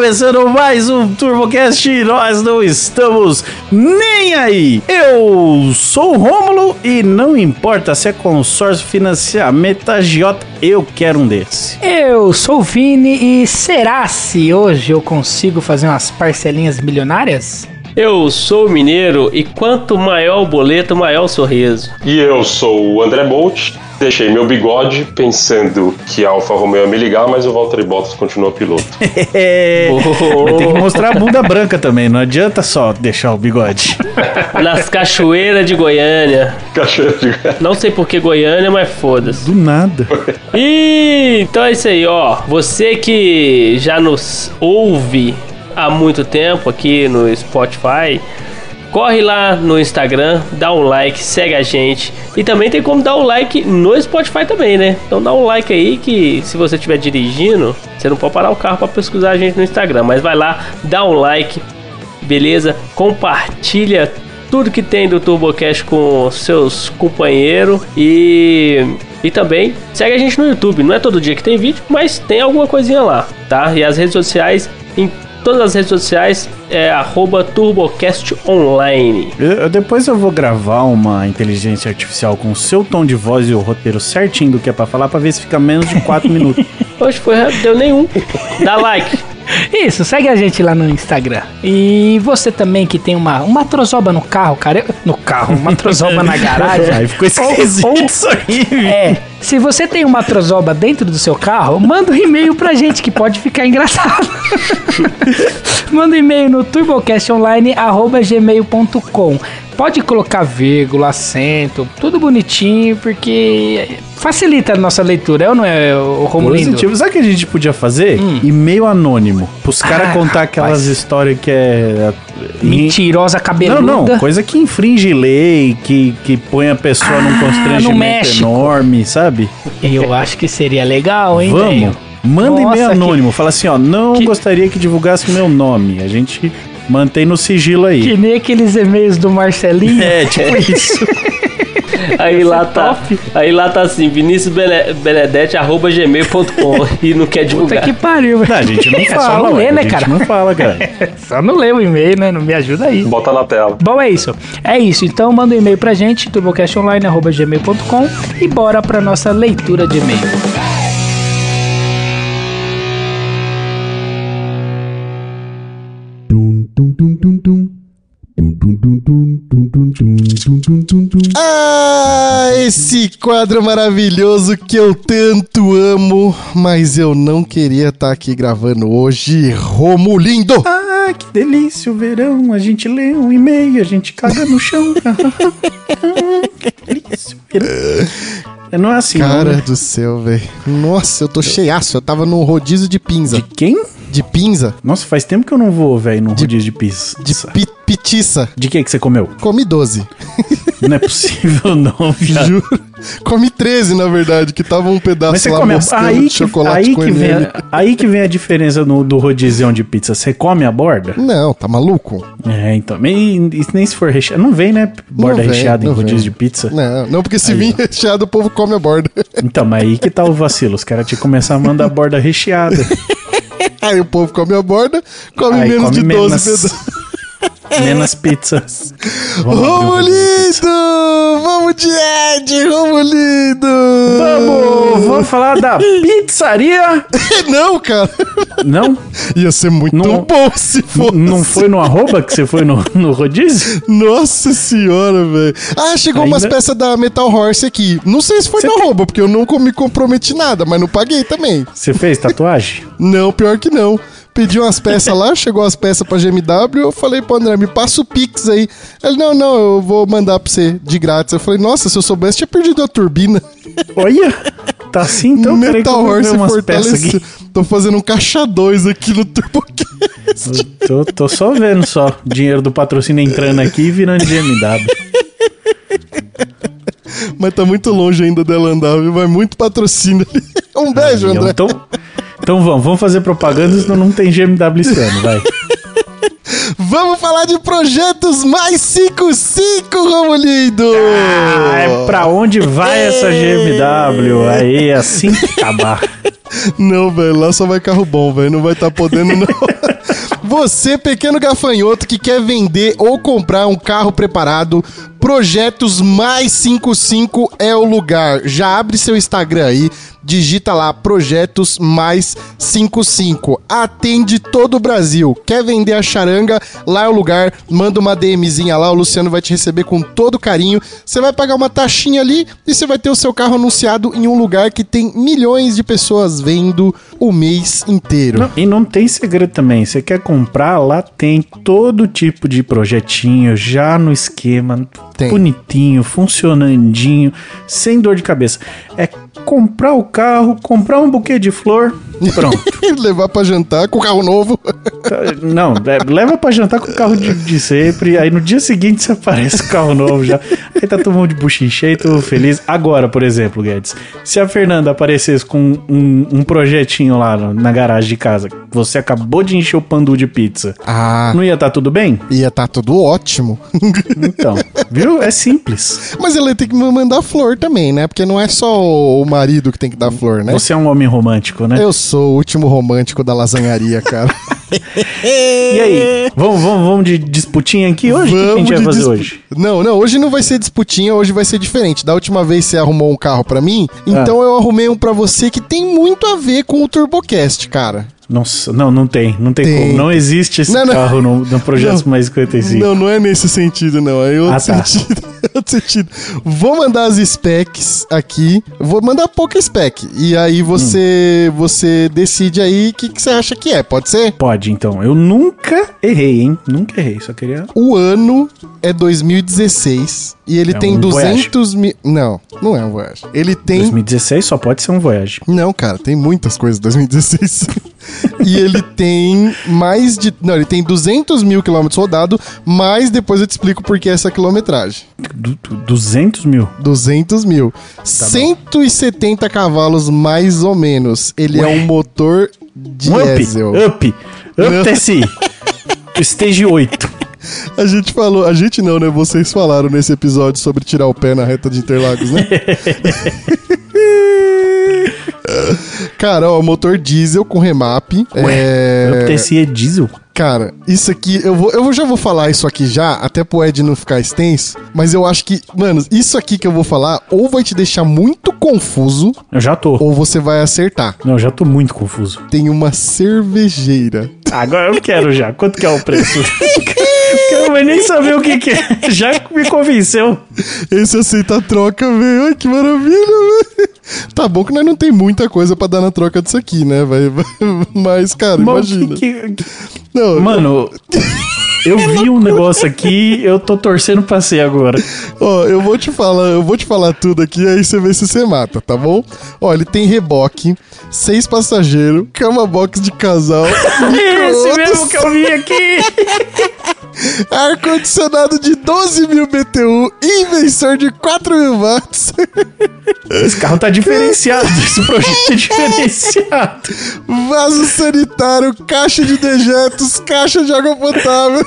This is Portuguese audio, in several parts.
começando mais um TurboCast e nós não estamos nem aí. Eu sou o Rômulo e não importa se é consórcio, financiamento, agiota, eu quero um desse. Eu sou o Vini e será se hoje eu consigo fazer umas parcelinhas milionárias? Eu sou mineiro e quanto maior o boleto, maior o sorriso. E eu sou o André Bolt. Deixei meu bigode pensando que a Alfa Romeo ia me ligar, mas o Valtteri Bottas continua piloto. Mas tem que mostrar a bunda branca também, não adianta só deixar o bigode. Nas cachoeiras de Goiânia. Cachoeira de Não sei por que Goiânia, mas foda-se. Do nada. E então é isso aí, ó. Você que já nos ouve há muito tempo aqui no Spotify, corre lá no Instagram, dá um like, segue a gente. E também tem como dar um like no Spotify também, né? Então dá um like aí que se você estiver dirigindo, você não pode parar o carro para pesquisar a gente no Instagram, mas vai lá, dá um like, beleza? Compartilha tudo que tem do TurboCast com seus companheiros e e também segue a gente no YouTube. Não é todo dia que tem vídeo, mas tem alguma coisinha lá, tá? E as redes sociais, em todas as redes sociais, é arroba TurboCast Online. Eu- eu- depois eu vou gravar uma inteligência artificial com o seu tom de voz e o roteiro certinho do que é pra falar, pra ver se fica menos de 4 minutos. Hoje foi, deu nenhum. Dá like. Isso, segue a gente lá no Instagram. E você também que tem uma, uma trozoba no carro, cara. no carro, uma trozoba na garagem. Aí ficou esquisito Ou- ou- isso aí. É, se você tem uma trozoba dentro do seu carro, manda um e-mail pra gente que pode ficar engraçado. manda um e-mail no turbocastonline@gmail.com. Pode colocar vírgula, acento, tudo bonitinho, porque facilita a nossa leitura, é ou não é, o Romulindo? Positivo. Sabe o que a gente podia fazer? Hum. E-mail anônimo. Pros caras Ah, contar aquelas histórias que é. Mentirosa Não, cabeluda. não, coisa que infringe lei, que, que põe a pessoa Ah, num constrangimento enorme, sabe? Eu acho que seria legal, hein, Vamos. velho? Manda e-mail que- anônimo. Fala assim, ó, não que- gostaria que divulgasse meu nome. A gente mantém no sigilo aí. Que nem aqueles e-mails do Marcelinho. É, tipo isso. Aí lá é tá. Aí lá tá assim, Vinícius Bene- Benedetti, arroba gmail.com e não quer Puta divulgar. que pariu, velho. A gente não É fala, só não ler, né, a gente cara? não fala, cara. Só não lê o e-mail, né? Não me ajuda aí. Bota na tela. Bom, é isso. É isso. Então manda um e-mail pra gente, turbocastonline.gmail.com e bora pra nossa leitura de e-mail. Ah, esse quadro maravilhoso que eu tanto amo, mas eu não queria estar aqui gravando hoje. Romulindo! Ah, que delícia o verão. A gente lê um e-mail, a gente caga no chão. que delícia o verão. É, Não é assim, não, Cara né? do céu, velho. Nossa, eu tô cheiaço. Eu tava num rodízio de pinza. De quem? De pinza? Nossa, faz tempo que eu não vou, velho, num rodízio de pizza. De pi pitiça. De que que você comeu? Comi 12. Não é possível não, viado. Juro. Comi 13, na verdade, que tava um pedaço Mas você lá come a... aí, de que, chocolate aí, que vem a, aí que vem a diferença no, do rodízio de pizza. Você come a borda? Não, tá maluco? É, então. E, e nem se for recheado. Não vem, né? Borda Não vem, recheada em rodízio vem. de pizza. Não, não, porque se Aí, vir recheado, o povo come a borda. Então, mas aí que tá o vacilo. Os caras que começar a mandar borda recheada. Aí o povo come a borda, come Aí menos come de 12 menos- pedaços. Menos pizzas. Vamos. Romulindo! Vamos de Ed, Romulindo! Vamos, vamos falar da pizzaria. Não, cara. Não? Ia ser muito Não- bom se fosse. Não foi no arroba que você foi no, no rodízio? Nossa senhora, velho. Ah, chegou umas Ainda- peças da Metal Horse aqui. Não sei se foi Você no tem- arroba, porque eu não me comprometi nada, mas não paguei também. Você fez tatuagem? Não, pior que não. Pedi umas peças lá, chegou as peças pra GMW, eu falei pro André, me passa o Pix aí. Ele, não, não, eu vou mandar pra você de grátis. Eu falei, nossa, se eu soubesse, tinha perdido a turbina. Olha! Tá assim então? Metal Horse fortaleceu. Tô fazendo um caixa 2 aqui no TurboCast. Tô, tô só vendo só. Dinheiro do patrocínio entrando aqui e virando GMW. Mas tá muito longe ainda dela andar, viu? Vai muito patrocínio ali. Um beijo, André. Então, então vamos, vamos fazer propaganda, senão não tem GMW esse ano, vai. Vamos falar de projetos mais 55, Romulindo! Ah, é pra onde vai essa GMW? Aí, assim que acabar. Não, velho, lá só vai carro bom, velho. Não vai estar podendo, não. Você, pequeno gafanhoto que quer vender ou comprar um carro preparado, Projetos Mais 55 é o lugar. Já abre seu Instagram aí, digita lá Projetos Mais 55. Atende todo o Brasil. Quer vender a charanga? Lá é o lugar. Manda uma DMzinha lá, o Luciano vai te receber com todo carinho. Você vai pagar uma taxinha ali e você vai ter o seu carro anunciado em um lugar que tem milhões de pessoas vendo o mês inteiro. Não, e não tem segredo também. Você quer comprar, lá tem todo tipo de projetinho já no esquema. Tem. Bonitinho, funcionandinho, sem dor de cabeça. É comprar o carro, comprar um buquê de flor, pronto. Levar pra jantar com o carro novo. Não, é, leva pra jantar com o carro de, de sempre. Aí no dia seguinte você aparece com o carro novo já. Aí tá todo mundo de buchinho cheio, todo feliz. Agora, por exemplo, Guedes, se a Fernanda aparecesse com um, um projetinho lá na garagem de casa, você acabou de encher o pandu de pizza, Ah, não ia estar tudo bem? ia tá tudo ótimo. Então, viu? É simples. Mas ele tem que me mandar flor também, né? Porque não é só o marido que tem que dar flor, né? Você é um homem romântico, né? Eu sou o último romântico da lasanharia, cara. E aí? Vamos, vamos, vamos de disputinha aqui hoje? O que a gente vai fazer dis- hoje? Não, não, hoje não vai ser disputinha, hoje vai ser diferente. Da última vez você arrumou um carro pra mim, então eu arrumei um pra você que tem muito a ver com o TurboCast, cara. Nossa, não, não tem. Não tem, Tem. como. Não existe esse Não, não. carro no, no Projeto Não. Mais 55. Não, não é nesse sentido, não. É outro Ah, tá. sentido. É outro sentido. Vou mandar as specs aqui. Vou mandar pouca spec. E aí você você decide aí o que, que você acha que é. Pode ser? Pode, então. Eu nunca errei, hein? Nunca errei. Só queria. O ano é 2016 e ele É tem um 200 mil. Não, não é um Voyage. Ele tem. 2016 só pode ser um Voyage. Não, cara, tem muitas coisas em 2016. e ele tem mais de. Não, ele tem 200 mil quilômetros rodado, mas depois eu te explico por que essa quilometragem. Du- du- 200 mil. 200 mil. 170 cavalos, mais ou menos. Ele é um motor Um up. diesel. Up. Up TSI. Stage 8. A gente falou, a gente não, né? Vocês falaram nesse episódio sobre tirar o pé na reta de Interlagos, né? Cara, ó, motor diesel com remap. é... Up TSI é diesel? Cara, isso aqui, eu, vou, eu já vou falar isso aqui já, até pro Ed não ficar extenso, mas eu acho que, mano, isso aqui que eu vou falar ou vai te deixar muito confuso, Eu já tô. ou você vai acertar. Não, eu já tô muito confuso. Tem uma cervejeira. Agora eu quero já. Quanto que é o preço? Mais nem saber o que, que é. Já me convenceu. Esse aceita a troca, velho. Ai, que maravilha, velho. Tá bom que nós não tem muita coisa pra dar na troca disso aqui, né, velho? Mas, cara, imagina. que- que- Não, Mano, eu vi um negócio aqui, eu tô torcendo pra ser agora. Ó, eu vou te falar, eu vou te falar tudo aqui, aí você vê se você mata, tá bom? Ó, ele tem reboque, seis passageiros, cama box de casal, Esse mesmo que eu vi aqui. ar-condicionado de 12 mil BTU, inversor de 4 mil watts, Esse carro tá diferenciado. Esse projeto é diferenciado. vaso sanitário, caixa de dejetos, caixa de água potável,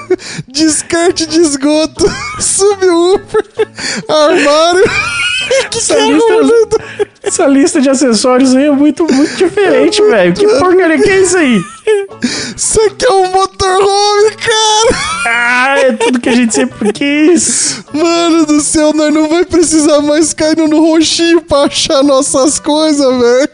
descarte de esgoto, subwoofer, armário. Que Essa lista, essa lista de acessórios aí é muito, muito diferente, velho. Que porcaria que é isso aí? Isso aqui é um motorhome, cara! Ah, é tudo que a gente sempre quis. Mano do céu, nós não vai precisar mais cair no roxinho pra achar nossas coisas, velho.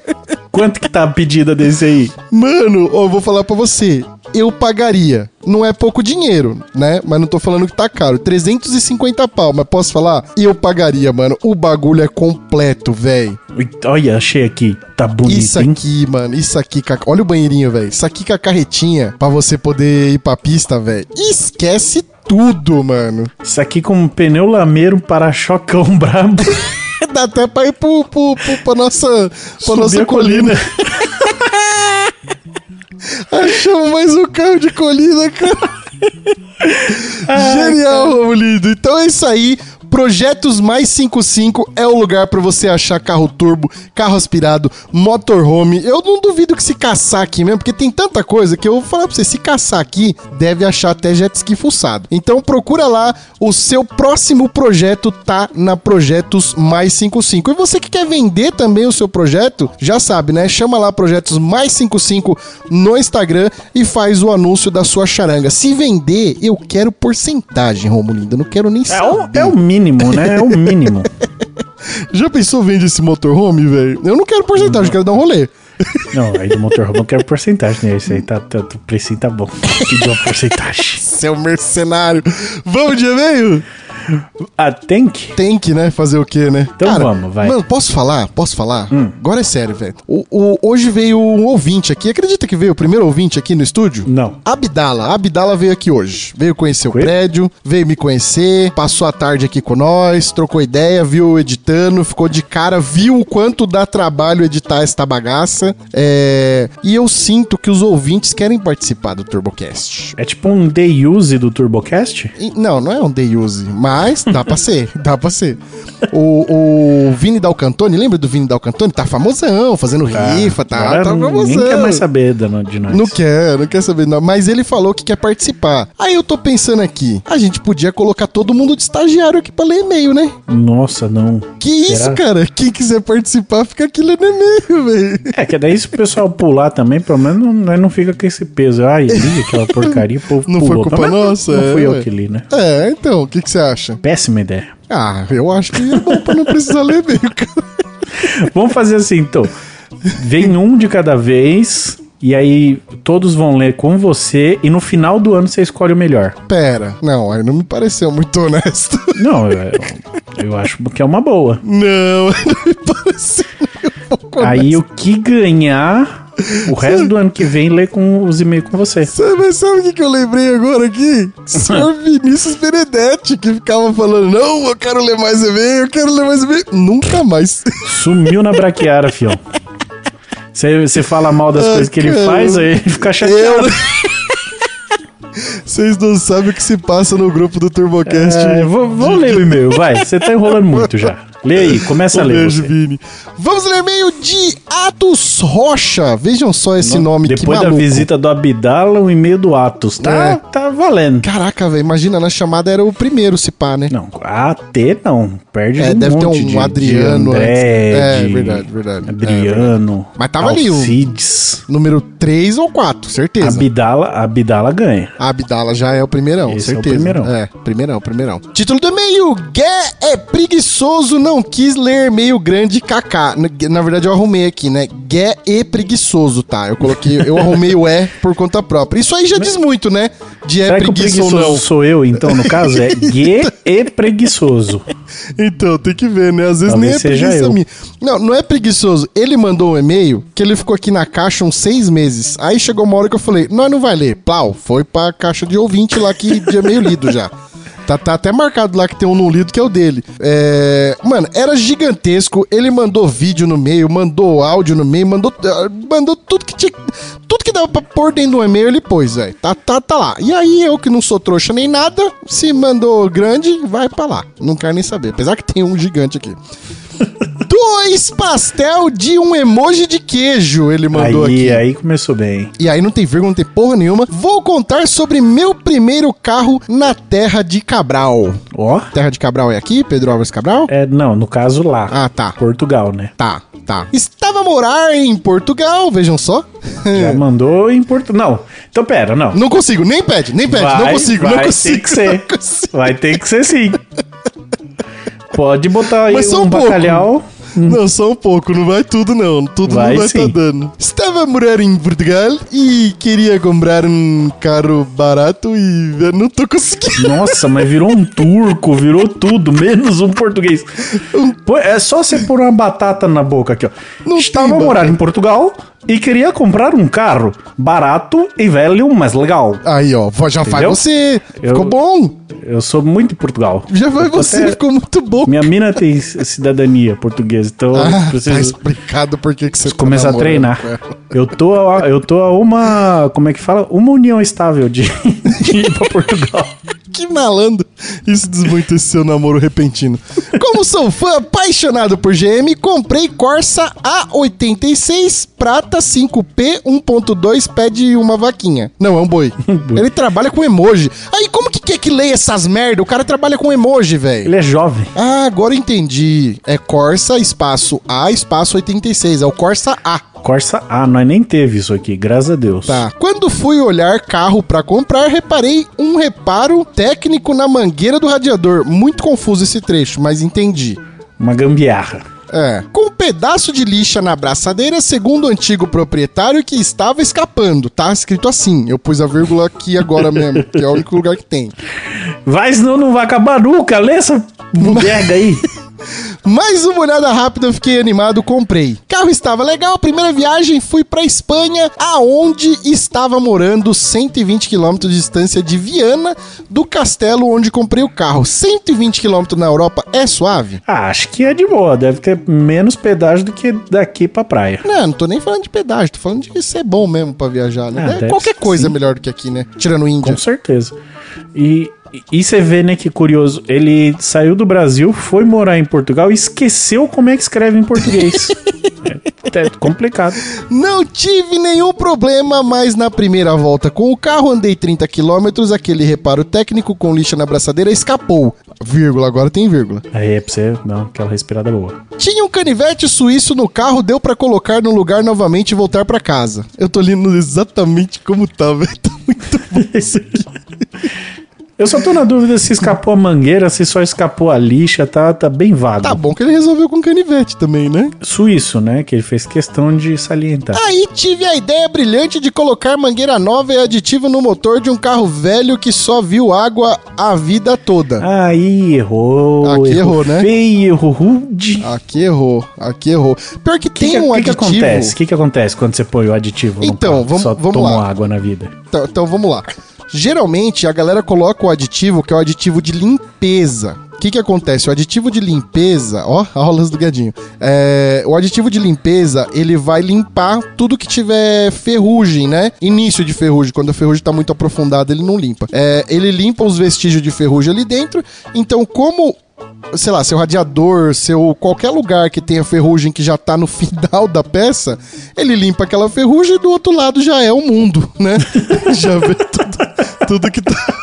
Quanto que tá a pedida desse aí? Mano, eu vou falar pra você. Eu pagaria. Não é pouco dinheiro, né? Mas não tô falando que tá caro. 350 pau, mas posso falar? Eu pagaria, mano. O bagulho é completo, velho. Olha, achei aqui. Tá bonito, Isso hein? aqui, mano, isso aqui. Olha o banheirinho, velho. Isso aqui com a carretinha pra você poder ir pra pista, velho. Esquece tudo, mano. Isso aqui com um pneu lameiro, um para-chocão brabo. Dá até pra ir pro, pro, pro, pra nossa, pra nossa a colina. Achamos mais um carro de colina, cara. Genial, Romulindo. Então é isso aí. Projetos Mais 55 é o lugar pra você achar carro turbo, carro aspirado, motorhome. Eu não duvido que se caçar aqui mesmo, porque tem tanta coisa que eu vou falar pra você, se caçar aqui, deve achar até jet ski fuçado. Então procura lá, o seu próximo projeto tá na Projetos Mais 55. E você que quer vender também o seu projeto, já sabe, né? Chama lá Projetos Mais 55 no Instagram e faz o anúncio da sua charanga. Se vender, eu quero porcentagem, Romulindo, eu não quero nem É saber. o, é o mínimo, né? É o mínimo. Já pensou vende esse motorhome, velho? Eu não quero porcentagem, eu quero dar um rolê. Não, aí do motorhome eu quero porcentagem, né? Isso aí tá, tá, o precinho tá bom. Pediu uma porcentagem. Seu mercenário. Vamos de e-mail? Ah, tem que? Tem que, né? Fazer o quê, né? Então vamos, vai. Mano, posso falar? Posso falar? Agora é sério, velho. O, o- hoje veio um ouvinte aqui. Acredita que veio o primeiro ouvinte aqui no estúdio? Não. Abdala. Abdala veio aqui hoje. Veio conhecer o Foi? prédio, veio me conhecer, passou a tarde aqui com nós, trocou ideia, viu editando, ficou de cara, viu o quanto dá trabalho editar esta bagaça. É... E eu sinto que os ouvintes querem participar do TurboCast. É tipo um day use do TurboCast? E- Não, não é um day use, mas dá pra ser, dá pra ser. O, o Vini Dalcantoni, lembra do Vini Dalcantoni? Tá famosão, fazendo rifa, tá, Agora tá não- famosão. Ninguém quer mais saber de nós. Não quer, não quer saber não. Mas ele falou que quer participar. Aí eu tô pensando aqui, a gente podia colocar todo mundo de estagiário aqui pra ler e-mail, né? Nossa, não. Que isso, Será? cara? Quem quiser participar, fica aqui lendo e-mail, velho. É, que daí se o pessoal pular também, pelo menos não, não fica com esse peso. Ai, li aquela porcaria, o povo Não foi pulou. culpa Mas não- nossa, Não é, fui eu ué. que li, né? É, então, o que, que você acha? Péssima ideia. Ah, eu acho que é bom pra não precisar ler e-mail, cara. Vamos fazer assim, então. Vem um de cada vez, e aí todos vão ler com você, e no final do ano você escolhe o melhor. Pera, não, aí não me pareceu muito honesto. Não, eu, eu acho que é uma boa. Não, não me pareceu Aí o que ganhar, o resto do ano que vem, lê com os e-mails com você. Sabe, mas sabe o que, que eu lembrei agora aqui? Senhor Vinícius Benedetti, que ficava falando, não, eu quero ler mais e-mail, eu quero ler mais e-mail. Nunca mais. Sumiu na braquiara, fião. Você fala mal das Ah, coisas que ele cara. faz, aí ele fica chateado. Eu... Vocês não sabem o que se passa no grupo do TurboCast. É, vou, vou ler o e-mail, vai. Você tá enrolando muito já. Lê aí, começa a ler. beijo, você. Vini. Vamos ler e-mail de Atos Rocha. Vejam só esse nome Depois que da maluco. visita do Abdala, o e-mail do Atos. Tá, É. tá valendo. Caraca, velho, imagina, na chamada era o primeiro, se pá, né? Não, AT não. Perde É, um deve ter um de, Adriano de André. É, de verdade, verdade. É, Adriano. Mas tava ali o- Alcides. Número 3 ou 4, certeza. Abdala, Abdala ganha. A Abdala já é o primeirão, Esse é o certeza. primeirão. É, primeirão, primeirão. Título do e-mail: Gué é preguiçoso, não quis ler e-mail grande KK. Na- verdade, eu arrumei aqui, né? Gué e preguiçoso, tá? Eu coloquei, eu arrumei o é por conta própria. Isso aí já diz muito, né? De é Será que o preguiçoso não. sou eu, então, no caso? É G e preguiçoso. Então, tem que ver, né? Às vezes Talvez nem é preguiça eu. minha. Não, não é preguiçoso. Ele mandou um e-mail que ele ficou aqui na caixa uns seis meses. Aí chegou uma hora que eu falei, nós não vai ler. Plau, foi pra caixa de ouvinte lá que de e-mail lido já. Tá, tá até marcado lá que tem um não lido que é o dele. É... Mano, era gigantesco. Ele mandou vídeo no meio, mandou áudio no meio, mandou, ah, mandou tudo que tinha. Tudo que dava pra pôr dentro do e-mail, ele pôs, velho. Tá, tá, tá lá. E aí, eu que não sou trouxa nem nada, se mandou grande, vai pra lá. Não quero nem saber. Apesar que tem um gigante aqui. Dois pastel de um emoji de queijo, ele mandou Aí, aqui. aí começou bem. E aí não tem vírgula, não tem porra nenhuma. Vou contar sobre meu primeiro carro na terra de Cabral. Ó. Terra de Cabral é aqui, Pedro Álvares Cabral? É, não, no caso lá. Ah, tá. Portugal, né? Tá, tá. Estava a morar em Portugal, vejam só. Já mandou em Portugal. Não. Então, pera, não. Não consigo, nem pede, nem pede, não Vai- consigo, vai não ter consigo. que ser. não. Vai ter que ser sim. Pode botar aí Mas um, um pouco. Não, só um pouco, não vai tudo não. Tudo Vai não vai estar dando. Estava a morar em Portugal e queria comprar um carro barato e eu não tô conseguindo. Nossa, mas virou um turco, virou tudo, menos um português. É só você pôr uma batata na boca aqui, ó. Não Estava a morar em Portugal e queria comprar um carro barato e velho, mas legal. Aí, ó, já vai Entendeu? você. Eu- Ficou bom. Eu sou muito de Portugal. Já vai você, até- ficou muito bom. Minha mina tem cidadania portuguesa, então Ah, tá preciso explicado por que que você tá começar a treinar. Eu tô, a, eu tô a uma, como é que fala? Uma união estável de, de ir pra Portugal. que malandro. Isso diz muito esse seu namoro repentino. Como sou fã apaixonado por GM, comprei Corsa A86 Prata 5P 1.2 pede uma vaquinha. Não, é um boi. Ele trabalha com emoji. Aí como que quer que leia essas merda? O cara trabalha com emoji, velho. Ele é jovem. Ah, agora eu entendi. É Corsa espaço A espaço 86. É o Corsa A. Corsa A, nós nem teve isso aqui, graças a Deus. Tá. Quando fui olhar carro pra comprar, reparei um reparo técnico na mangueira do radiador. Muito confuso esse trecho, mas entendi. Uma gambiarra. É. Com um pedaço de lixa na braçadeira, segundo o antigo proprietário que estava escapando. Tá escrito assim. Eu pus a vírgula aqui agora mesmo, que é o único lugar que tem. Vai, senão não vai acabar nunca. Lê essa bodega aí. Mais uma olhada rápida, eu fiquei animado, comprei. Carro estava legal, primeira viagem fui pra Espanha, aonde estava morando 120 km de distância de Viana, do castelo onde comprei o carro. 120 km na Europa é suave? Ah, acho que é de boa. Deve ter menos pedágio do que daqui pra praia. Não, não tô nem falando de pedágio, tô falando de ser bom mesmo pra viajar, né? Ah, É, qualquer coisa é sim. melhor do que aqui, né? Tirando Índia. Com certeza. E, e você vê, né, que curioso. Ele saiu do Brasil, foi morar em Portugal e esqueceu como é que escreve em português. é, é complicado. Não tive nenhum problema, mas na primeira volta com o carro andei 30 km, aquele reparo técnico com lixa na braçadeira escapou. Vírgula, agora tem vírgula. Aí é pra você dar aquela respirada boa. Tinha um canivete suíço no carro, deu pra colocar no lugar novamente e voltar pra casa. Eu tô lendo exatamente como tá, velho. Tá muito bom isso aqui. Eu só tô na dúvida se escapou a mangueira, se só escapou a lixa, tá, tá bem vago. Tá bom que ele resolveu com canivete também, né? Suíço, né? Que ele fez questão de salientar. Aí tive a ideia brilhante de colocar mangueira nova e aditivo no motor de um carro velho que só viu água a vida toda. Aí errou. Aqui errou, né? Feio, errou rude. Aqui errou, aqui errou. Pior que O que, tem que, um que que aditivo. acontece? O que, que acontece quando você põe o aditivo no Então, carro? vamos- Só vamos tomou lá. água na vida. Então, então vamos lá. Geralmente a galera coloca o aditivo que é o aditivo de limpeza. O que, que acontece? O aditivo de limpeza, ó, aulas do gadinho. É, o aditivo de limpeza, ele vai limpar tudo que tiver ferrugem, né? Início de ferrugem, quando a ferrugem tá muito aprofundada, ele não limpa. É, ele limpa os vestígios de ferrugem ali dentro. Então, como sei lá, seu radiador, seu qualquer lugar que tenha ferrugem que já tá no final da peça, ele limpa aquela ferrugem e do outro lado já é o mundo, né? já vê tudo, tudo que tá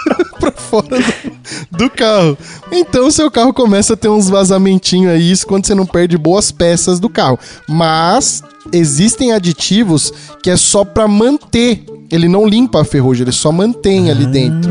pra fora do, do carro. Então seu carro começa a ter uns vazamentinhos aí, isso quando você não perde boas peças do carro. Mas existem aditivos que é só pra manter. Ele não limpa a ferrugem, ele só mantém ali dentro.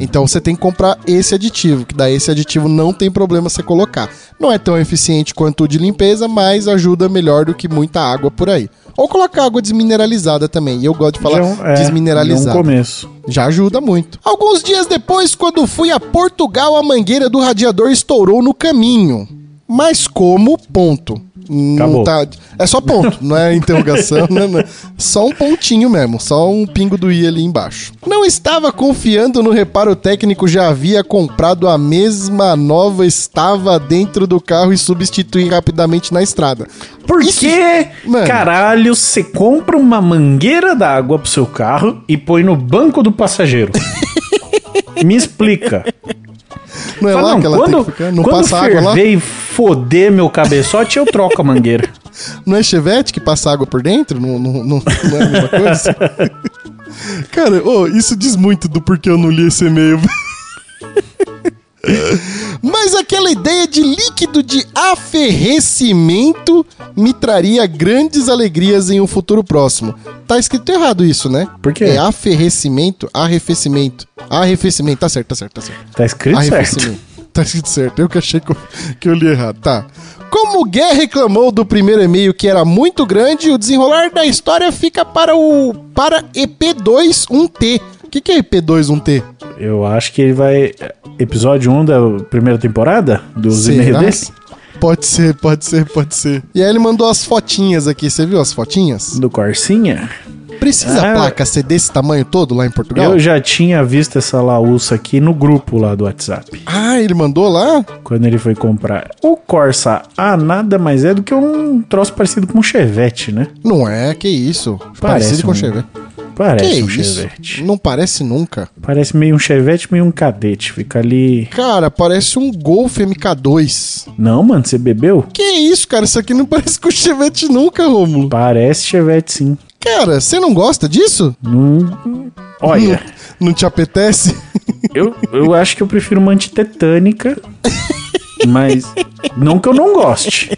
Então você tem que comprar esse aditivo, que daí esse aditivo não tem problema você colocar. Não é tão eficiente quanto o de limpeza, mas ajuda melhor do que muita água por aí. Ou colocar água desmineralizada também. E eu gosto de falar Já é é, desmineralizada. No começo. Já ajuda muito. Alguns dias depois, quando fui a Portugal, a mangueira do radiador estourou no caminho. Mas como? Ponto. Não Acabou. tá- é só ponto, não é interrogação, né? Não é- Só um pontinho mesmo, só um pingo do i ali embaixo. Não estava confiando no reparo técnico, já havia comprado a mesma nova, estava dentro do carro e substituí rapidamente na estrada. Por Isso- que, Mano. caralho, você compra uma mangueira d'água pro seu carro e põe no banco do passageiro? Me explica. Não é Fala, lá não, que ela quando, tem que ficar? Não quando passa água lá? e foder meu cabeçote, eu troco a mangueira. Não é chevette que passa água por dentro? Não, não, não, não é a mesma coisa? Cara, ô, isso diz muito do porquê eu não li esse e-mail. Mas aquela ideia de líquido de aferrecimento me traria grandes alegrias em um futuro próximo. Tá escrito errado isso, né? Por quê? É aferrecimento, arrefecimento. Arrefecimento, tá certo, tá certo, tá certo. Tá escrito certo. Tá escrito certo. Eu que achei que eu, que eu li errado. Tá. Como o Guerra reclamou do primeiro e-mail que era muito grande, o desenrolar da história fica para o para EP2 1T. O que, que é EP2 1T? Eu acho que ele vai. Episódio 1 da primeira temporada? Dos e-mails desse? Pode ser, pode ser, pode ser. E aí ele mandou as fotinhas aqui. Você viu as fotinhas? Do Corsinha? Precisa Ah. a placa ser desse tamanho todo lá em Portugal? Eu já tinha visto essa laúça aqui no grupo lá do WhatsApp. Ah, ele mandou lá? Quando ele foi comprar. O Corsa A nada mais é do que um troço parecido com um Chevette, né? Não é, que isso. Parece Parecido com um- Chevette. Parece que um isso? chevette. Não parece nunca. Parece meio um chevette, meio um cadete. Fica ali. Cara, parece um Golf MK2. Não, mano, você bebeu? Que isso, cara? Isso aqui não parece com chevette nunca, Rômulo. Parece chevette, sim. Cara, você não gosta disso? Não... Olha, Não, não te apetece? eu, eu acho que eu prefiro uma antitetânica. Mas não que eu não goste.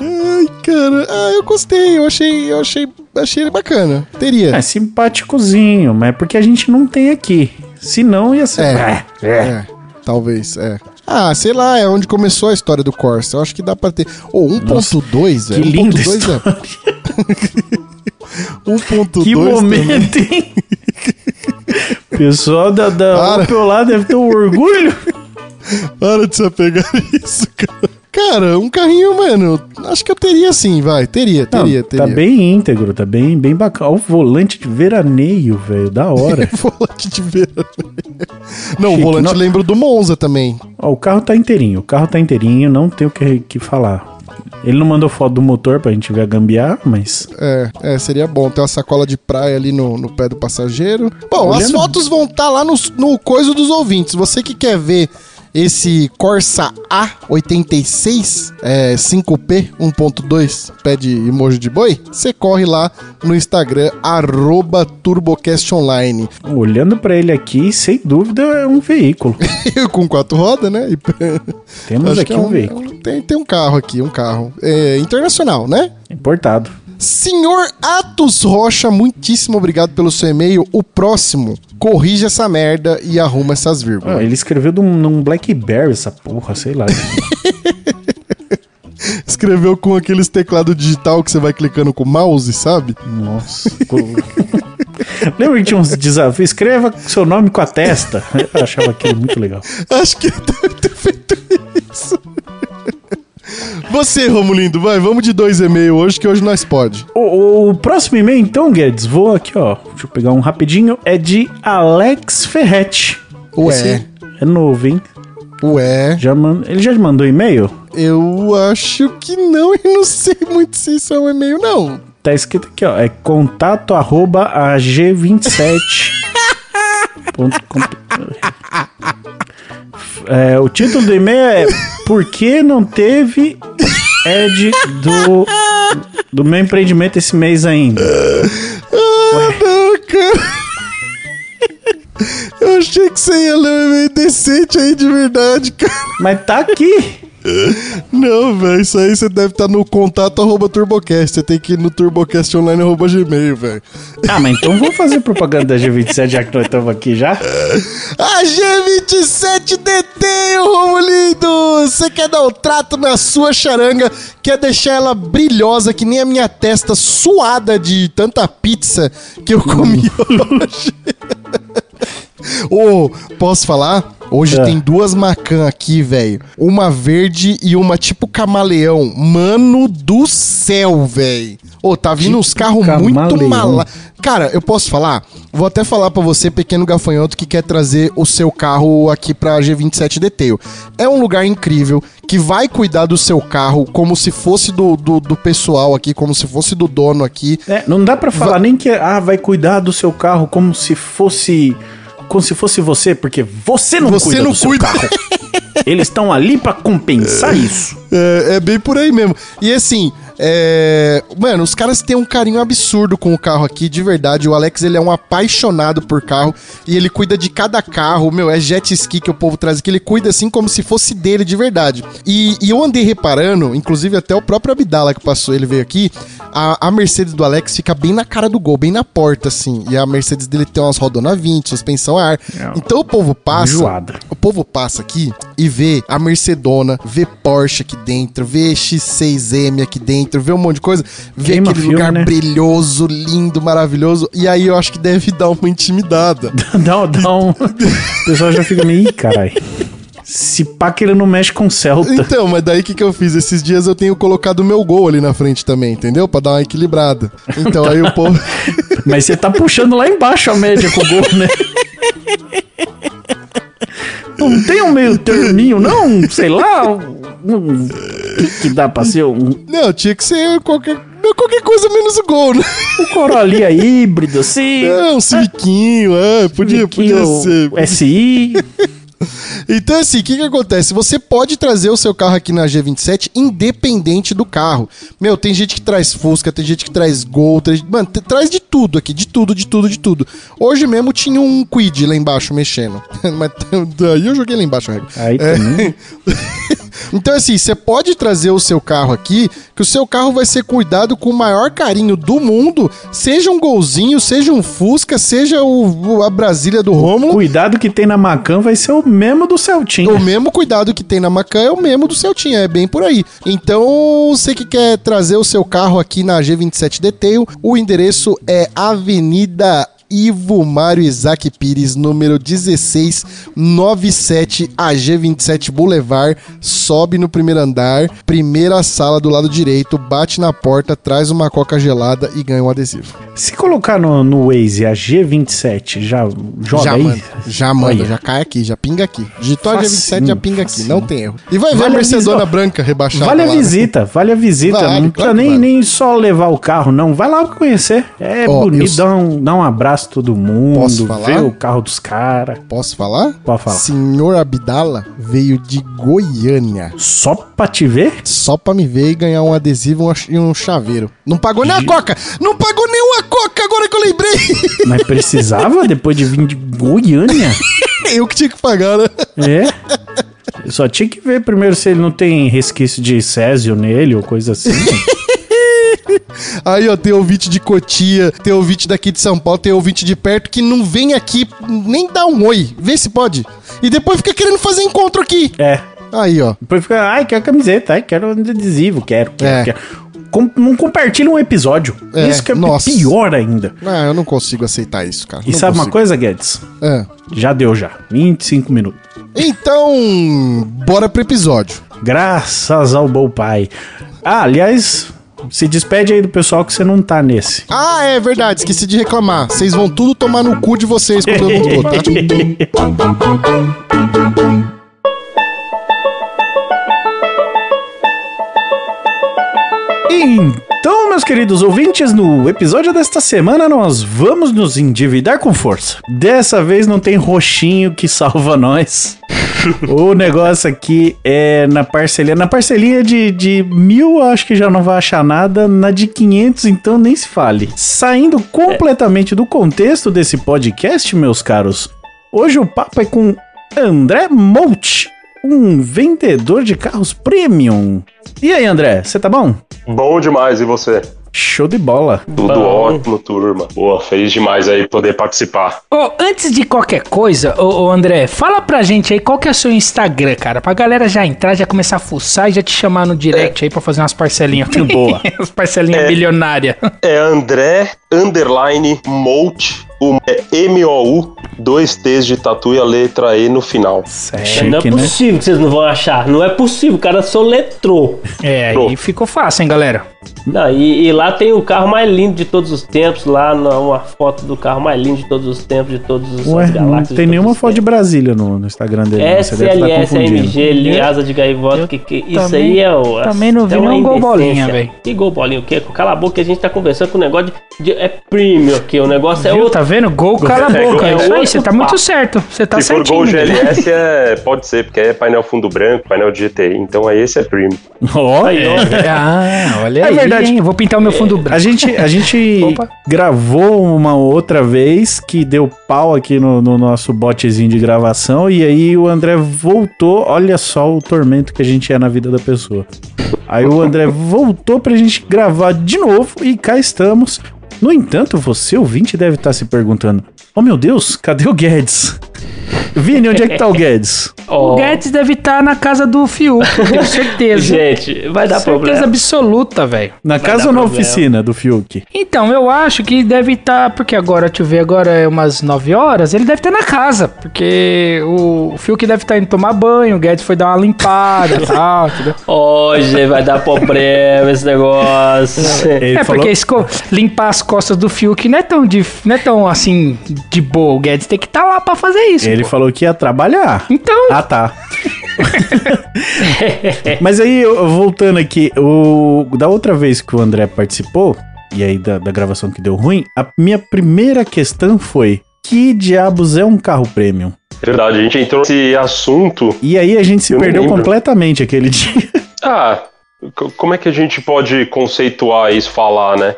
Ai, cara. Ah, eu gostei. Eu achei, eu achei, achei ele bacana. Teria. É simpáticozinho, mas é porque a gente não tem aqui. Se não, ia ser. É. É, talvez, é. Ah, sei lá, é onde começou a história do Corsa. Eu acho que dá pra ter. Ô, 1.2, Que velho. linda 1.2 história. é. 1.2 Que também. momento, hein? O pessoal da, da. Opel lá deve ter um orgulho. Para de se apegar nisso, cara. Cara, um carrinho, mano, acho que eu teria sim, vai. Teria, Não, teria, teria. tá bem íntegro, tá bem, bem bacana. Ó, o volante de veraneio, velho, da hora. volante de verão. Não, Chique, o volante não- lembro do Monza também. Ó, o carro tá inteirinho, o carro tá inteirinho, não tem o que, que falar. Ele não mandou foto do motor pra gente ver a gambiarra, mas É, é, seria bom ter uma sacola de praia ali no, no pé do passageiro. Bom, as Olhando- fotos vão estar lá no, no coisa dos ouvintes. Você que quer ver esse Corsa A86 é, 5P 1.2 pé de emoji de boi, você corre lá no Instagram, arroba TurboCastOnline. olhando pra ele aqui, sem dúvida é um veículo. Com quatro rodas, né? E- Temos Acho aqui é um, veículo, Tem, tem um carro aqui, um carro. É, internacional, né? importado. Senhor Atos Rocha, muitíssimo obrigado pelo seu e-mail. O próximo, corrige essa merda e arruma essas Ah, vírgulas. ele escreveu num, num Blackberry essa porra, sei lá. Escreveu com aqueles teclado digital que você vai clicando com o mouse, sabe? Nossa. Lembra que tinha uns desafios? Escreva seu nome com a testa. Eu achava aquilo muito legal. Acho que ele deve ter feito isso. Você, Romulindo, vai, vamos de dois e-mails hoje, que hoje nós pode. O, o próximo e-mail, então, Guedes, vou aqui, ó. Deixa eu pegar um rapidinho. É de Alex Ferretti. Ué. Esse é novo, hein? Ué, Já man... Ele já te mandou e-mail? eu acho que não, e não sei muito se isso é um e-mail, não. Tá escrito aqui, ó. É contato arroba ag27. ponto com- É, o título do e-mail é Por que não teve Ed do, do meu empreendimento esse mês ainda? Ah, não, cara. Eu achei que você ia ler um e-mail decente aí de verdade, cara. Mas tá aqui. Não, velho, isso aí você deve estar no contato arroba turbocast. Você tem que ir no turbocastonline arroba gmail, velho. Ah, mas então vamos fazer propaganda da G27 já que nós estamos aqui já? A G27DT, ô Romulindo! Você quer dar o trato na sua charanga, quer deixar ela brilhosa, que nem a minha testa suada de tanta pizza que eu comi hoje. Ô, posso falar? Hoje É. tem duas Macan aqui, velho. Uma verde e uma tipo camaleão. Mano do céu, velho. Ô, tá vindo uns carros muito mala. Cara, eu posso falar? Vou até falar pra você, pequeno gafanhoto, que quer trazer o seu carro aqui pra G27 Detail. É um lugar incrível que vai cuidar do seu carro como se fosse do, do, do pessoal aqui, como se fosse do dono aqui. É, não dá pra falar nem que ah, vai cuidar do seu carro como se fosse como se fosse você, porque você não Você cuida não do seu cuida. carro. Eles estão ali pra compensar isso. É, é bem por aí mesmo. E assim, é... Mano, os caras têm um carinho absurdo com o carro aqui, de verdade. O Alex, ele é um apaixonado por carro. E ele cuida de cada carro. Meu, é jet ski que o povo traz aqui. Ele cuida assim como se fosse dele, de verdade. E, e eu andei reparando, inclusive até o próprio Abdala que passou, ele veio aqui. A, a Mercedes do Alex fica bem na cara do gol, bem na porta, assim. E a Mercedes dele tem umas rodona 20, suspensão a ar. Então o povo passa. enjoada. O povo passa aqui e vê a Mercedona, vê Porsche aqui dentro, vê X6M aqui dentro, vê um monte de coisa, vê Queima aquele filme, lugar né? brilhoso, lindo, maravilhoso. E aí eu acho que deve dar uma intimidada. dá, dá um. O pessoal já fica meio. Ih, caralho. Se pá que ele não mexe com Celta. Então, mas daí o que, que eu fiz? Esses dias eu tenho colocado o meu gol ali na frente também, entendeu? Pra dar uma equilibrada. Então aí o povo. Mas você tá puxando lá embaixo a média com o gol, né? Não tem um meio terminho, não? Sei lá. um- que, dá pra ser um. Não, tinha que ser qualquer. não, Qualquer coisa menos o Gol, né? Um Corolla híbrido, assim. É, um Civiquinho, é, podia, podia ser. SI. Então, assim, o que, que acontece? Você pode trazer o seu carro aqui na G27 independente do carro. Meu, tem gente que traz Fusca, tem gente que traz Gol, traz, mano, traz de tudo aqui, de tudo, de tudo, de tudo. Hoje mesmo tinha um Quid lá embaixo mexendo. Mas daí eu joguei lá embaixo. Aí É. Então, assim, você pode trazer o seu carro aqui, que o seu carro vai ser cuidado com o maior carinho do mundo, seja um golzinho, seja um Fusca, seja o, o- a Brasília do Rômulo. Cuidado que tem na Macan vai ser o mesmo do Celtinha. O mesmo cuidado que tem na Macan é o mesmo do Celtinha, é bem por aí. Então, você que quer trazer o seu carro aqui na G27 Detail, o endereço é Avenida Ivo Mário Isaac Pires, número 1697, AG27 Boulevard. Sobe no primeiro andar, primeira sala do lado direito, bate na porta, traz uma coca gelada e ganha um adesivo. Se colocar no, no Waze a G27, já joga já aí. manda, já manda, Olha. já cai aqui, já pinga aqui. Digitou a G27, Facinho, já pinga aqui, facinho. não tem erro. E vai ver Vale a Mercedona branca rebaixada Vale a lá, né? visita, vale a visita. Vale, não claro precisa que nem, vale. nem só levar o carro, não. Vai lá conhecer. É Ó, bonito, eu- dá um, dá um abraço todo mundo, Posso falar? ver o carro dos caras. Posso falar? Pode falar. Senhor Abdala veio de Goiânia. Só pra te ver? Só pra me ver e ganhar um adesivo e um ch- chaveiro. Não pagou nem a coca! Não pagou nenhuma coca agora que eu lembrei! Mas precisava depois de vir de Goiânia? eu que tinha que pagar, né? É. Eu só tinha que ver primeiro se ele não tem resquício de césio nele ou coisa assim. Aí, ó, tem ouvinte de Cotia, tem ouvinte daqui de São Paulo, tem ouvinte de perto que não vem aqui nem dar um oi. Vê se pode. E depois fica querendo fazer encontro aqui. é. Aí, ó. Depois fica, ai, quero camiseta, ai, quero adesivo, quero, quero, É. quero. Com- não compartilha um episódio. É, Isso que é nossa. pior ainda. Ah, eu não consigo aceitar isso, cara. E Não sabe uma consigo. coisa, Guedes? Ah. Já deu já. 25 minutos. Então, bora pro episódio. Graças ao bom pai. Ah, aliás, se despede aí do pessoal que você não tá nesse. Ah, é verdade, esqueci de reclamar. Vocês vão tudo tomar no cu de vocês quando eu não tô, tá? Então, meus queridos ouvintes, no episódio desta semana nós vamos nos endividar com força. Dessa vez não tem roxinho que salva nós. o negócio aqui é na parcelinha. Na parcelinha de, de mil, acho que já não vai achar nada. Na de 500, então nem se fale. Saindo completamente do contexto desse podcast, meus caros, hoje o papo é com André Molt, um vendedor de carros premium. E aí, André, você tá bom? Bom demais, e você? Show de bola. Tudo Bom. ótimo, turma. Boa, feliz demais aí poder participar. Ô, antes de qualquer coisa, ô, ô, André, fala pra gente aí qual que é o seu Instagram, cara, pra galera já entrar, já começar a fuçar e já te chamar no direct aí pra fazer umas parcelinhas. Boa. As parcelinhas É. milionárias. É André Underline Molt, o é M-O-U, dois T's de tatu e a letra E no final. É não é né? possível que vocês não vão achar. Não é possível, o cara soletrou. É, aí Pronto. ficou fácil, hein, galera? Não, e, e lá tem o carro mais lindo de todos os tempos, lá uma foto do carro mais lindo de todos os tempos, de todos os Ué, não tem nenhuma foto de. Brasília no, no Instagram dele. não, você deve estar confundindo. SLS, MG, asa de gaivota, que, que isso também- aí é o. também não vi é uma nenhum gol bolinha, indecência. velho. Que gol bolinha o quê? Cala a boca que a gente tá conversando com o negócio de, de- É premium aqui, o negócio é Viu? outro. Tá vendo? Gol, cala a boca. É é isso aí, você tá muito certo. Você tá Se for certinho. Gol. GLS, é, pode ser, porque aí é painel fundo branco, painel de GTI. Então aí esse é premium. Ó. Ah, olha É aí, verdade. hein? Vou pintar o meu fundo branco. A gente, a gente Opa. gravou uma outra vez que deu pau aqui no, no nosso botezinho de gravação e aí o André voltou. Olha só o tormento que a gente é na vida da pessoa. Aí o André voltou pra gente gravar de novo e cá estamos. No entanto, você ouvinte deve estar se perguntando: Oh meu Deus, cadê o Guedes? Vini, onde é que tá o Guedes? O Ó, Guedes deve estar na casa do Fiuk, eu tenho certeza. Gente, vai dar certeza problema. absoluta, velho. Na casa dar ou na problema. oficina do Fiuk? Então, eu acho que deve estar, porque agora, deixa eu ver, agora é umas 9 horas, ele deve estar na casa, porque o, o Fiuk deve estar indo tomar banho, o Guedes foi dar uma limpada e tal, entendeu? Hoje vai dar problema esse negócio. Ele é, falou- porque esco- limpar as costas do Fiuk não é tão, de, não é tão assim, de boa, o Guedes tem que estar lá pra fazer isso. Ele pô. falou que ia trabalhar. Então, Ah, tá. Mas aí, eu- voltando aqui, o, da outra vez que o André participou, e aí da, da gravação que deu ruim, a minha primeira questão foi: que diabos é um carro premium? Verdade, a gente entrou nesse assunto. E aí a gente se perdeu lembro. completamente aquele dia. Ah, co- como é que a gente pode conceituar isso, falar, né?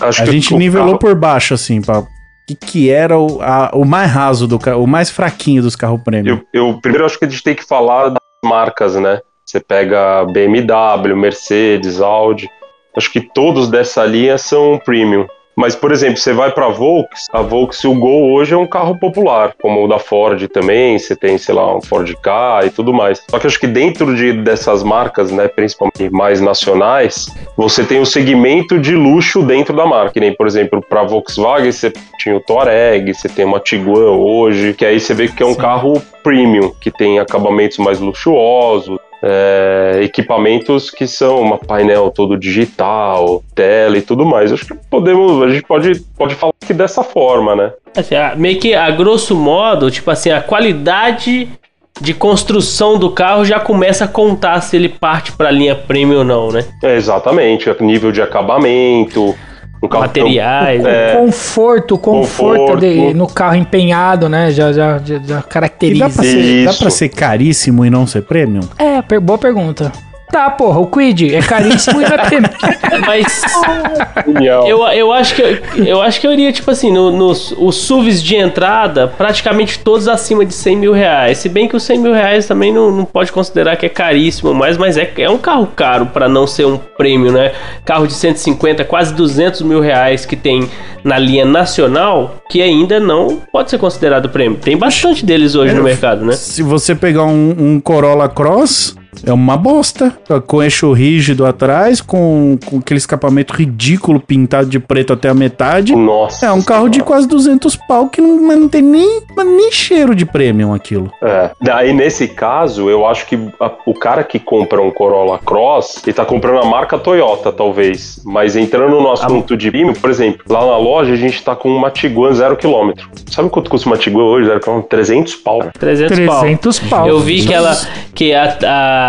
Acho A que gente nivelou carro- por baixo, assim, pra. Que, que era o, a- o mais raso do o mais fraquinho dos carros premium. Eu, eu primeiro acho que a gente tem que falar das marcas, né? Você pega BMW, Mercedes, Audi. Acho que todos dessa linha são premium. Mas, por exemplo, você vai para a Volks, a Volks, o Gol hoje é um carro popular, como o da Ford também, você tem, sei lá, um Ford K e tudo mais. Só que acho que dentro de, dessas marcas, né, principalmente mais nacionais, você tem o segmento de luxo dentro da marca. Que nem, por exemplo, para Volkswagen, você tinha o Touareg, você tem uma Tiguan hoje, que aí você vê que é um Sim. carro premium, que tem acabamentos mais luxuosos, é, equipamentos que são uma painel todo digital, tela e tudo mais. Acho que podemos, a gente pode, pode falar que dessa forma, né? Assim, a- meio que a grosso modo, tipo assim, a qualidade de construção do carro já começa a contar se ele parte pra linha premium ou não, né? É, exatamente, nível de acabamento, carro Materiais. É. Conforto, conforto de- Conforto. no carro empenhado, né? Já, já, já, já E caracteriza. dá pra, ser, dá pra ser caríssimo e não ser premium? É, per- boa pergunta. Tá, porra, o Quid é caríssimo e vai ter. Mas eu, eu, acho que, eu, eu acho que eu iria, tipo assim, no- nos os SUVs de entrada, praticamente todos acima de 100 mil reais. Se bem que os 100 mil reais também não, não pode considerar que é caríssimo mais, mas é, é um carro caro pra não ser um prêmio, né? Carro de 150, quase 200 mil reais que tem na linha nacional, que ainda não pode ser considerado prêmio. Tem bastante deles hoje no mercado, né? Se você pegar um, um Corolla Cross, é uma bosta. Com eixo rígido atrás, com, com aquele escapamento ridículo pintado de preto até a metade. Nossa. É um carro de quase 200 pau que não, mas não tem nem, nem cheiro de premium aquilo. É. Daí, nesse caso, eu acho que a- o cara que compra um Corolla Cross, ele tá comprando a marca Toyota, talvez. Mas entrando no assunto de premium, por exemplo, lá na loja a gente tá com uma Tiguan 0 km. Sabe quanto custa uma Tiguan hoje? 0 km? 300 pau. 300, pau. 300 pau. Eu vi que ela. Que a. a-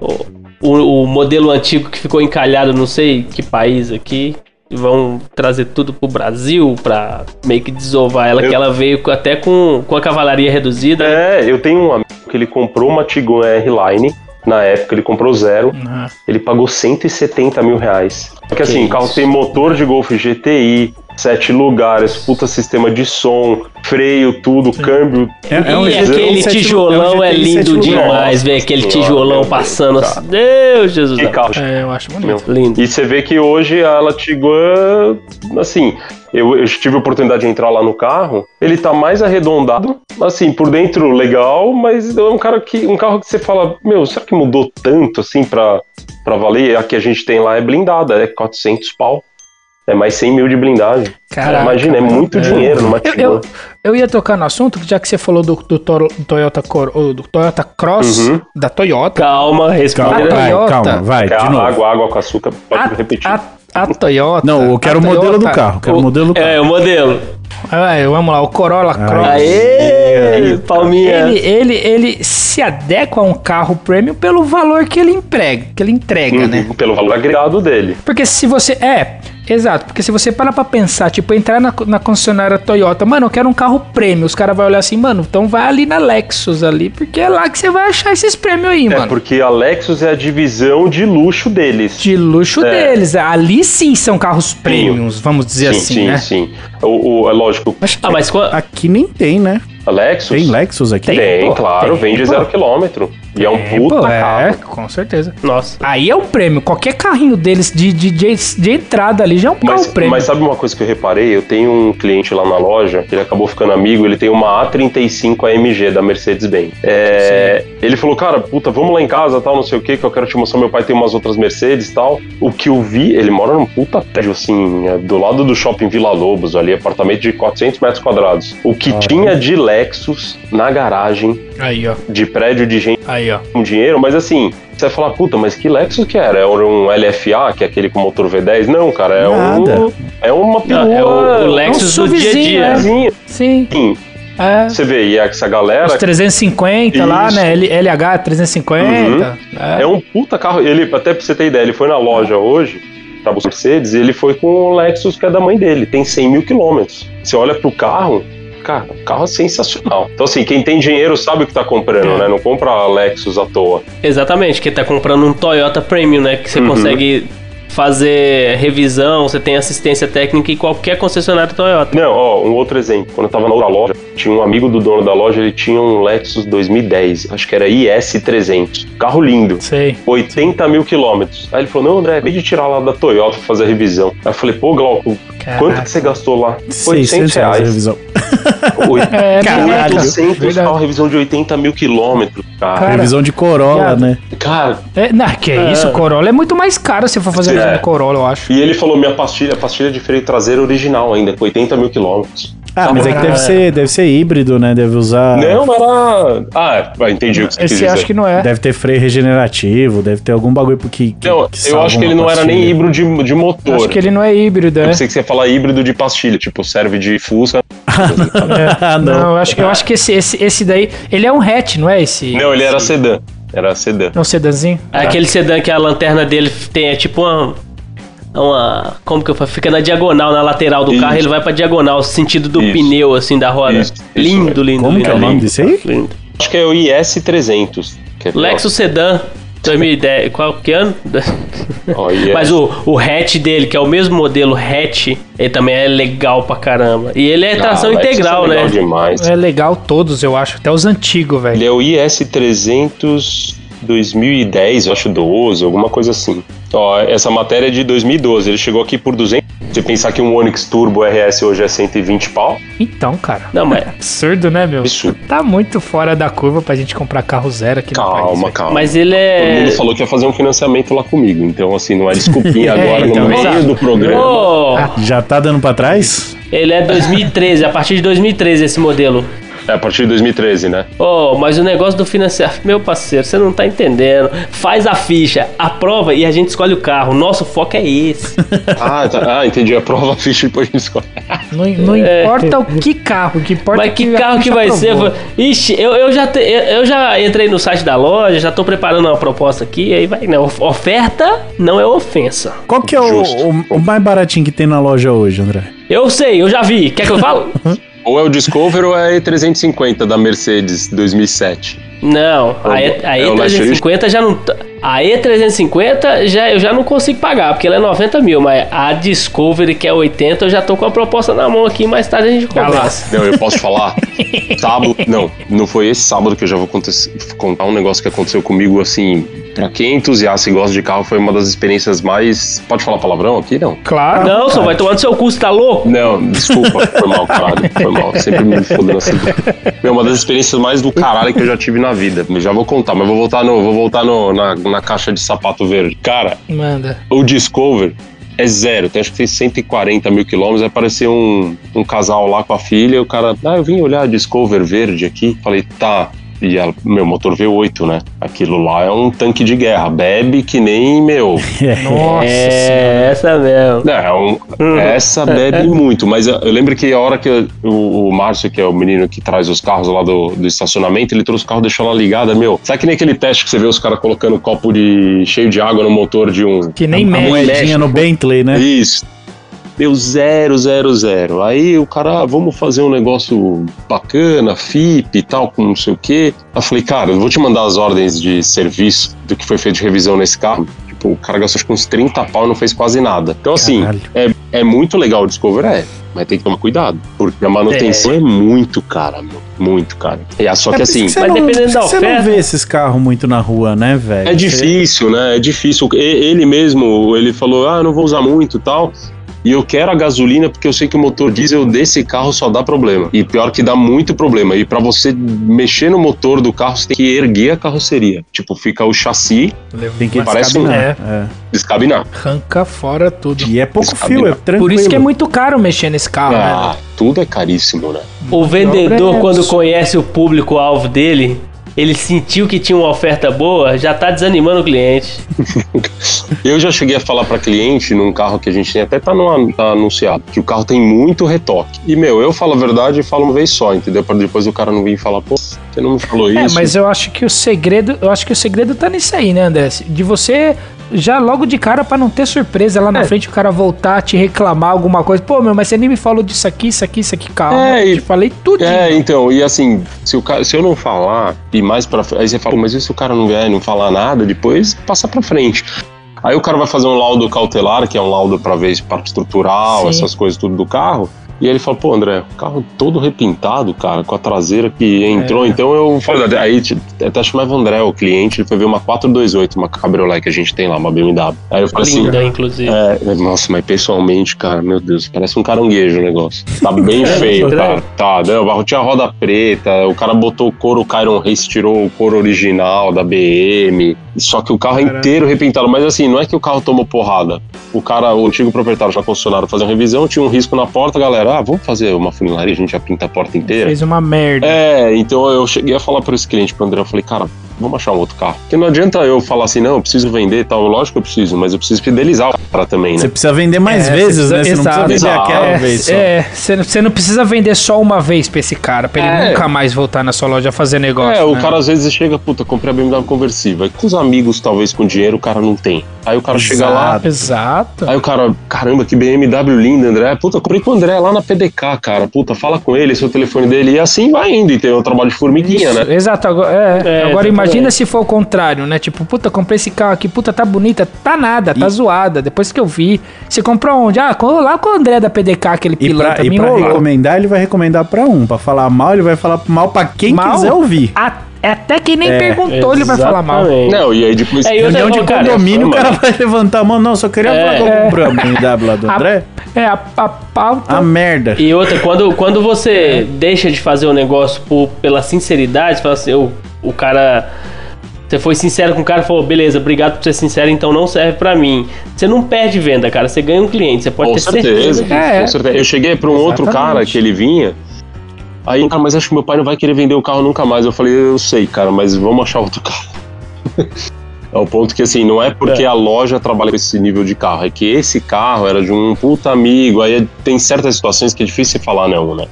o, o- o modelo antigo que ficou encalhado, não sei que país aqui. Vão trazer tudo pro Brasil pra meio que desovar ela, Eu- que ela veio até com, com a cavalaria reduzida. É, eu tenho um amigo que ele comprou uma Tiguan R-Line. Na época ele comprou zero, Ah, ele pagou 170 mil reais. Porque assim, o carro tem motor de Golf GTI, sete lugares, puta sistema de som, freio, tudo, câmbio. É- é um e GTI aquele tijolão é um é, lindo demais, velho. Aquele tijolão passando assim. Deus, Jesus. Que carro é, eu acho bonito. meu. Lindo. E você vê que hoje a Tiguan, assim, eu, eu tive a oportunidade de entrar lá no carro, ele tá mais arredondado, assim, por dentro legal, mas é um cara que um carro que você fala, meu, será que mudou tanto assim pra, pra valer? A que a gente tem lá é blindada, é 400 pau. É mais 100 mil de blindagem. Caraca, Imagina, é muito é. dinheiro numa Eu, eu, eu ia tocar no assunto, já que você falou do, do, Toro- do Toyota, Cor, do Toyota Cross, Uhum. da Toyota. Calma, respira. Calma, vai, calma, vai, É de a novo. água, água com açúcar, pode A, repetir. a, a Toyota. Não, eu quero o modelo do Toyota- carro. Quero o modelo do carro. É, o modelo. É, vamos lá, o Corolla Cross. Aê, palminha. Ele, ele, ele se adequa a um carro premium pelo valor que ele emprega, que ele entrega, né? Uhum, Pelo valor agregado dele. Porque se você. É, exato. Porque se você parar pra pensar, tipo, entrar na, na concessionária Toyota, mano, eu quero um carro prêmio. Os caras vão olhar assim, mano, então vai ali na Lexus ali, porque é lá que você vai achar esses prêmios aí, É mano. porque a Lexus é a divisão de luxo deles. De luxo É. deles. Ali sim são carros premiums, vamos dizer sim, assim, sim, né? sim. O, o- é lógico, que Ah, mas qual- aqui nem tem, né? a Lexus Tem Lexus aqui? Tem, pô, claro, tem, vende pô. zero quilômetro. E é um É, puta é, carro. com certeza. Nossa. Aí é um prêmio. Qualquer carrinho deles de, de, de, de entrada ali já é um Mas, prêmio. mas sabe uma coisa que eu reparei? Eu tenho um cliente lá na loja, ele acabou ficando amigo, ele tem uma A35 AMG da Mercedes-Benz. É, ele falou, cara, puta, vamos lá em casa, tal, não sei o que, que eu quero te mostrar. Meu pai tem umas outras Mercedes e tal. O que eu vi, ele mora num puta prédio, assim, é, do lado do shopping Vila Lobos, ali, apartamento de 400 metros quadrados. O que tinha de Lexus na garagem, Aí, ó. de prédio de gente Aí, ó. com dinheiro, mas assim, você vai falar, puta, mas que Lexus que era? Era um LFA, que é aquele com motor V10? Não, cara, é Nada. um. É uma perua. Não, é o, o Lexus um do dia a dia. é. Sim, Sim. É. Você vê, e essa galera Os 350 lá, Isso. né? L- LH 350. é um puta carro. Ele, até pra você ter ideia, ele foi na loja hoje, pra buscar Mercedes, e ele foi com o Lexus que é da mãe dele, tem 100 mil quilômetros. Você olha pro carro, cara, carro é sensacional. Então, assim, quem tem dinheiro sabe o que tá comprando, É. né? Não compra Lexus à toa. Exatamente, que tá comprando um Toyota Premium, né? Que você Uhum. consegue fazer revisão, você tem assistência técnica em qualquer concessionário Toyota. Não, ó, um outro exemplo. Quando eu tava na outra loja, tinha um amigo do dono da loja, ele tinha um Lexus 2010, acho que era IS300. Carro lindo. Sei. 80 mil quilômetros. Aí ele falou: Não, André, acabei de tirar lá da Toyota pra fazer a revisão. Aí eu falei: Pô, Glauco, Caraca. quanto que você gastou lá? 600 reais revisão. Oito- É, Caralho. 800 Verdade. carro, revisão de 80 mil quilômetros, cara. Cara, revisão de Corolla, viado. né? Cara, É, não, que é isso, Corolla é muito mais caro se for fazer É. Corolla, eu acho. e ele falou: Minha pastilha, pastilha de freio traseiro original ainda, com 80 mil quilômetros. Ah, mas é que deve ser, deve ser híbrido, né? Deve usar. Não, não era. Ah, é, entendi o que você quis Esse dizer. acho que não é. Deve ter freio regenerativo, deve ter algum bagulho que. que, Não, que eu acho que ele não era nem pastilha. híbrido de, de motor. Acho que ele não é híbrido, Eu é. pensei que você ia falar híbrido de pastilha, tipo, serve de Fusca. Ah, Não, não. eu acho, que- eu acho que esse, esse, esse daí. Ele é um hatch, não é esse? Não, ele era sedã. Era sedã. É um sedanzinho? É Aquele sedã que a lanterna dele tem é tipo uma. Uma. Como que eu falo? Fica na diagonal, na lateral do Isso. carro, ele vai pra diagonal, sentido do Isso. pneu, assim, da roda. Isso, isso lindo, lindo, Como lindo. que é o nome lindo. desse aí? Lindo. Acho que é o IS300. que é- Lexus Sedan 2010. Qual que ano? Ó, IS. Mas o, o hatch dele, que é o mesmo modelo hatch, ele também é legal pra caramba. E ele é Ah, tração Lexus integral, é legal né? demais. É legal todos, eu acho. Até os antigos, velho. Ele é o IS300 2010, eu acho 12, alguma coisa assim. Ó, essa matéria é de 2012, ele chegou aqui por 200. Se pensar que um Onix Turbo RS hoje é 120 pau, Então, cara. Não, mas, Absurdo, né, meu? absurdo. Tá muito fora da curva pra gente comprar carro zero aqui no país. Calma, calma. mas ele Todo é. mundo falou que ia fazer um financiamento lá comigo, então assim, não é desculpinha É, agora então, no meio exato. do programa. Ô, Já tá dando pra trás? ele é 2013, a partir de 2013 esse modelo. É a partir de 2013, né? Oh, mas o negócio do financiamento, meu parceiro, você não tá entendendo. Faz a ficha, aprova e a gente escolhe o carro. Nosso foco é esse. Ah, tá. ah entendi. A prova a ficha e depois a gente escolhe. Não, não É. importa o que carro, o que importa Mas é que a carro que vai ser? aprovou. Ixi, eu, eu, já te- eu, já entrei no site da loja, já tô preparando uma proposta aqui, aí vai. Não, oferta não é ofensa. Qual que é o, o, o mais baratinho que tem na loja hoje, André? Eu sei, eu já vi. Quer que eu falo? Ou é o Discover ou é a E350 da Mercedes 2007. Não, a, E- a É o E350 já não. tá- A E350 já, eu já não consigo pagar, porque ela é 90 mil, mas a Discovery, que é 80, eu já tô com a proposta na mão aqui, mais tarde a gente lá. conversa. Não, eu posso falar. sábado. Não, não foi esse sábado que eu já vou contar um negócio que aconteceu comigo, assim. Pra quem é entusiasta e gosta de carro, foi uma das experiências mais. Pode falar palavrão aqui? Não. Claro. Não, só vai tomar no seu cu, você tá louco? Não, desculpa, foi mal, caralho. Foi mal. Sempre me fodendo assim. Meu, uma das experiências mais do caralho que eu já tive na vida. Já vou contar, mas vou voltar, no, vou voltar no, na, na caixa de sapato verde. Cara, Manda. o Discover é zero, tem acho que tem 140 mil quilômetros. Vai aparecer um, um casal lá com a filha. E o cara, ah, eu vim olhar a Discover verde aqui. Falei, tá. E ela, meu, motor V8, né? Aquilo lá é um tanque de guerra. Bebe que nem, meu. Nossa senhora. é, essa mesmo. Não, é um- essa bebe muito, mas eu, eu lembro que a hora que eu- o, o Márcio, que é o menino que traz os carros lá do, do estacionamento, ele trouxe o carro, deixou ela ligada, meu. Sabe que nem aquele teste que você vê os caras colocando um copo de cheio de água no motor de um. Que nem A mexe. moedinha no Bentley, né? Isso. Deu zero, zero, zero. Aí o cara, ah, vamos fazer um negócio bacana, FIP e tal, com não sei o quê. Eu falei, cara, eu vou te mandar as ordens de serviço do que foi feito de revisão nesse carro. Tipo, o cara gastou acho que uns 30 pau e não fez quase nada. Então, assim, Caralho. é, é muito legal o Discover, é. Mas tem que tomar cuidado. Porque a manutenção é, muito cara, meu. Muito cara. E é só É que assim. você mas não, dependendo da que você não oferta- vê esses carros muito na rua, né, velho? É Você- difícil, né? É difícil. Ele mesmo, ele falou, ah, não vou usar muito e tal. E eu quero a gasolina porque eu sei que o motor diesel desse carro só dá problema. E pior que dá muito problema. E pra você mexer no motor do carro, você tem que erguer a carroceria. Tipo, fica o chassi Tem que Parece um- descabinar. É. descabinar. Arranca fora tudo. E é pouco Descabinar. fio, é tranquilo. Por isso que é muito caro mexer nesse carro, Ah, né? tudo é caríssimo, né? O vendedor, quando conhece o público-alvo dele, ele sentiu que tinha uma oferta boa, já tá desanimando o cliente. Eu já cheguei a falar pra cliente num carro que a gente tem, até tá, no, tá anunciado, que o carro tem muito retoque. E, meu, eu falo a verdade e falo uma vez só, entendeu? Pra depois o cara não vir falar, pô, você não me falou É, isso. mas eu acho que o segredo, eu acho que o segredo tá nisso aí, né, André? De você já logo de cara pra não ter surpresa lá na É. frente o cara voltar te reclamar alguma coisa. Pô, meu, mas você nem me falou disso aqui, isso aqui, isso aqui, calma. É, eu te falei tudo. É, então, e assim, se, o cara, se eu não falar, e mais pra frente, aí você fala, "Pô, mas e se o cara não vier e não falar nada, depois passa pra frente. Aí o cara vai fazer um laudo cautelar, que é um laudo pra ver parte estrutural, Sim. essas coisas tudo do carro. E aí ele fala, pô, André, o carro todo repintado, cara, com a traseira que entrou. Então eu falei, aí até chamava o André, o cliente, ele foi ver uma 428, uma cabriolet que a gente tem lá, uma BMW. Aí eu falei assim, Linda, inclusive. é, nossa, mas pessoalmente, cara, meu Deus, parece um caranguejo o negócio. Tá bem feio, cara. Tá, né? O barro tinha roda preta, o cara botou o couro Kyron Race, tirou o couro original da BM. Só que o carro é inteiro repintado. Mas assim, não é que o carro tomou porrada. O cara, o antigo proprietário já concessionário fazer uma revisão, tinha um risco na porta, galera. Ah, vamos fazer uma funilaria, a gente já pinta a porta inteira. Fez uma merda. É, então eu cheguei a falar para esse cliente, pro André, eu falei, cara, vamos achar um outro carro. Porque não adianta eu falar assim, não, eu preciso vender e tal. Lógico que eu preciso, mas eu preciso fidelizar o cara também, né? Você precisa vender mais É, vezes, você né? Você não precisa- precisa vender exato. aquela É, vez só. é, você não- você não precisa vender só uma vez pra esse cara, pra ele É. nunca mais voltar na sua loja fazer negócio. É, o né? cara às vezes chega, puta, comprei a BMW conversível. Aí com os amigos, talvez com dinheiro, o cara não tem. Aí o cara chega lá, Exato. aí o cara, caramba, que BMW linda, André. Puta, comprei com o André lá na PDK, cara. Puta, fala com ele, esse é o telefone dele. E assim vai indo, e tem o trabalho de formiguinha, Isso, né? Exato, agora, é, É, agora exatamente. Imagina se for o contrário, né? Tipo, puta, comprei esse carro aqui, puta, tá bonita, tá nada, tá zoada. Depois que eu vi, você comprou onde? Ah, lá com o André da PDK, aquele E piloto, pra, e pra enrolou. recomendar, ele vai recomendar pra um. Pra falar mal, ele vai falar mal pra quem Mal? quiser ouvir. A- até quem nem É, perguntou, ele vai falar mal. Não, e aí depois. É, Reunião de cara, condomínio, o cara vai levantar a mão. Não, só queria falar que eu É. comprei a BMW lá do André. É, a, a pauta. A merda. E outra, quando, quando você deixa de fazer o negócio por, pela sinceridade, você fala assim, o, o cara. Você foi sincero com o cara e falou, beleza, obrigado por ser sincero, então não serve pra mim. Você não perde venda, cara. Você ganha um cliente, você pode Com ter certeza, certeza. É. com certeza. Eu cheguei para um outro Exatamente. cara que ele vinha. Aí, cara, mas acho que meu pai não vai querer vender o carro nunca mais. Eu falei, eu sei, cara, mas vamos achar outro carro. É o ponto que, assim, não é porque a loja trabalha com esse nível de carro, é que esse carro era de um puta amigo. Aí tem certas situações que é difícil falar não, né?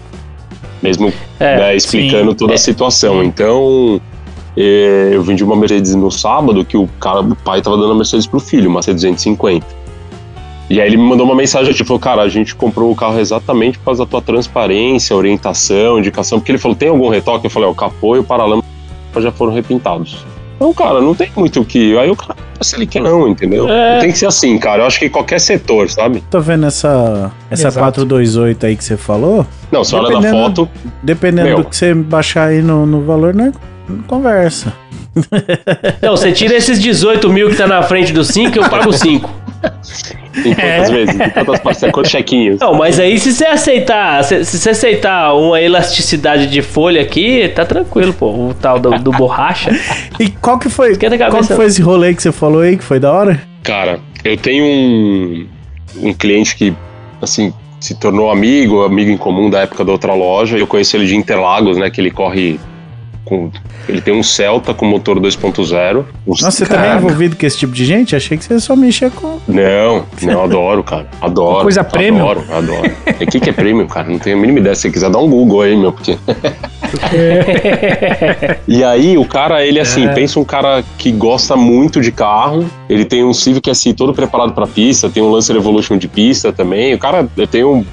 Mesmo É, né, explicando sim, toda a situação. Então, eh, eu vendi uma Mercedes no sábado que o cara, o pai tava dando a Mercedes pro filho, uma C250. E aí ele me mandou uma mensagem, tipo, cara, a gente comprou o carro exatamente por causa da tua transparência, orientação, indicação, porque ele falou, tem algum retoque? Eu falei, ó, o capô e o paralama já foram repintados. Então, cara, não tem muito o que... Aí o cara, se ele quer não, entendeu? É. Tem que ser assim, cara. Eu acho que qualquer setor, sabe? Tô vendo essa, essa Exato. 428 aí que você falou. Não, você olha na foto, Dependendo Meu. do que você baixar aí no, no valor, né? Conversa. Então, você tira esses 18 mil que tá na frente do 5, eu pago 5. em quantas vezes, em quantas parcelas, quantos chequinhos. Não, mas aí se você aceitar, se, se você aceitar uma elasticidade de folha aqui, tá tranquilo, pô. O tal do, do borracha. E qual que foi? Qual que foi esse rolê que você falou aí que foi da hora? Cara, eu tenho um, um cliente que, assim, se tornou amigo, amigo em comum da época da outra loja. Eu conheço ele de Interlagos, né? Que ele corre com. Ele tem um Celta com motor 2.0. Um- Nossa, você também é Caraca. envolvido com esse tipo de gente? Achei que você só mexia com. Não, não, adoro, cara. Adoro. Coisa premium. Adoro, adoro. E o que, que é premium, cara? Não tenho a mínima ideia. Se você quiser dar um Google aí, meu, porque. e aí, o cara, ele assim, pensa um cara que gosta muito de carro. Ele tem um Civic SI todo preparado pra pista, tem um Lancer Evolution de pista também. O cara tem um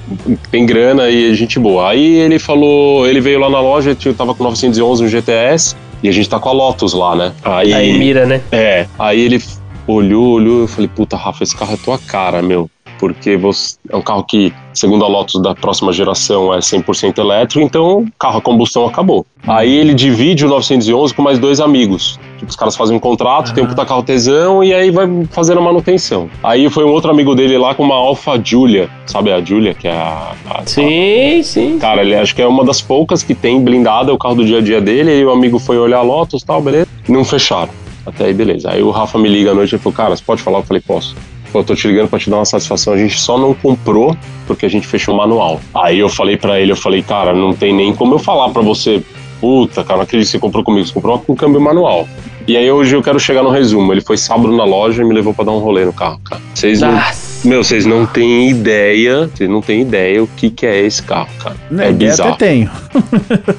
tem grana e é gente boa. Aí ele falou, ele veio lá na loja, eu tava com 911 no GTS e a gente tá com a Lotus lá, né? Aí, Aí mira, né? é, aí ele olhou, olhou, eu falei, puta, Rafa, esse carro é tua cara, meu. Porque você, é um carro que, segundo a Lotus da próxima geração, é 100% elétrico, então o carro a combustão acabou. Aí ele divide o 911 com mais dois amigos. Tipo, os caras fazem um contrato, tem um puta carro tesão e aí vai fazendo a manutenção. Aí foi um outro amigo dele lá com uma Alfa Giulia, sabe a Giulia, que é a, a, Sim, sim. Cara, ele acho que é uma das poucas que tem blindada, é o carro do dia a dia dele. Aí o amigo foi olhar a Lotus e tal, beleza. Não fecharam. Até aí, beleza. Aí o Rafa me liga à noite e falou: Cara, você pode falar? Eu falei: Posso. Falou, tô te ligando pra te dar uma satisfação. A gente só não comprou porque a gente fechou o manual. Aí eu falei pra ele: Eu falei, cara, não tem nem como eu falar pra você puta, cara, não acredito que você comprou comigo, você comprou com câmbio manual. E aí hoje eu quero chegar no resumo. Ele foi sábado na loja e me levou pra dar um rolê no carro, cara. Vocês não. Nossa. Meu, vocês não têm ideia, vocês não têm ideia o que, que é esse carro, cara. Né, é bizarro. até tenho.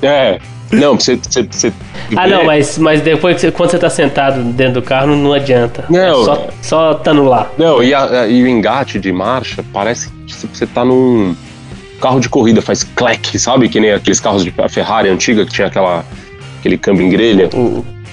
É. Não, você. você, você Ah, não, mas, mas depois que você, quando você tá sentado dentro do carro, não, não adianta. Não. É só, só estando lá. Não, e, a- e o engate de marcha parece que você tá num carro de corrida, faz clack, sabe? Que nem aqueles carros de Ferrari antiga que tinha aquela, aquele câmbio em grelha.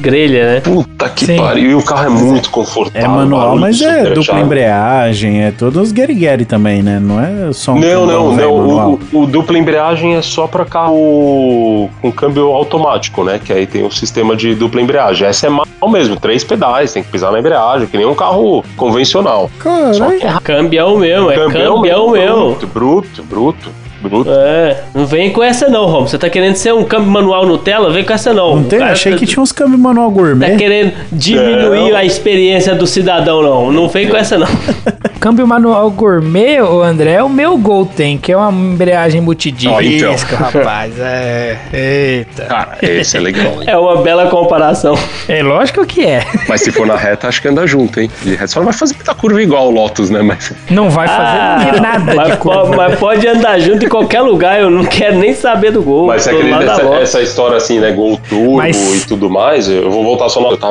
Grelha, né? Puta que Sim. pariu. E o carro é muito confortável. É manual, mas é dupla embreagem, é todos guerigueri também, né? Não é só um Não, não, não. O, o dupla embreagem é só pra carro com câmbio automático, né? Que aí tem o sistema de dupla embreagem. Essa é mal mesmo, três pedais, tem que pisar na embreagem, que nem um carro convencional. Só Caralho. que é Cambião mesmo, é cambião mesmo. bruto, bruto, bruto, bruto. É, não vem com essa não, Rom. Você tá querendo ser um câmbio manual Nutella? Vem com essa não. Não tem? Achei tá- que tinha uns câmbio manual gourmet. Tá querendo diminuir Não. a experiência do cidadão, não. Não vem com essa, não. Câmbio manual gourmet, ô André, é o meu Gol tem, que é uma embreagem multidisco, Ó, então. rapaz. É. Eita. Cara, esse é legal, hein? É uma bela comparação. É lógico que é. Mas se for na reta, acho que anda junto, hein? De reta só não vai fazer muita curva igual o Lotus, né? Mas Não vai fazer nada de Ah, mas, curva. po- mas pode andar junto em qualquer lugar. Eu não quero nem saber do gol. Mas acredita essa, essa história assim, né? Gol turbo Mas- e tudo mais? Eu vou voltar só na.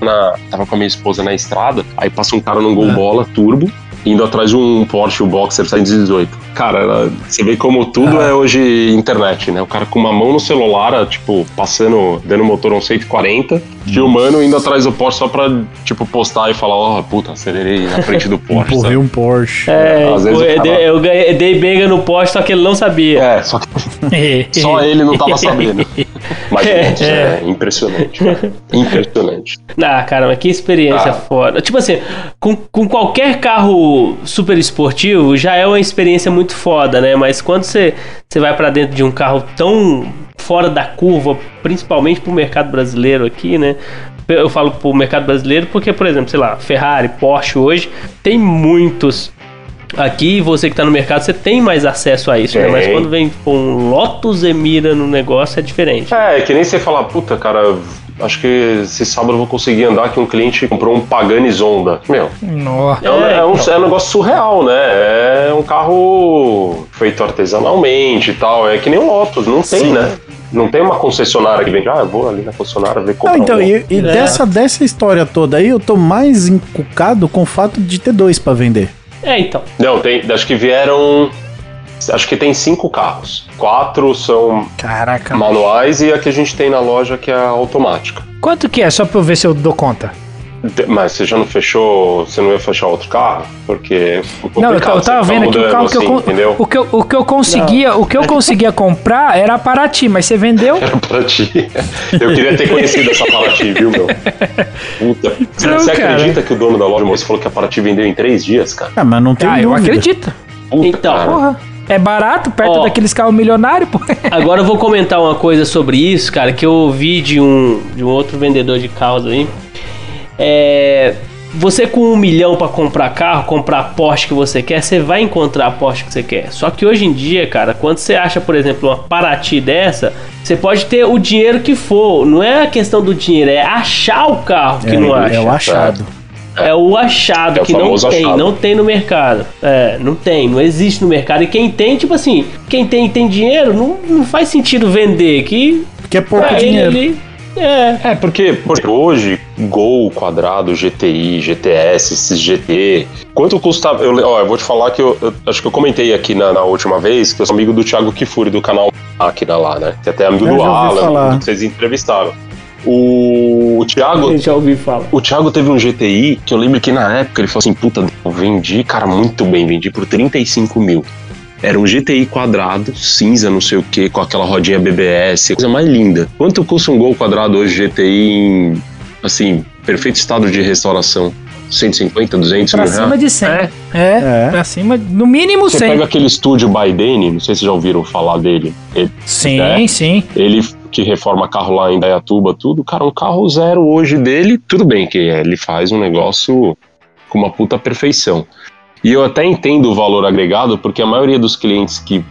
Na- tava com a minha esposa na estrada, aí passa um cara num gol bola turbo. Indo atrás de um Porsche, o Boxer 118. Cara, você vê como tudo é hoje internet, né? O cara com uma mão no celular, tipo, passando, dando motor a um 140, filmando, indo atrás do Porsche só pra, tipo, postar e falar, ó, puta, acelerei na frente do Porsche. Empurrei um Porsche. É, Às vezes eu, cara- dei, eu ganhei- dei benga no poste, só que ele não sabia. É, só que só ele não tava sabendo. Mas gente, é impressionante. cara. Impressionante. Ah, cara, mas que experiência Ah. foda. Tipo assim, com, com qualquer carro super esportivo já é uma experiência muito foda, né? Mas quando você, você vai pra dentro de um carro tão fora da curva, principalmente pro mercado brasileiro aqui, né? Eu falo pro mercado brasileiro porque, por exemplo, sei lá, Ferrari, Porsche hoje, tem muitos aqui, você que tá no mercado, você tem mais acesso a isso, né? Mas quando vem com um Lotus Emira no negócio é diferente. É, é que nem você falar, puta, cara, acho que esse sábado eu vou conseguir andar que um cliente comprou um Pagani Zonda. Meu, Nossa. é, um, É, é um- então. é um negócio surreal, né? É um carro feito artesanalmente e tal. É que nem um Lotus, não tem, Sim. né? Não tem uma concessionária que vende, ah, eu vou ali na concessionária ver comprar Não, então, um e, e É. dessa, dessa história toda aí, eu tô mais encucado com o fato de ter dois pra vender. É, então. Não, tem, acho que vieram. Acho que tem cinco carros. Quatro são Caraca. manuais e a que a gente tem na loja que é a automática. Quanto que é? Só pra eu ver se eu dou conta. Mas você já não fechou. Você não ia fechar outro carro? Porque. ficou Não, eu, eu tava vendo que o carro que eu, assim, Entendeu? o que eu, o que eu conseguia, o que eu conseguia comprar era a Paraty, mas você vendeu? Era pra ti. Eu queria ter conhecido essa Paraty, viu, meu? Puta. Você, Não, você cara. acredita que o dono da loja moço falou que a Paraty vendeu em três dias, cara? Ah, mas não tem Ah, eu acredito. Puta, Então, cara. Porra. É barato, perto Ó. daqueles carros milionários, pô. Agora eu vou comentar uma coisa sobre isso, cara, que eu ouvi de um, de um outro vendedor de carros aí. É, você com um milhão pra comprar carro, comprar a Porsche que você quer, você vai encontrar a Porsche que você quer. Só que hoje em dia, cara, quando você acha, por exemplo, uma Paraty dessa, você pode ter o dinheiro que for. Não é a questão do dinheiro, é achar o carro que é, não acha. é o achado. É o achado É o que não tem, achado. não tem no mercado. É, não tem, não existe no mercado. E quem tem, tipo assim, quem tem tem dinheiro, não, não faz sentido vender. Que Porque é pouco ele dinheiro. ali. É. É, porque, porque hoje, Gol quadrado, GTI, GTS, esses GT. Quanto custava? Eu, ó, eu vou te falar que eu, eu- acho que eu comentei aqui na, na última vez que eu sou amigo do Thiago Kifuri do canal Máquina lá, né? Que até é amigo Eu do Alan, falar. que vocês entrevistaram. O, o Thiago. Eu já ouvi falar. O Thiago teve um GTI que eu lembro que na época ele falou assim: puta, eu vendi, cara, muito bem, vendi por 35 mil. Era um GTI quadrado, cinza, não sei o que, com aquela rodinha BBS, coisa mais linda. Quanto custa um Gol quadrado hoje GTI em, assim, perfeito estado de restauração? 150, 200 Pra mil cima reais? de 100. É, É. pra cima, no mínimo Você 100. pega aquele estúdio Biden, não sei se vocês já ouviram falar dele. Ele, Sim, É. sim. ele que reforma carro lá em Dayatuba, tudo, cara, um carro zero hoje dele, tudo bem que ele faz um negócio com uma puta perfeição. E eu até entendo o valor agregado, porque a maioria dos clientes que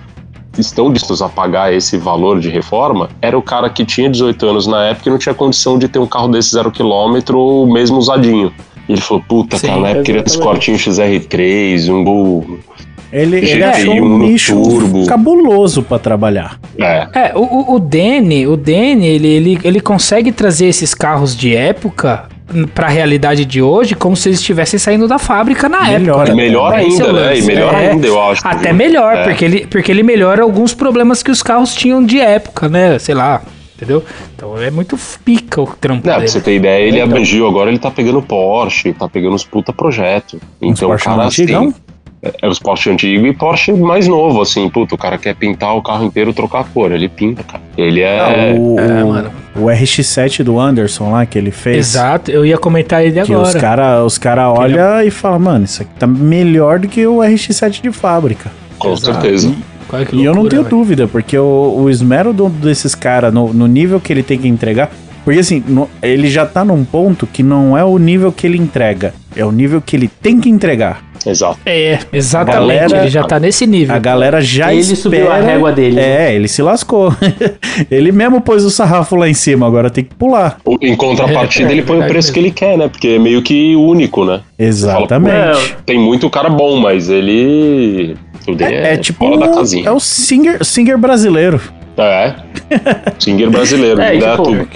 estão dispostos a pagar esse valor de reforma era o cara que tinha 18 anos na época e não tinha condição de ter um carro desse zero quilômetro, mesmo usadinho. E ele falou, puta, Sim, cara, na época eu queria esse exatamente. cortinho XR3, um Gol... Ele, ele achou um um nicho turbo. cabuloso pra trabalhar. É, É, o, o, o Danny, o Danny, ele, ele, ele consegue trazer esses carros de época pra realidade de hoje como se eles estivessem saindo da fábrica na Melhor. época. melhor é ainda, né? E melhor É. ainda, eu acho. Até viu? melhor, É. porque, ele, porque ele melhora alguns problemas que os carros tinham de época, né? Sei lá, entendeu? Então é muito pica o trampo Não, pra dele. você ter ideia, ele Então. abrangiu agora, ele tá pegando Porsche, tá pegando os puta projeto. Então, o Porsche cara, assim, é, é os Porsche antigo e Porsche mais novo, assim, puta, o cara quer pintar o carro inteiro, trocar a cor, ele pinta, cara. Ele é... Ah, o, é, o- mano. o RX7 do Anderson lá que ele fez. Exato, eu ia comentar ele Que agora. os caras os cara olham e falam, mano, isso aqui tá melhor do que o RX7 de fábrica. com Exato. certeza. Olha que e eu não loucura, tenho velho. dúvida, porque o, o esmero do- desses caras, no, no nível que ele tem que entregar. Porque assim, no- ele já tá num ponto que não é o nível que ele entrega, é o nível que ele tem que entregar. Exato. É, exatamente, Galera- ele já tá nesse nível. A galera já Ele espera... subiu a régua dele? É, ele se lascou. ele mesmo pôs o sarrafo lá em cima, agora tem que pular. O- Em contrapartida, É, ele põe o verdade preço mesmo. que ele quer, né? Porque é meio que único, né? Exatamente. Tem muito cara bom, mas ele... O dele É, é tipo fora da o- casinha. é o singer, singer brasileiro. É. Singer brasileiro, É, é, tipo, tudo.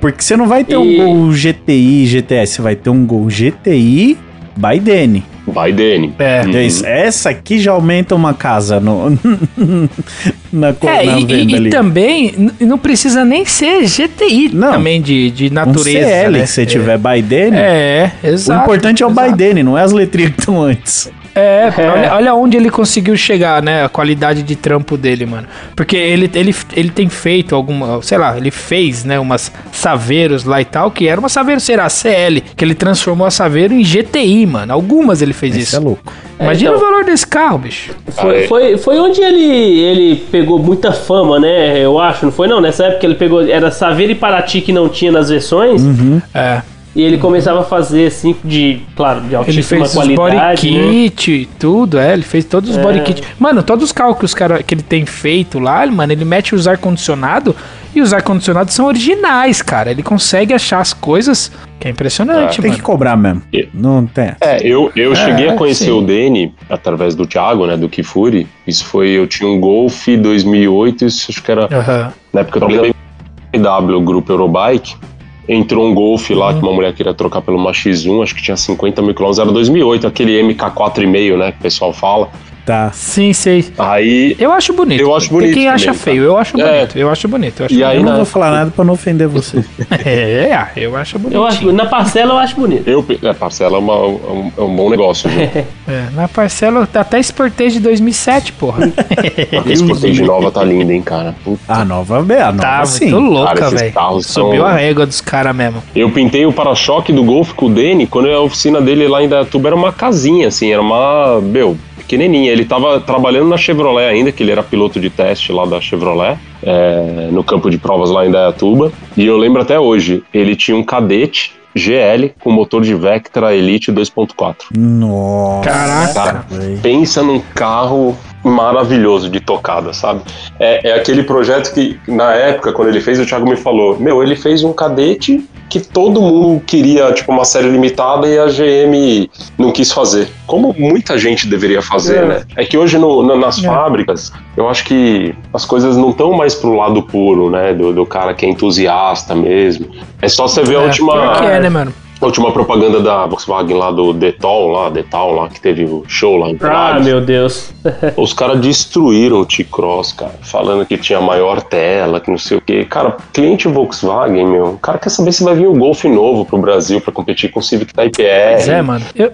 Porque você não vai ter E- um Gol GTI, GTS, você vai ter um Gol GTI Biden. Vai, Dene. É. Então, isso- Essa aqui já aumenta uma casa no, na, co- É, na e, venda e- e ali. também n- não precisa nem ser GTI Não. também de, de um natureza. CL né? que você tiver Biden. É, O exato. importante é o exato. Biden, não é as letrinhas que estão antes. É, Olha, olha onde ele conseguiu chegar, né? A qualidade de trampo dele, mano. Porque ele, ele, ele tem feito alguma, sei lá, ele fez, né, umas Saveiros lá e tal, que era uma Saveiro, será, CL, que ele transformou a Saveiro em GTI, mano. Algumas ele fez Isso isso. é louco. Imagina É, então. o valor desse carro, bicho. Foi, é. foi, foi onde ele, ele pegou muita fama, né? Eu acho, não foi não? Nessa época ele pegou. Era Saveiro e Paraty que não tinha nas versões. É. E ele começava a fazer assim, de, claro, de Ele altíssima fez os body qualidade. né? kit e tudo, é. Ele fez todos os É. body kit. Mano, todos os carros que, os cara, que ele tem feito lá, mano, ele mete os ar-condicionado e os ar-condicionados são originais, cara. Ele consegue achar as coisas que é impressionante, Tem mano. que cobrar mesmo. É. Não tem. É, eu, eu É, cheguei a conhecer sim. o Dene através do Thiago, né, do Kifuri. Isso foi, eu tinha um Golf 2008, isso acho que era Aham. na época eu trabalhava em BMW, Grupo Eurobike. Entrou um Golf lá que uma mulher queria trocar pelo uma X1, acho que tinha 50 mil quilômetros, era 2008, aquele MK4,5, né, que o pessoal fala. Tá. Sim, sei. Aí, Eu acho bonito. Eu acho Tem bonito quem acha também, feio, eu acho É. bonito. Eu acho bonito. Eu acho E aí, Eu não na vou falar nada pra não ofender você. É, ah, eu acho bonito. Eu acho, na parcela eu acho bonito. eu, é, parcela é, uma- é um, é um bom negócio, viu? É, na parcela, até exportei de 2007, porra. Esse Sportage nova tá linda, hein, cara. Puta. A nova, a nova tá sim. muito louca, velho. Subiu são- a régua dos caras mesmo. Eu pintei o para-choque do Golf com o Dene quando a oficina dele lá em Dayatuba era uma casinha, assim, era uma, meu, pequenininha. Ele tava trabalhando na Chevrolet ainda, que ele era piloto de teste lá da Chevrolet, é, no campo de provas lá em Dayatuba. E eu lembro até hoje, ele tinha um cadete GL com motor de Vectra Elite 2.4. Nossa. Caraca. velho. Pensa num carro maravilhoso de tocada, sabe? É, é aquele projeto que, na época, quando ele fez, o Thiago me falou: Meu, ele fez um cadete que todo mundo queria, tipo, uma série limitada e a GM não quis fazer. Como muita gente deveria fazer, É. né? É que hoje no- na- nas É. fábricas, eu acho que as coisas não estão mais pro lado puro, né? Do, do cara que é entusiasta mesmo. É só você ver a É, última. é, né, mano? A última propaganda da Volkswagen lá do Detol, lá, Detol lá, que teve o show lá em Ah, Interlagos. meu Deus. Os caras destruíram o T-Cross, cara, falando que tinha maior tela, que não sei o quê. Cara, cliente Volkswagen, meu, o cara quer saber se vai vir o Golf novo pro Brasil pra competir com o Civic Type R. Pois é, mano. Eu,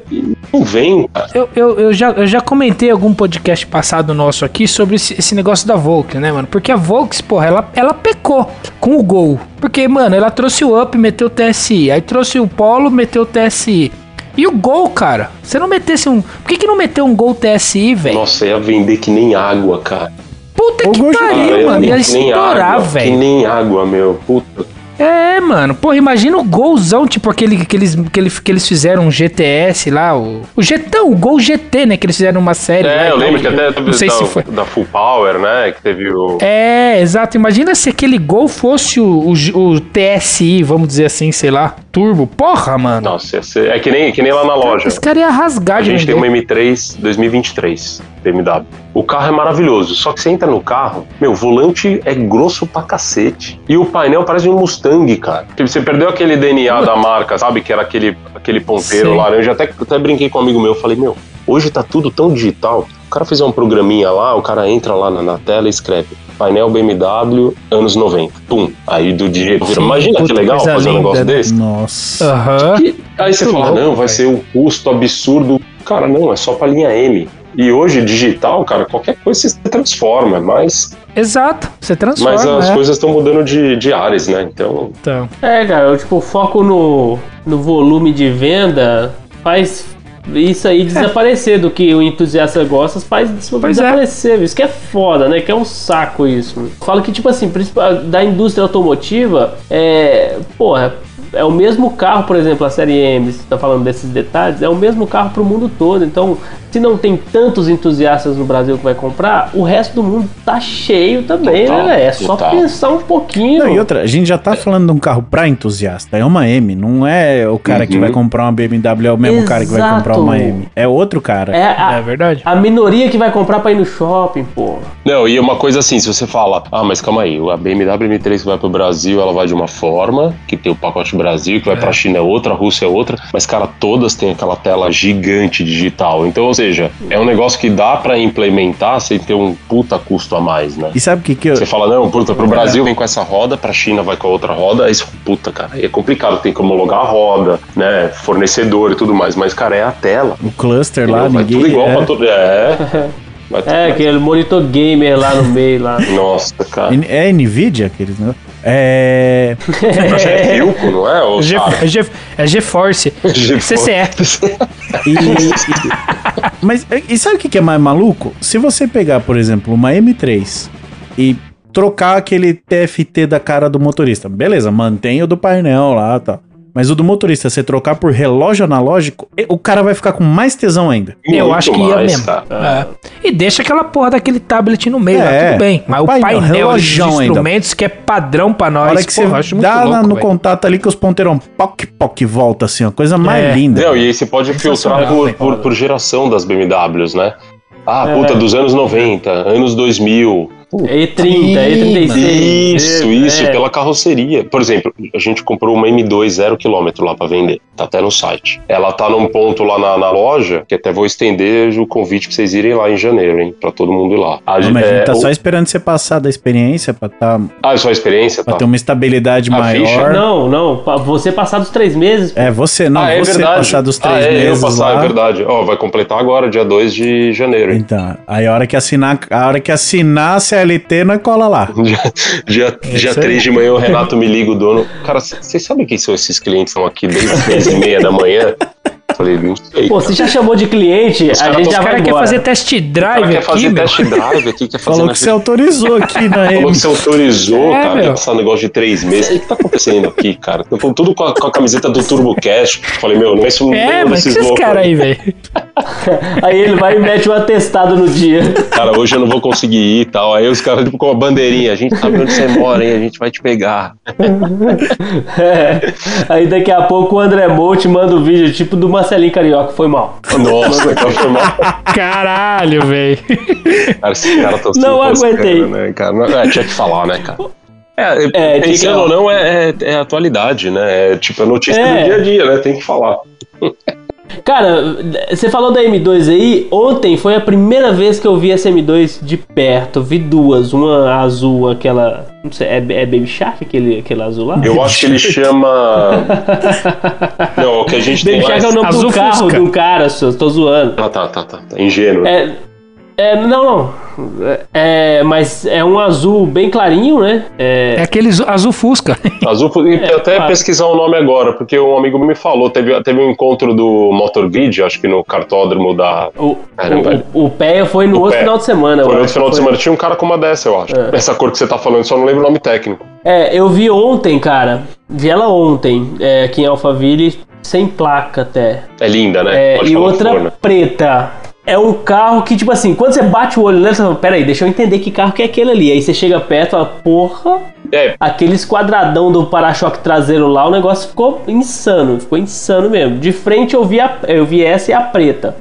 Não vem, cara. eu, eu, eu, já, eu já comentei algum podcast passado nosso aqui sobre esse, esse negócio da Volks, né, mano? Porque a Volks, porra, ela, ela pecou com o Gol. Porque, mano, ela trouxe o Up, meteu o TSI. Aí trouxe o Polo, meteu o TSI. E o Gol, cara? Você não metesse um. Por que, que não meteu um Gol TSI, velho? Nossa, ia vender que nem água, cara. Puta O que Gol já- Cara, pariu, mano. vender Ia estourar, água, Que velho. nem água, meu. Puta. É, mano. Porra, imagina o golzão, tipo aquele que eles, que eles, que eles fizeram um GTS lá, o, o Getão, o Gol GT, né? Que eles fizeram uma série. lá É, e eu tal, lembro que até Não sei da, se foi. da Full Power, né? Que teve o. É, exato. Imagina se aquele Gol fosse o, o, o TSI, vamos dizer assim, sei lá, turbo. Porra, mano. Nossa, ser- é que nem, que nem lá na loja. Esse cara ia rasgar A de gente tem vender. uma M3 2023 BMW. O carro é maravilhoso, só que você entra no carro, meu, o volante é grosso pra cacete. E o painel parece um Mustang, cara. Tipo, Você perdeu aquele DNA da marca, sabe? Que era aquele, aquele ponteiro Sim. laranja. Até, até brinquei com um amigo meu, falei, meu, hoje tá tudo tão digital. O cara fez um programinha lá, o cara entra lá na, na tela e escreve painel BMW anos 90. Pum. Aí do dia vira. Imagina que legal fazer um negócio desse. Nossa. Aham. E aí você fala, louco, não, vai ser um custo absurdo. Cara, não, é só pra linha M. E hoje, digital, cara, qualquer coisa você transforma, mas, Exato. Você transforma. mas as é. coisas estão mudando de, de áreas, né? Então, Então. É, cara, eu, tipo, o foco no, no volume de venda faz isso aí desaparecer do que o entusiasta gosta, faz é. desaparecer. Isso que é foda, né? Que é um saco isso. Falo que, tipo assim, da indústria automotiva, é. Porra. É o mesmo carro, por exemplo, a série M, você tá falando desses detalhes, é o mesmo carro pro mundo todo. Então, se não tem tantos entusiastas no Brasil que vai comprar, o resto do mundo tá cheio também, Total, né? É só total. pensar um pouquinho. Não, e outra, a gente já tá falando de um carro pra entusiasta. É uma M, não é o cara que Uhum. vai comprar uma BMW, é o mesmo cara que vai Exato. comprar uma M. É outro cara. É a, É verdade. A minoria que vai comprar pra ir no shopping, pô. não, e uma coisa assim, se você fala, ah, mas calma aí, a BMW M3 que vai pro Brasil, ela vai de uma forma, que tem o pacote Brasil, que vai pra China é outra, a Rússia é outra, mas, cara, todas têm aquela tela gigante digital. Então, seja, é um negócio que dá pra implementar sem ter um puta custo a mais, né? E sabe o que que eu... Você fala, não, puta, pro Brasil vem com essa roda, pra China vai com a outra roda, aí puta, cara, aí é complicado, tem que homologar a roda, né, fornecedor e tudo mais, mas, cara, é a tela. O cluster lá, vai ninguém... tudo igual é... pra todo... É, É, aquele monitor gamer lá no meio lá. Nossa, cara. É Nvidia aqueles, né? É... É Filco, não é? Ou G- sabe? é G- é GeForce. CCE. E, e- mas e sabe o que que é mais maluco? Se você pegar, por exemplo, uma M3 e trocar aquele TFT da cara do motorista, beleza, mantém o do painel lá, tá. Mas o do motorista, você trocar por relógio analógico, o cara vai ficar com mais tesão ainda. Eu Muito acho que ia mais, mesmo. cara. É. E deixa aquela porra daquele tablet no meio, lá, É, tudo bem. Mas o painel, painel, de relojão ainda. instrumentos que é padrão pra nós. hora que porra, eu você acho muito dá lá louco, no velho. contato ali que os ponteirão poc, poc, volta assim, ó, coisa mais É. linda. Não, e aí você pode filtrar por, por, por geração das BMWs, né? Ah, É. puta, dos anos 90, anos 2000. E30, E36. Isso, isso, é. pela carroceria. Por exemplo, a gente comprou uma M2 zero quilômetro lá pra vender. Tá até no site. Ela tá num ponto lá na, na loja, que até vou estender o convite pra vocês irem lá em janeiro, hein? Pra todo mundo ir lá. A, Não, mas a é, gente tá o- só esperando você passar da experiência pra, tá, Ah, é só a experiência, pra tá? ter uma estabilidade A maior. ficha? Não, não. Você passar dos três meses. É, você, não, ah, é você verdade. passar dos três ah, é, meses eu passar, lá. é verdade. Ó, vai completar agora, dia 2 de janeiro, hein? Então, aí a hora que assinar, a hora que assinar a CLT, nós cola lá. Dia, dia, dia aí. 3 de manhã o Renato me liga, o dono. Cara, vocês sabem quem são esses clientes que estão aqui desde as 10 e meia da manhã? Falei, não sei. Pô, cara. você já chamou de cliente, Os a gente já O vai cara quer embora. fazer test O cara drive quer aqui, fazer meu. test drive aqui, quer fazer Falou que você autorizou aqui na Falou M. que você autorizou, É, cara, quer passar um negócio de três meses. O que, que tá acontecendo aqui, cara? Eu tô tudo com a, com a camiseta do TurboCast. Falei, meu, não é isso É, mas que esses caras aí, velho? Aí ele vai e mete um atestado no dia. Cara, hoje eu não vou conseguir ir e tal. Aí os caras, tipo, com a bandeirinha, a gente sabe onde você mora, hein? A gente vai te pegar. É. Aí daqui a pouco o André Monte manda o vídeo tipo do Marcelinho Carioca. Foi mal. Nossa, então foi mal. Caralho, velho. Cara, esses caras tão se Não aguentei. Né, cara? Não- É, tinha que falar, né, cara? É, É, que pensando falar. ou não, é, é, é atualidade, né? É tipo, é notícia É. do dia a dia, né? Tem que falar. Cara, você falou da M2 aí. Ontem foi a primeira vez que eu vi essa M2 de perto. Vi duas. Uma azul, aquela. Não sei, é, é Baby Shark aquele, aquele azul lá? Eu acho que ele chama. Não, o que a gente tem Baby lá. Shark é o nome Azul do carro Fusca. do cara, só, tô zoando. Ah, tá, tá, tá. tá. Ingênuo. É. É, não, não. É, mas é um azul bem clarinho, né? É É, aquele azul fusca. Azul, e É, até claro. pesquisar o nome agora, porque um amigo me falou, teve, teve um encontro do Motor Grid, acho que no cartódromo da. o, Caramba. o, o pé foi no O outro pé. final de semana. Foi eu no acho. final de Foi- semana, tinha um cara com uma dessa, eu acho. É. Essa cor que você tá falando, só não lembro o nome técnico. É, eu vi ontem, cara. vi ela ontem, é, aqui em Alphaville, sem placa até. É linda, né? É, e outra for, né? preta. É um carro que, tipo assim, quando você bate o olho nele, você fala, peraí, deixa eu entender que carro que é aquele ali. Aí você chega perto e fala, porra, É, aquele quadradão do para-choque traseiro lá, o negócio ficou insano, ficou insano mesmo. De frente eu vi, a, eu vi essa e a preta.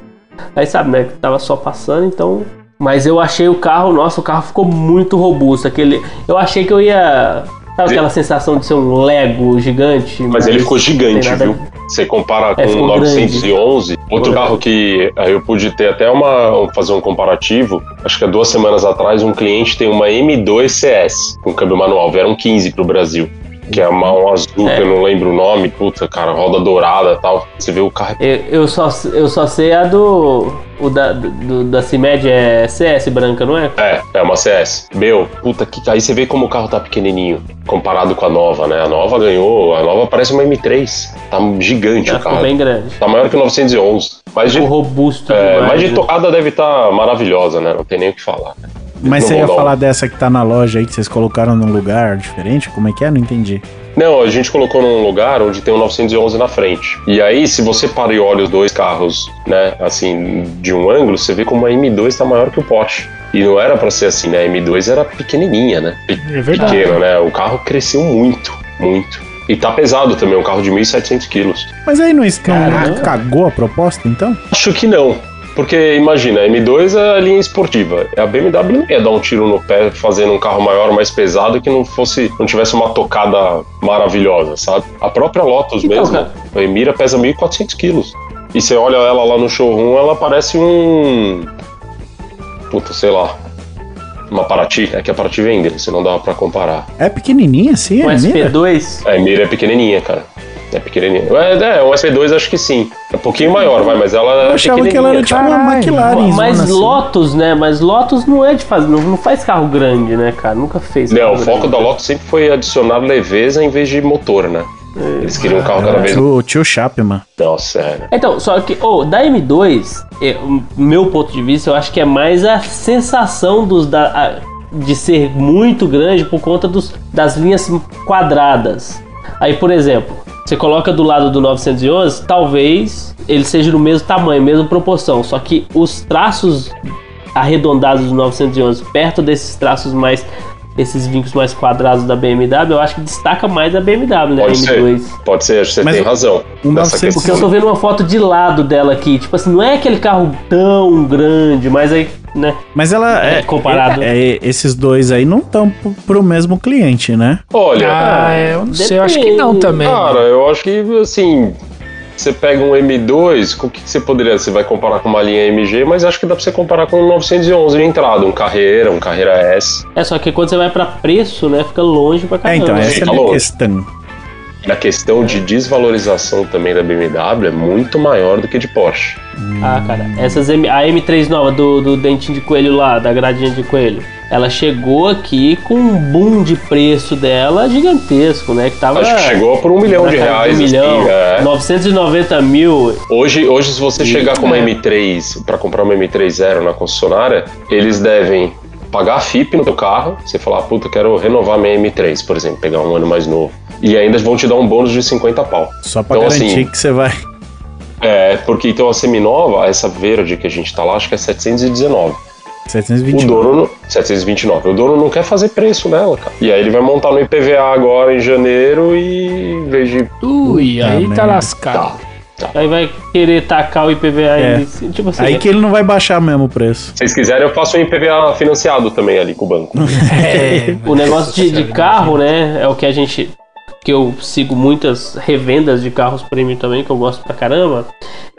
Aí sabe, né, que tava só passando, então... Mas eu achei o carro, nossa, o carro ficou muito robusto. Aquele, eu achei que eu ia... Sabe aquela sensação de ser um Lego gigante? Mas ele ficou gigante, nada- viu? Você compara com É, o ficou 911, outro Ficou carro que aí eu pude ter até uma fazer um comparativo. Acho que há duas semanas atrás um cliente tem uma M2 CS com câmbio manual, vieram 15 pro Brasil. Que é uma, um azul, É. que eu não lembro o nome, puta, cara, roda dourada e tal. Você vê o carro. Eu, eu só, eu só sei a do. O da, do, da CIMED é CS branca, não é? É, é uma CS. Meu, puta que. Aí você vê como o carro tá pequenininho comparado com a nova, né? A nova ganhou, a nova parece uma M3. Tá gigante Já o ficou carro. bem grande. Tá maior que o 911. Mas de, robusto é, demais. mas de né? tocada deve estar maravilhosa, né? Não tem nem o que falar. Mas Não você ia um- falar dessa que tá na loja aí, que vocês colocaram num lugar diferente? Como é que é? Não entendi. Não, a gente colocou num lugar onde tem um 911 na frente. E aí, se você para e olha os dois carros, né, assim, de um ângulo, você vê como a M2 tá maior que o Porsche. E não era pra ser assim, né? A M2 era pequenininha, né? Pe- É verdade. Pequena, né? O carro cresceu muito, muito. E tá pesado também, um carro de 1.700 quilos. Mas aí não, não Caramba. cagou a proposta, então? Acho que não. Porque imagina, a M2 é a linha esportiva. A BMW não ia dar um tiro no pé fazendo um carro maior, mais pesado, que não fosse, não tivesse uma tocada maravilhosa, sabe? A própria Lotus Então, mesmo, cara. a Emira pesa 1.400 quilos. E você olha ela lá no showroom, ela parece um. Puta, sei lá. Uma Paraty. É que a Paraty vende, você não dá pra comparar. É pequenininha assim, Com é mira? SP2, A Emira é pequenininha, cara. É pequenininha. É, é, um SP2 acho que sim. É um pouquinho maior, vai, mas ela Eu é achava que ela era tipo uma. McLaren. mas assim. Lotus, né? Mas Lotus não é de fazer. Não, não faz carro grande, né, cara? Nunca fez. Não, o foco da Lotus sempre foi adicionar leveza em vez de motor, né? Eles queriam um carro cada vez. O tio Chapman. Nossa, é. né? Então, só que, oh, da M2, é, o meu ponto de vista, eu acho que é mais a sensação dos da, a- de ser muito grande por conta dos, das linhas quadradas. Aí, por exemplo, você coloca do lado do 911, talvez ele seja do mesmo tamanho, mesma proporção, só que os traços arredondados do 911 perto desses traços mais esses vincos mais quadrados da BMW, eu acho que destaca mais a BMW, né? a Pode ser. M2. Pode ser, acho que você Mas tem razão. nessa 900 Porque eu tô vendo uma foto de lado dela aqui. Tipo assim, não é aquele carro tão grande, mas aí, né? Mas ela é. Comparado. é- é- esses dois aí não estão pro, pro mesmo cliente, né? Olha, Ah, é, eu não sei, eu acho que não também. cara, eu acho que assim. Você pega um M2, com o que que você poderia? Você vai comparar com uma linha MG, mas acho que dá pra você comparar com um 911 de entrada, um Carreira, um Carreira S. É só que quando você vai pra preço, né? Fica longe pra É, caramba. então, essa é a minha questão. A questão de desvalorização também da BMW é muito maior do que de Porsche. Ah, cara, essas M, a M3 nova do, do dentinho de coelho lá, da gradinha de coelho, ela chegou aqui com um boom de preço dela gigantesco, né? Que tava. Acho que chegou por um milhão de reais. Um milhão, assim, é. 990 mil. Hoje, hoje, se você E- chegar com uma é. M3 para comprar uma M3 zero na concessionária, eles devem pagar a FIP no teu carro. Você falar, puta, quero renovar minha M3, por exemplo, pegar um ano mais novo. E ainda vão te dar um bônus de 50 pau. Só pra Então, garantir assim, que você vai. É, porque então a seminova, essa verde que a gente tá lá, acho que é 719. O 720. dono, não- 729. O dono não quer fazer preço nela, cara. E aí ele vai montar no IPVA agora em janeiro e em vez de Ui, aí tá lascado. Aí vai querer tacar o IPVA É. aí. Tipo assim. Aí que ele não vai baixar mesmo o preço. Se vocês quiserem, eu faço um IPVA financiado também ali com o banco. É, O negócio de, de carro, né? É o que a gente. Que eu sigo muitas revendas de carros premium também, que eu gosto pra caramba.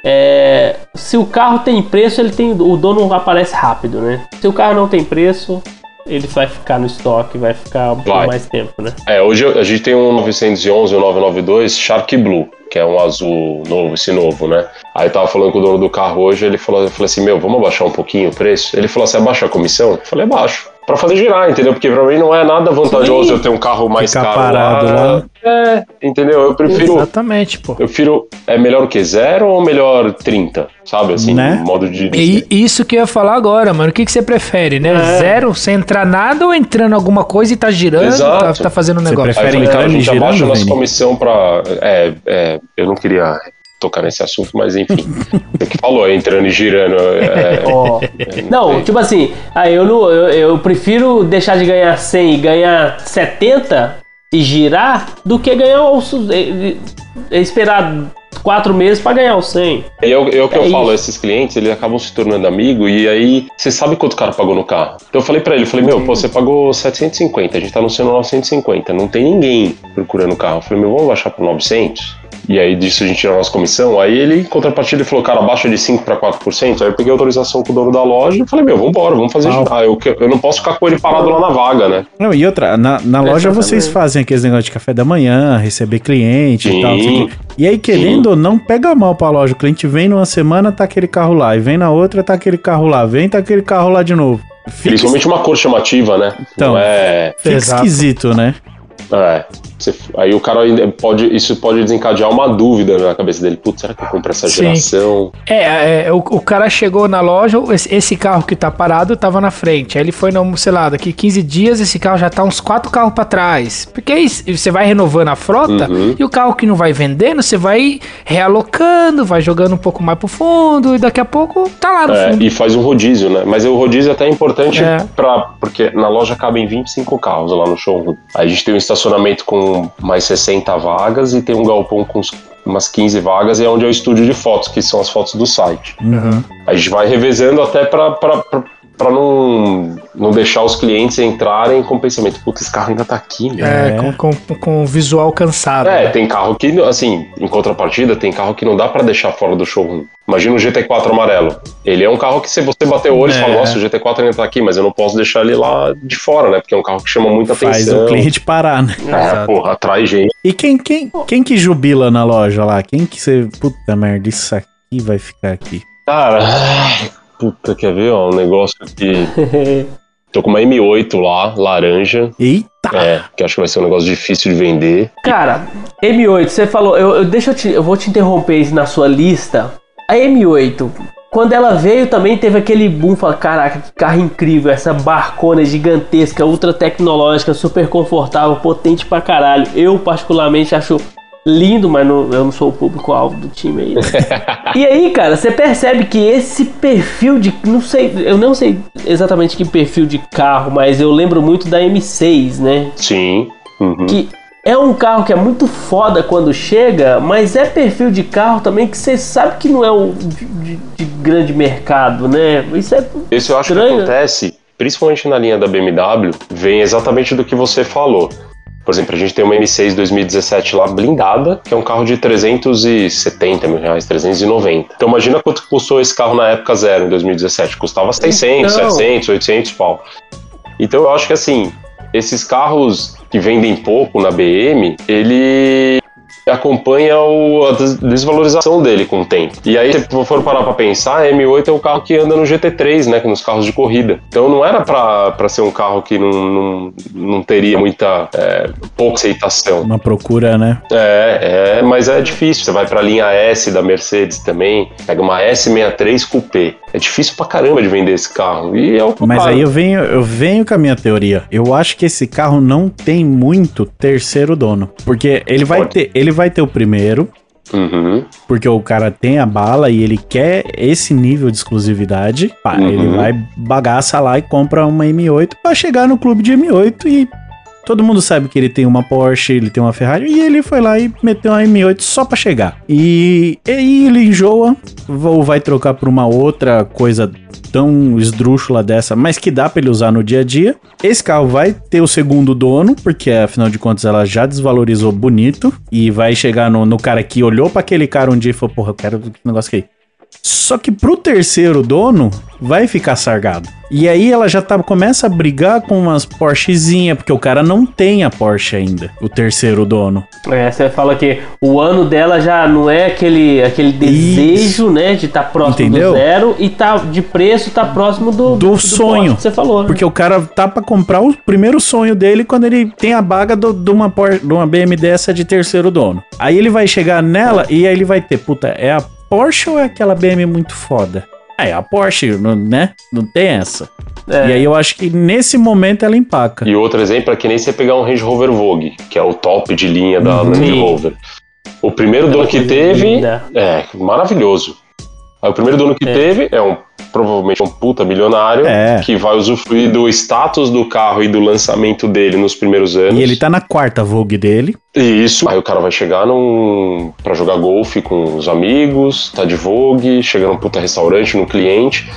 É, se o carro tem preço, ele tem. O dono aparece rápido, né? Se o carro não tem preço, ele vai ficar no estoque, vai ficar por Vai. mais tempo, né? É, hoje a gente tem um 911 e um 992 Shark Blue, que é um azul novo, esse novo, né? Aí eu tava falando com o dono do carro hoje, ele falou, eu falei assim, meu, vamos abaixar um pouquinho o preço? Ele falou assim, abaixa a comissão? Eu falei, abaixo. Pra fazer girar, entendeu? Porque pra mim não é nada vantajoso Sim. eu ter um carro mais Ficar caro parado lá. É, Entendeu? Eu prefiro. Exatamente, pô. Eu prefiro. É melhor o que? Zero ou melhor 30? Sabe, assim, Né? modo de. E isso que eu ia falar agora, mano. O que, que você prefere, né? É. Zero, sem entrar nada ou entrando alguma coisa e tá girando, Exato. tá, tá fazendo um Você negócio? prefere Aí cara, a gente abaixa a girando, nossa comissão pra. É, é, eu não queria tocar nesse assunto, mas enfim. Você que falou, entrando e girando. É, Ó. Não, sei. tipo assim, aí eu, não, eu, eu prefiro deixar de ganhar 100 e ganhar 70 e girar do que ganhar o. su- e- esperar quatro meses pra ganhar o 100. E é o é que É eu falo, isso. esses clientes, eles acabam se tornando amigo e aí você sabe quanto o cara pagou no carro. Então eu falei pra ele, eu falei, meu, pô, você pagou 750, a gente tá anunciando 950, não tem ninguém procurando o carro. Eu falei, meu, vamos baixar pra 900? E aí disso a gente tira a nossa comissão. Aí ele, em contrapartida, ele falou, cara, baixa de 5 pra 4%. Aí eu peguei autorização com o dono da loja e falei, meu, vambora, vamos fazer Pau. girar. Eu, que- eu não posso ficar com ele parado lá na vaga, né? Não, e outra, na, na loja vocês fazem aqueles negócios de café da manhã, receber cliente e Sim. tal. não sei o quê. E aí, querendo ou não, pega mal pra loja. O cliente vem numa semana, tá aquele carro lá. E vem na outra, tá aquele carro lá. Vem, tá aquele carro lá de novo. Fica, Principalmente uma cor chamativa, né? Então. Não é. fica Exato. esquisito, né? É. Aí o cara ainda pode. Isso pode desencadear uma dúvida na cabeça dele. Putz, será que eu compro essa Sim. geração? É, é, o, o cara chegou na loja, esse, esse carro que tá parado tava na frente. Aí ele foi, no, sei lá, daqui 15 dias esse carro já tá uns quatro carros pra trás. Porque aí você vai renovando a frota Uhum. e o carro que não vai vendendo, você vai realocando, vai jogando um pouco mais pro fundo e daqui a pouco tá lá no É, fundo. e faz um rodízio, né? Mas o rodízio até é importante É. pra, porque na loja cabem 25 carros lá no showroom. Aí a gente tem um estacionamento com mais 60 vagas e tem um galpão com umas 15 vagas e é onde é o estúdio de fotos, que são as fotos do site. Uhum. A gente vai revezando até pra não, não deixar os clientes entrarem com o pensamento, puta, esse carro ainda tá aqui, meu. É, É. Com, com, com o visual cansado. É, né? tem carro que, assim, em contrapartida, tem carro que não dá pra deixar fora do showroom. Imagina o GT4 amarelo. Ele é um carro que, se você bater o olho, você É. fala, nossa, o GT4 ainda tá aqui, mas eu não posso deixar ele lá de fora, né? Porque é um carro que chama muita Faz atenção. o cliente parar, né? É, Exato. porra, atrai gente. E quem, quem, quem que jubila na loja lá? Quem que você. Puta merda, isso aqui vai ficar aqui. Cara, puta, quer ver, ó, um negócio que... Tô com uma M8 lá, laranja, Eita! é, que acho que vai ser um negócio difícil de vender. Cara, M8, você falou, eu, eu- deixa eu te, eu vou te interromper na sua lista. A M8, quando ela veio também teve aquele boom, fala, caraca, que carro incrível, essa barcona gigantesca, ultra tecnológica, super confortável, potente pra caralho. Eu particularmente acho lindo, mas não- eu não sou o público-alvo do time aí. né? e aí, cara, você percebe que esse perfil de, não sei, eu não sei exatamente que perfil de carro, mas eu lembro muito da M6, né? Sim. Uhum. que é um carro que é muito foda quando chega, mas é perfil de carro também que você sabe que não é o de, de- de grande mercado, né? Isso é Isso eu acho que Estranho. acontece, principalmente na linha da BMW, vem exatamente do que você falou. Por exemplo, a gente tem uma M6 2017 lá blindada, que é um carro de 370 mil reais, 390. Então imagina quanto custou esse carro na época zero, em 2017. Custava 600, Então. 700, 800 pau. Então eu acho que assim, esses carros que vendem pouco na BM, ele acompanha o- a des- desvalorização dele com o tempo. E aí, se for parar pra pensar, a M8 é o carro que anda no GT3, né, nos carros de corrida. Então não era pra, pra ser um carro que não, não, não teria muita, é, pouca aceitação. Uma procura, né? É, é, mas é difícil. Você vai pra linha S da Mercedes também, pega uma S63 Coupé. É difícil pra caramba de vender esse carro. E é o Mas aí eu venho, eu venho com a minha teoria. Eu acho que esse carro não tem muito terceiro dono. Porque ele vai Pode. ter, ele vai ter o primeiro, Uhum. porque o cara tem a bala e ele quer esse nível de exclusividade. Pá, Uhum. Ele vai bagaça lá e compra uma M8 pra chegar no clube de M8 e todo mundo sabe que ele tem uma Porsche, ele tem uma Ferrari e ele foi lá e meteu uma M8 só pra chegar. E, aí ele enjoa ou vai trocar por uma outra coisa tão esdrúxula dessa, mas que dá pra ele usar no dia a dia. Esse carro vai ter o segundo dono, porque afinal de contas ela já desvalorizou bonito e vai chegar no, no cara que olhou pra aquele cara um dia e falou: Porra, eu quero esse negócio aqui. Só que pro terceiro dono, vai ficar sargado. E aí ela já tá, começa a brigar com umas Porschezinha, porque o cara não tem a Porsche ainda, o terceiro dono. É, você fala que o ano dela já não é aquele, aquele desejo, né, de estar próximo Entendeu? do zero e tá de preço tá próximo do, Do sonho. poste que você falou. né? Porque o cara tá pra comprar o primeiro sonho dele quando ele tem a baga do- de, uma, Por- de uma BM dessa de terceiro dono. Aí ele vai chegar nela e aí ele vai ter, puta, é a Porsche ou é aquela BM muito foda? Ah, é a Porsche, não- né? Não tem essa. É. E aí eu acho que nesse momento ela empaca. E outro exemplo é que nem você pegar um Range Rover Vogue, que é o top de linha da Land Sim. Rover. O primeiro dono que teve linda. é maravilhoso. Aí o primeiro dono que É. teve é um provavelmente um puta milionário É. que vai usufruir do status do carro e do lançamento dele nos primeiros anos. E ele tá na quarta Vogue dele. Isso. Aí o cara vai chegar num para jogar golfe com os amigos, tá de Vogue, chega num puta restaurante, num cliente.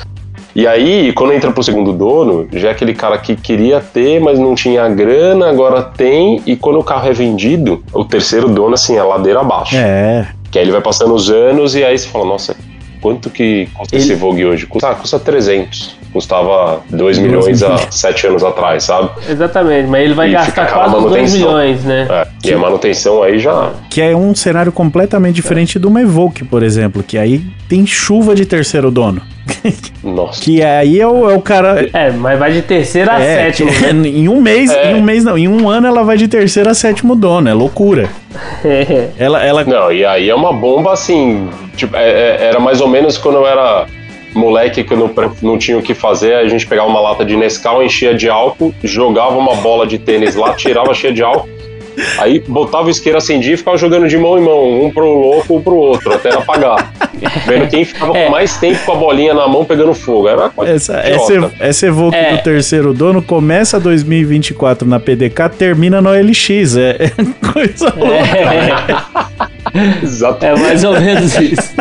E aí, quando entra pro segundo dono, já é aquele cara que queria ter, mas não tinha grana, agora tem, e quando o carro é vendido, o terceiro dono, assim, é ladeira abaixo. É. Que aí ele vai passando os anos e aí você fala, nossa, quanto que custa Ele- esse Vogue hoje? Custa, ah, custa 300. Custava 2 Dois milhões há milhões. 7 anos atrás, sabe? Exatamente, mas ele vai E gastar quase os 2 manutenção. milhões, né? É, e a manutenção aí já... Que é um cenário completamente diferente do uma Evoque, por exemplo. Que aí tem chuva de terceiro dono. Nossa. Que aí é o, é o cara. É, mas vai de terceira a É, sétima. que- em um mês, É. em um mês não, em um ano ela vai de terceiro a sétimo dono, é loucura. É. Ela, ela Não, e aí é uma bomba assim. Tipo, é- é- era mais ou menos quando eu era moleque que eu não, não tinha o que fazer, aí a gente pegava uma lata de Nescau, enchia de álcool, jogava uma bola de tênis lá, tirava cheia de álcool. Aí botava o isqueiro acendia e ficava jogando de mão em mão, um pro louco, um pro outro, até apagar. Vendo quem ficava É. com mais tempo com a bolinha na mão pegando fogo. Era essa, essa, essa Evoque É. do terceiro dono começa 2024 na PDK, termina no LX. É, é coisa louca. Exato. É mais ou menos isso.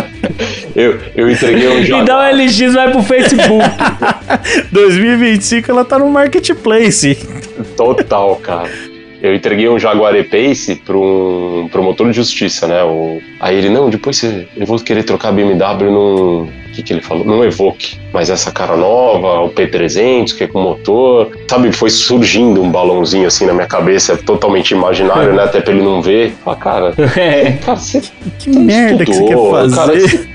Eu, eu entreguei um Jaguar. o LX vai pro Facebook. 2025 ela tá no marketplace. Total, cara. Eu entreguei um Jaguar E-Pace para um promotor de justiça, né? O... Aí ele, não, depois você... eu vou querer trocar a BMW num... O que, que ele falou? Num Evoque. Mas essa cara nova, o P300, que é com motor... Sabe, foi surgindo um balãozinho assim na minha cabeça, totalmente imaginário, né? Até pra ele não ver. Fala, cara, É. cara, você Que merda que você quer estudou, fazer? Cara,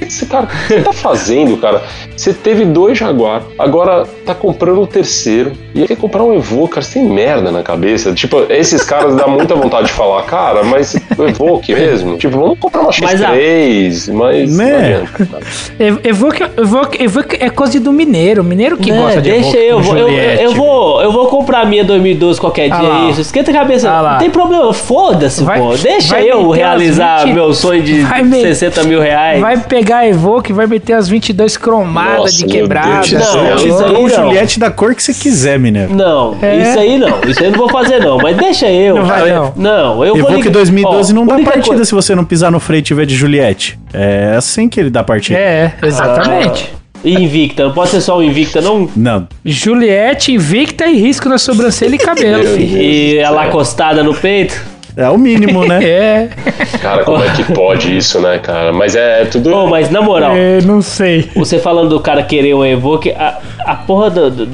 você, você, cara, o que você tá fazendo, cara? Você teve dois Jaguar, agora tá comprando o terceiro. E aí quer comprar um Evoque, cara, você tem merda na cabeça. Tipo, esses caras dá muita vontade de falar, cara, mas o Evoque mesmo. Tipo, vamos comprar uma Mas a- X3, mas. Né? Evoque, Evoque, Evoque é coisa do mineiro. Mineiro que É, gosta de deixa Evoque eu, com vou, eu, Juliette. eu vou, eu vou comprar a minha 2012 qualquer Ah dia, lá. isso. Esquenta a cabeça. Ah lá. não tem problema, foda-se, pô. Deixa vai eu realizar as 20 meu sonho de vai me- 60 mil reais. Vai pegar a Evoque, vai meter as 22 cromadas Nossa, de quebrada. Não, isso aí não. Juliette da cor que você quiser, Mineiro. Não, É. isso aí não. Isso aí eu não vou fazer, não. Mas deixa eu. Não vai, não. Não, eu vou Evoque ligar- 2012 Ó, não dá partida coisa- se você não pisar no freio e tiver de Juliette. É assim que ele dá partida. É, exatamente. E Invicta, não pode ser só o Invicta, não? Não. Juliette invicta e risco na sobrancelha e cabelo, E ela acostada no peito. É o mínimo, né? É, Cara, como é que pode isso, né, cara? Mas é tudo. Ô, mas na moral, é, não sei. você falando do cara querer um Evoque, a, a porra do, do-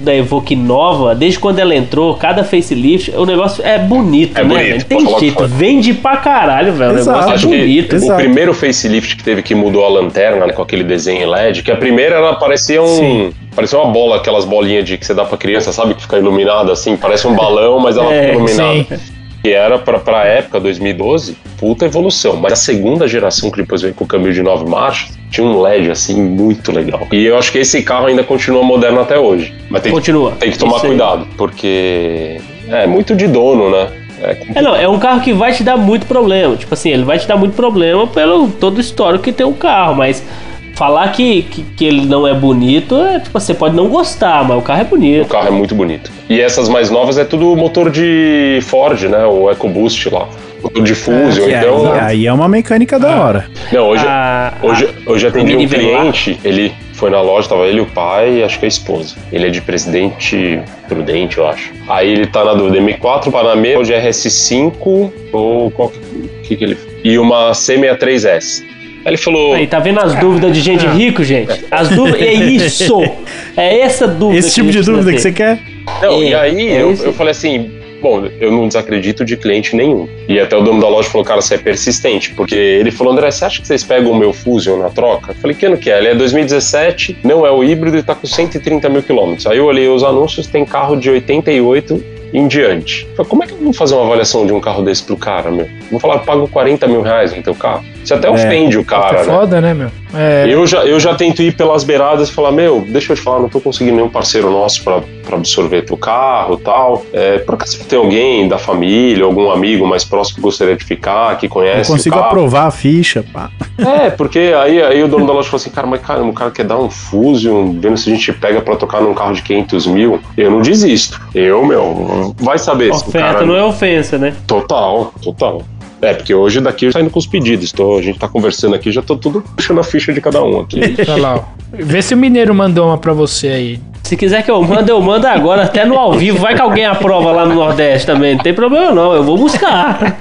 da Evoque nova, desde quando ela entrou, cada facelift, o negócio é bonito, É né? bonito? Tem jeito, que vende pra caralho, velho. O Exato. negócio é Acho que bonito. Exato. o primeiro facelift que teve que mudou a lanterna, né, com aquele desenho LED, que a primeira ela parecia um. Sim. Parecia uma bola, aquelas bolinhas de que você dá pra criança, sabe? Que fica iluminada assim, parece um balão, mas ela É, fica iluminada. Que era pra, pra época, 2012, puta evolução. Mas a segunda geração que depois veio com o câmbio de nove marchas, tinha um LED assim muito legal. E eu acho que esse carro ainda continua moderno até hoje. Mas tem, que, Continua. tem que tomar cuidado, porque é muito de dono, né? É, É, não, é um carro que vai te dar muito problema. Tipo assim, ele vai te dar muito problema pelo todo o histórico que tem o carro, mas falar que, que, que ele não é bonito, é, tipo, você pode não gostar, mas o carro é O bonito. carro é muito bonito. E essas mais novas é tudo motor de Ford, né? O EcoBoost lá. Motor de Fusion, Que então. aí, aí é uma mecânica da hora. Não, hoje, A- hoje, hoje atendi um cliente, ele foi na loja, tava ele, o pai e acho que a esposa. Ele é de Presidente Prudente, eu acho. Aí ele tá na dúvida, M4 Panamera, hoje é RS5 ou qual que, que, que ele... E uma C63S. Aí ele falou. Aí, tá vendo as dúvidas de gente rico, gente? As dúvidas. É isso! É essa dúvida. Esse tipo de dúvida que você quer? Não, É, e aí é eu, eu falei assim, bom, eu não desacredito de cliente nenhum. E até o dono da loja falou, cara, você é persistente. Porque ele falou, André, você acha que vocês pegam o meu Fusion na troca? Eu falei, que ano que é? Ele é 2017, não é o híbrido e tá com 130 mil quilômetros. Aí eu olhei os anúncios, tem carro de 88 em diante. Falei, como é que eu vou fazer uma avaliação de um carro desse pro cara, meu? Vou falar, eu pago 40 mil reais no teu carro. Você até ofende o É cara, né? foda, né, meu? É, Eu já, eu já tento ir pelas beiradas e falar, meu, deixa eu te falar, não tô conseguindo nenhum parceiro nosso pra, pra absorver teu carro e tal. É, por acaso tem alguém da família, algum amigo mais próximo que gostaria de ficar, que Eu conhece consigo o carro? aprovar a ficha, pá. É, porque aí, aí o dono da loja falou assim, cara, mas cara, o cara quer dar um Fusion, vendo se a gente pega pra tocar num carro de 500 mil, eu não desisto. Eu, meu, vai saber se o Oferta cara... não é ofensa, né? Total, total. É, porque hoje daqui tá indo com os pedidos. Tô, a gente tá conversando aqui, já tô tudo puxando a ficha de cada um aqui. Olha lá, ó. Vê se o mineiro mandou uma pra você aí. Se quiser que eu mande, eu mando agora, até no ao vivo. Vai que alguém aprova lá no Nordeste também. Não tem problema não, eu vou buscar.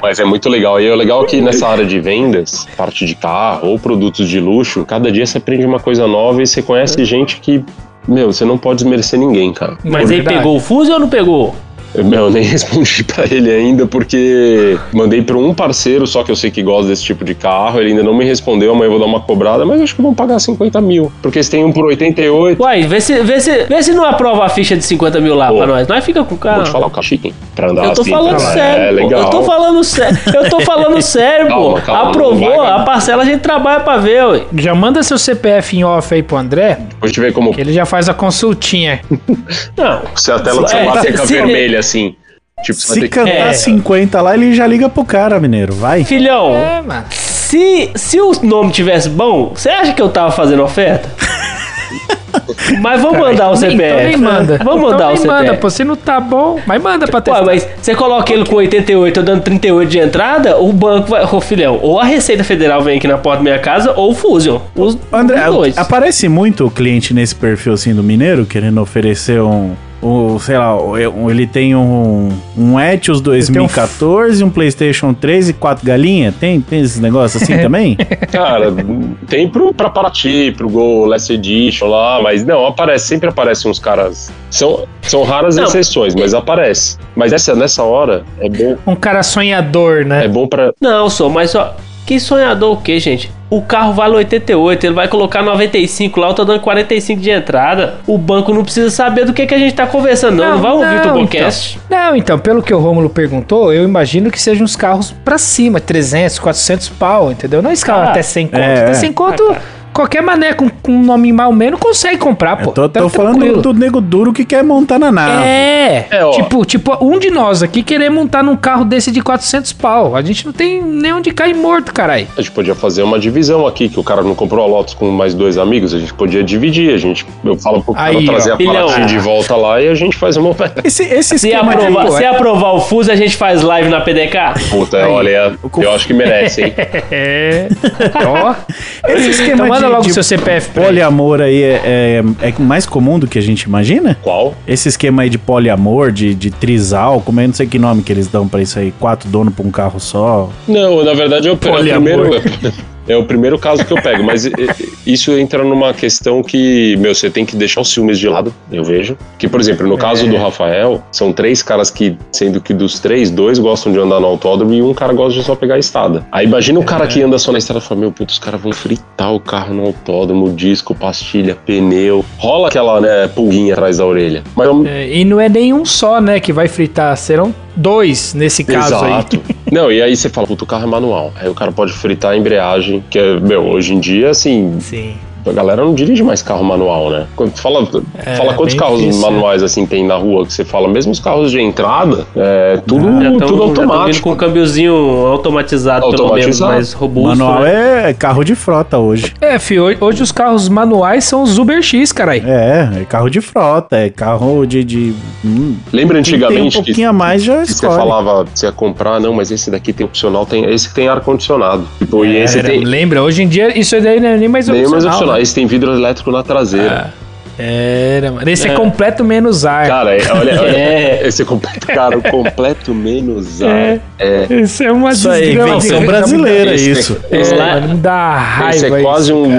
Mas é muito legal. E é legal que nessa área de vendas, parte de carro ou produtos de luxo, cada dia você aprende uma coisa nova e você conhece gente que, meu, você não pode desmerecer ninguém, cara. Mas aí verdade. pegou o fuso ou não pegou? Eu nem respondi pra ele ainda porque mandei pra um parceiro só que eu sei que gosta desse tipo de carro. Ele ainda não me respondeu. Amanhã eu vou dar uma cobrada, mas acho que vão pagar 50 mil. Porque se tem um por 88. Uai, vê se, vê se, vê se não aprova a ficha de 50 mil lá Pô. pra nós. Nós fica com o carro. Vou te falar o carro chique, hein? Pra andar Eu tô assim. falando pra lá. sério. É legal. Eu tô falando sério. Eu tô falando sério, Calma, pô. calma, Aprovou, vai, a parcela a gente trabalha pra ver, ué. Já manda seu CPF em off aí pro André, Depois a gente vê como que ele já faz a consultinha. Não. se a tela do É, celular se- fica vermelha assim. Tipo, Se que cantar É. 50 lá, ele já liga pro cara, mineiro. Vai. Filhão, É, se, se o nome tivesse bom, você acha que eu tava fazendo oferta? Mas vamos mandar o CPF. Então nem manda. Vamos mandar então o CPF. manda, pô. Se não tá bom, mas manda pra testar. Ué, mas você coloca ele com 88, eu dando 38 de entrada, o banco vai. Ô, filhão, ou a Receita Federal vem aqui na porta da minha casa, ou o Fusion. Os, André, os dois. aparece muito o cliente nesse perfil assim do mineiro, querendo oferecer um. Um, sei lá, um- ele tem um, um Etios 2014, um PlayStation 3 e quatro galinhas? Tem, tem esses negócios assim também? Cara, tem pro, pra Paraty, pro Gol Last Edition lá, mas não, aparece, sempre aparecem uns caras. São, são raras Não. exceções, mas aparece. Mas essa, nessa hora é bom, Um cara sonhador, né? é bom pra. Não, sou, mas ó. Que sonhador o quê, gente? O carro vale 88, ele vai colocar 95 lá, eu tô dando 45 de entrada. O banco não precisa saber do que, que a gente tá conversando, não. Não, vai ouvir o Tubocast. Então. Não, então, pelo que o Rômulo perguntou, eu imagino que sejam uns carros pra cima, 300, 400 pau, entendeu? Não esse carro Ah, até 100 conto. é, até é. 100 conto, qualquer mané com, com um nome mal menos consegue comprar, pô. Eu tô, Tá tô falando do, do nego duro que quer montar na nave. É, É, tipo, tipo, um de nós aqui querer montar num carro desse de 400 pau. A gente não tem nem onde cair morto, caralho. A gente podia fazer uma divisão aqui, que o cara não comprou a Lotus com mais dois amigos, a gente podia dividir. A gente, eu falo pro cara Aí, trazer ó. a Paraty de volta lá e a gente faz uma oferta. Esse, esse Se de- aprovar, se é. aprovar o Fuso, a gente faz live na PDK? Puta, Aí. olha, eu acho que merece, hein? É. Ó. Esse esquema Então manda de, logo de seu CPF pra poliamor aí é, é, é mais comum do que a gente imagina? Qual? Esse esquema aí de poliamor, de, de trisal, como é, não sei que nome que eles dão pra isso aí, quatro donos pra um carro só. Não, na verdade é o, é o Poliamor. primeiro. É o primeiro caso que eu pego, mas isso entra numa questão que, meu, você tem que deixar os ciúmes de lado, eu vejo. Que, por exemplo, no caso do Rafael, são três caras que, sendo que dos três, dois gostam de andar no autódromo e um cara gosta de só pegar a estrada. Aí imagina o cara que anda só na estrada e fala, meu, puto, os caras vão fritar o carro no autódromo, disco, pastilha, pneu. Rola aquela, né, pulguinha atrás da orelha. Mas É, E não é nenhum só, né, que vai fritar. Serão dois nesse caso Exato. Não, e aí você fala, puto, o carro é manual. Aí o cara pode fritar a embreagem, que é, meu, hoje em dia, assim. Sim. A galera não dirige mais carro manual, né? Quando fala, É, fala quantos bem carros difícil, manuais, assim, tem na rua que você fala, mesmo os carros de entrada, é tudo, Já tão- tudo automático. com um câmbiozinho automatizado, pelo menos, Automatizado. mais robusto. Manual né? é carro de frota hoje. É, filho, hoje, hoje os carros manuais são os Uber X, caralho. É, é carro de frota, é carro de. de hum, Lembra quem tem um antigamente que, pouquinho a mais já que você escolhe. falava, você ia comprar, não, mas esse daqui tem opcional, tem esse que tem ar-condicionado. Tipo, e esse Era- tem. Lembra? Hoje em dia isso daí não é nem mais Nem opcional. mais opcional. Né? Esse tem vidro elétrico na traseira. Era, mano. Esse é, É. completo menos ar. Cara, é- olha, olha É. esse é completo, cara, o completo menos ar. É. É. Esse é uma Isso aí, desgrama. invenção de- brasileira, Esse é- isso. É, lá- mano, me dá raiva Esse é quase isso, um-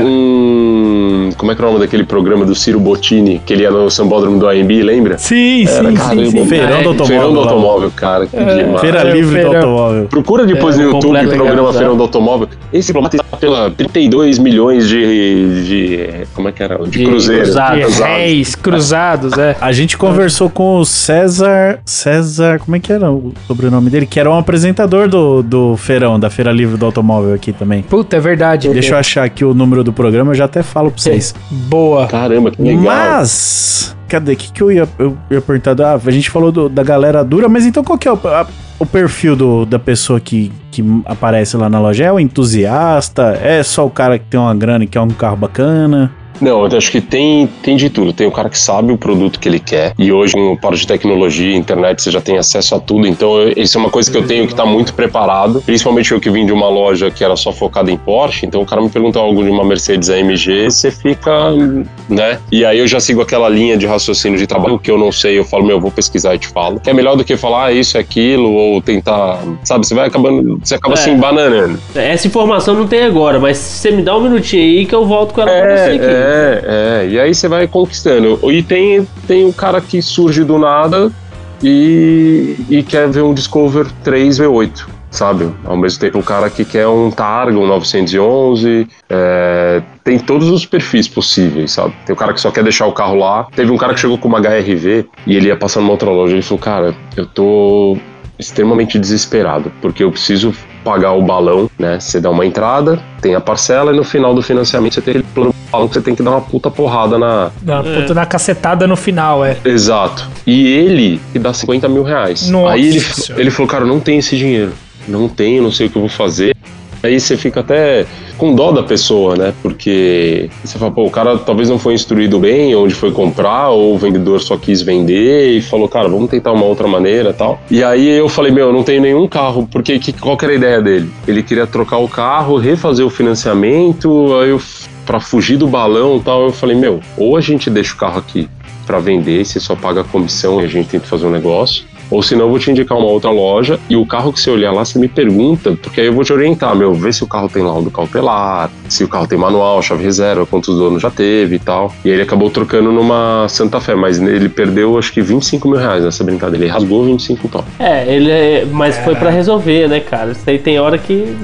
Como é que é o nome daquele programa do Ciro Bottini, que ele ia no Sambódromo do AMB, lembra? Sim, sim, caramba, sim, sim. Feirão do É, automóvel. Feirão do automóvel, cara, que demais. Feira é, Livre do feirão. Automóvel. Procura depois É, no YouTube o programa legal, Feirão do Automóvel. Esse diplomata está pela 32 milhões de, de. Como é que era? De, De cruzeiros. cruzados. De Cruzados. réis cruzados, é. A gente conversou com o César. César. Como é que era o sobrenome dele? Que era um apresentador do, do Feirão, da Feira Livre do Automóvel aqui também. Puta, é verdade. Deixa eu achar aqui o número do programa, eu já até falo pra vocês. Boa. Caramba, que legal. Mas. Cadê? O que, que eu ia, eu ia perguntar? Ah, a gente falou do- da galera dura, mas então qual que é o, a- o perfil do- da pessoa que, que aparece lá na loja? É o entusiasta? É só o cara que tem uma grana e quer um carro bacana? Não, eu acho que tem, tem de tudo. Tem o cara que sabe o produto que ele quer. E hoje, com o par de tecnologia, internet, você já tem acesso a tudo. Então, eu- isso é uma coisa que eu tenho que estar muito preparado. Principalmente eu que vim de uma loja que era só focada em Porsche. Então, o cara me pergunta algo de uma Mercedes AMG, você fica, né? E aí eu já sigo aquela linha de raciocínio de trabalho que eu não sei. Eu falo, meu, eu vou pesquisar e te falo. Que é melhor do que falar ah, isso, é aquilo, ou tentar, sabe? Você vai acabando, você acaba É. se embananando. Essa informação não tem agora, mas você me dá um minutinho aí que eu volto com ela pra você aqui. É, é, é. E aí você vai conquistando. E tem, tem o cara que surge do nada e, e quer ver um Discover 3 V8, sabe? Ao mesmo tempo o cara que quer um Targa, um 911, é, tem todos os perfis possíveis, sabe? Tem o cara que só quer deixar o carro lá. Teve um cara que chegou com uma HRV e ele ia passando numa outra loja. Ele falou, cara, eu tô extremamente desesperado, porque eu preciso pagar o balão, né? Você dá uma entrada, tem a parcela e no final do financiamento você tem aquele plano balão que você tem que dar uma puta porrada na. Dá uma puta na cacetada no final, é. Exato. E ele que dá 50 mil reais. Nossa Aí ele, Senhora. ele falou, cara, eu não tenho esse dinheiro. Não tenho, não sei o que eu vou fazer. Aí você fica até com dó da pessoa, né? Porque você fala, pô, o cara talvez não foi instruído bem onde foi comprar, ou o vendedor só quis vender e falou, cara, vamos tentar uma outra maneira tal. E aí eu falei, meu, eu não tenho nenhum carro, porque que, qual que era a ideia dele? Ele queria trocar o carro, refazer o financiamento, aí eu, pra fugir do balão tal, eu falei, meu, ou a gente deixa o carro aqui pra vender, você só paga a comissão e a gente tenta fazer um negócio. Ou senão eu vou te indicar uma outra loja e o carro que você olhar lá, você me pergunta, porque aí eu vou te orientar, meu, vê se o carro tem laudo cautelar, se o carro tem manual, chave reserva, quantos donos já teve e tal. E aí ele acabou trocando numa Santa Fé, mas ele perdeu acho que 25 mil reais nessa brincadeira. Ele rasgou 25 tal. É, ele é, mas foi pra resolver, né, cara? Isso aí tem hora que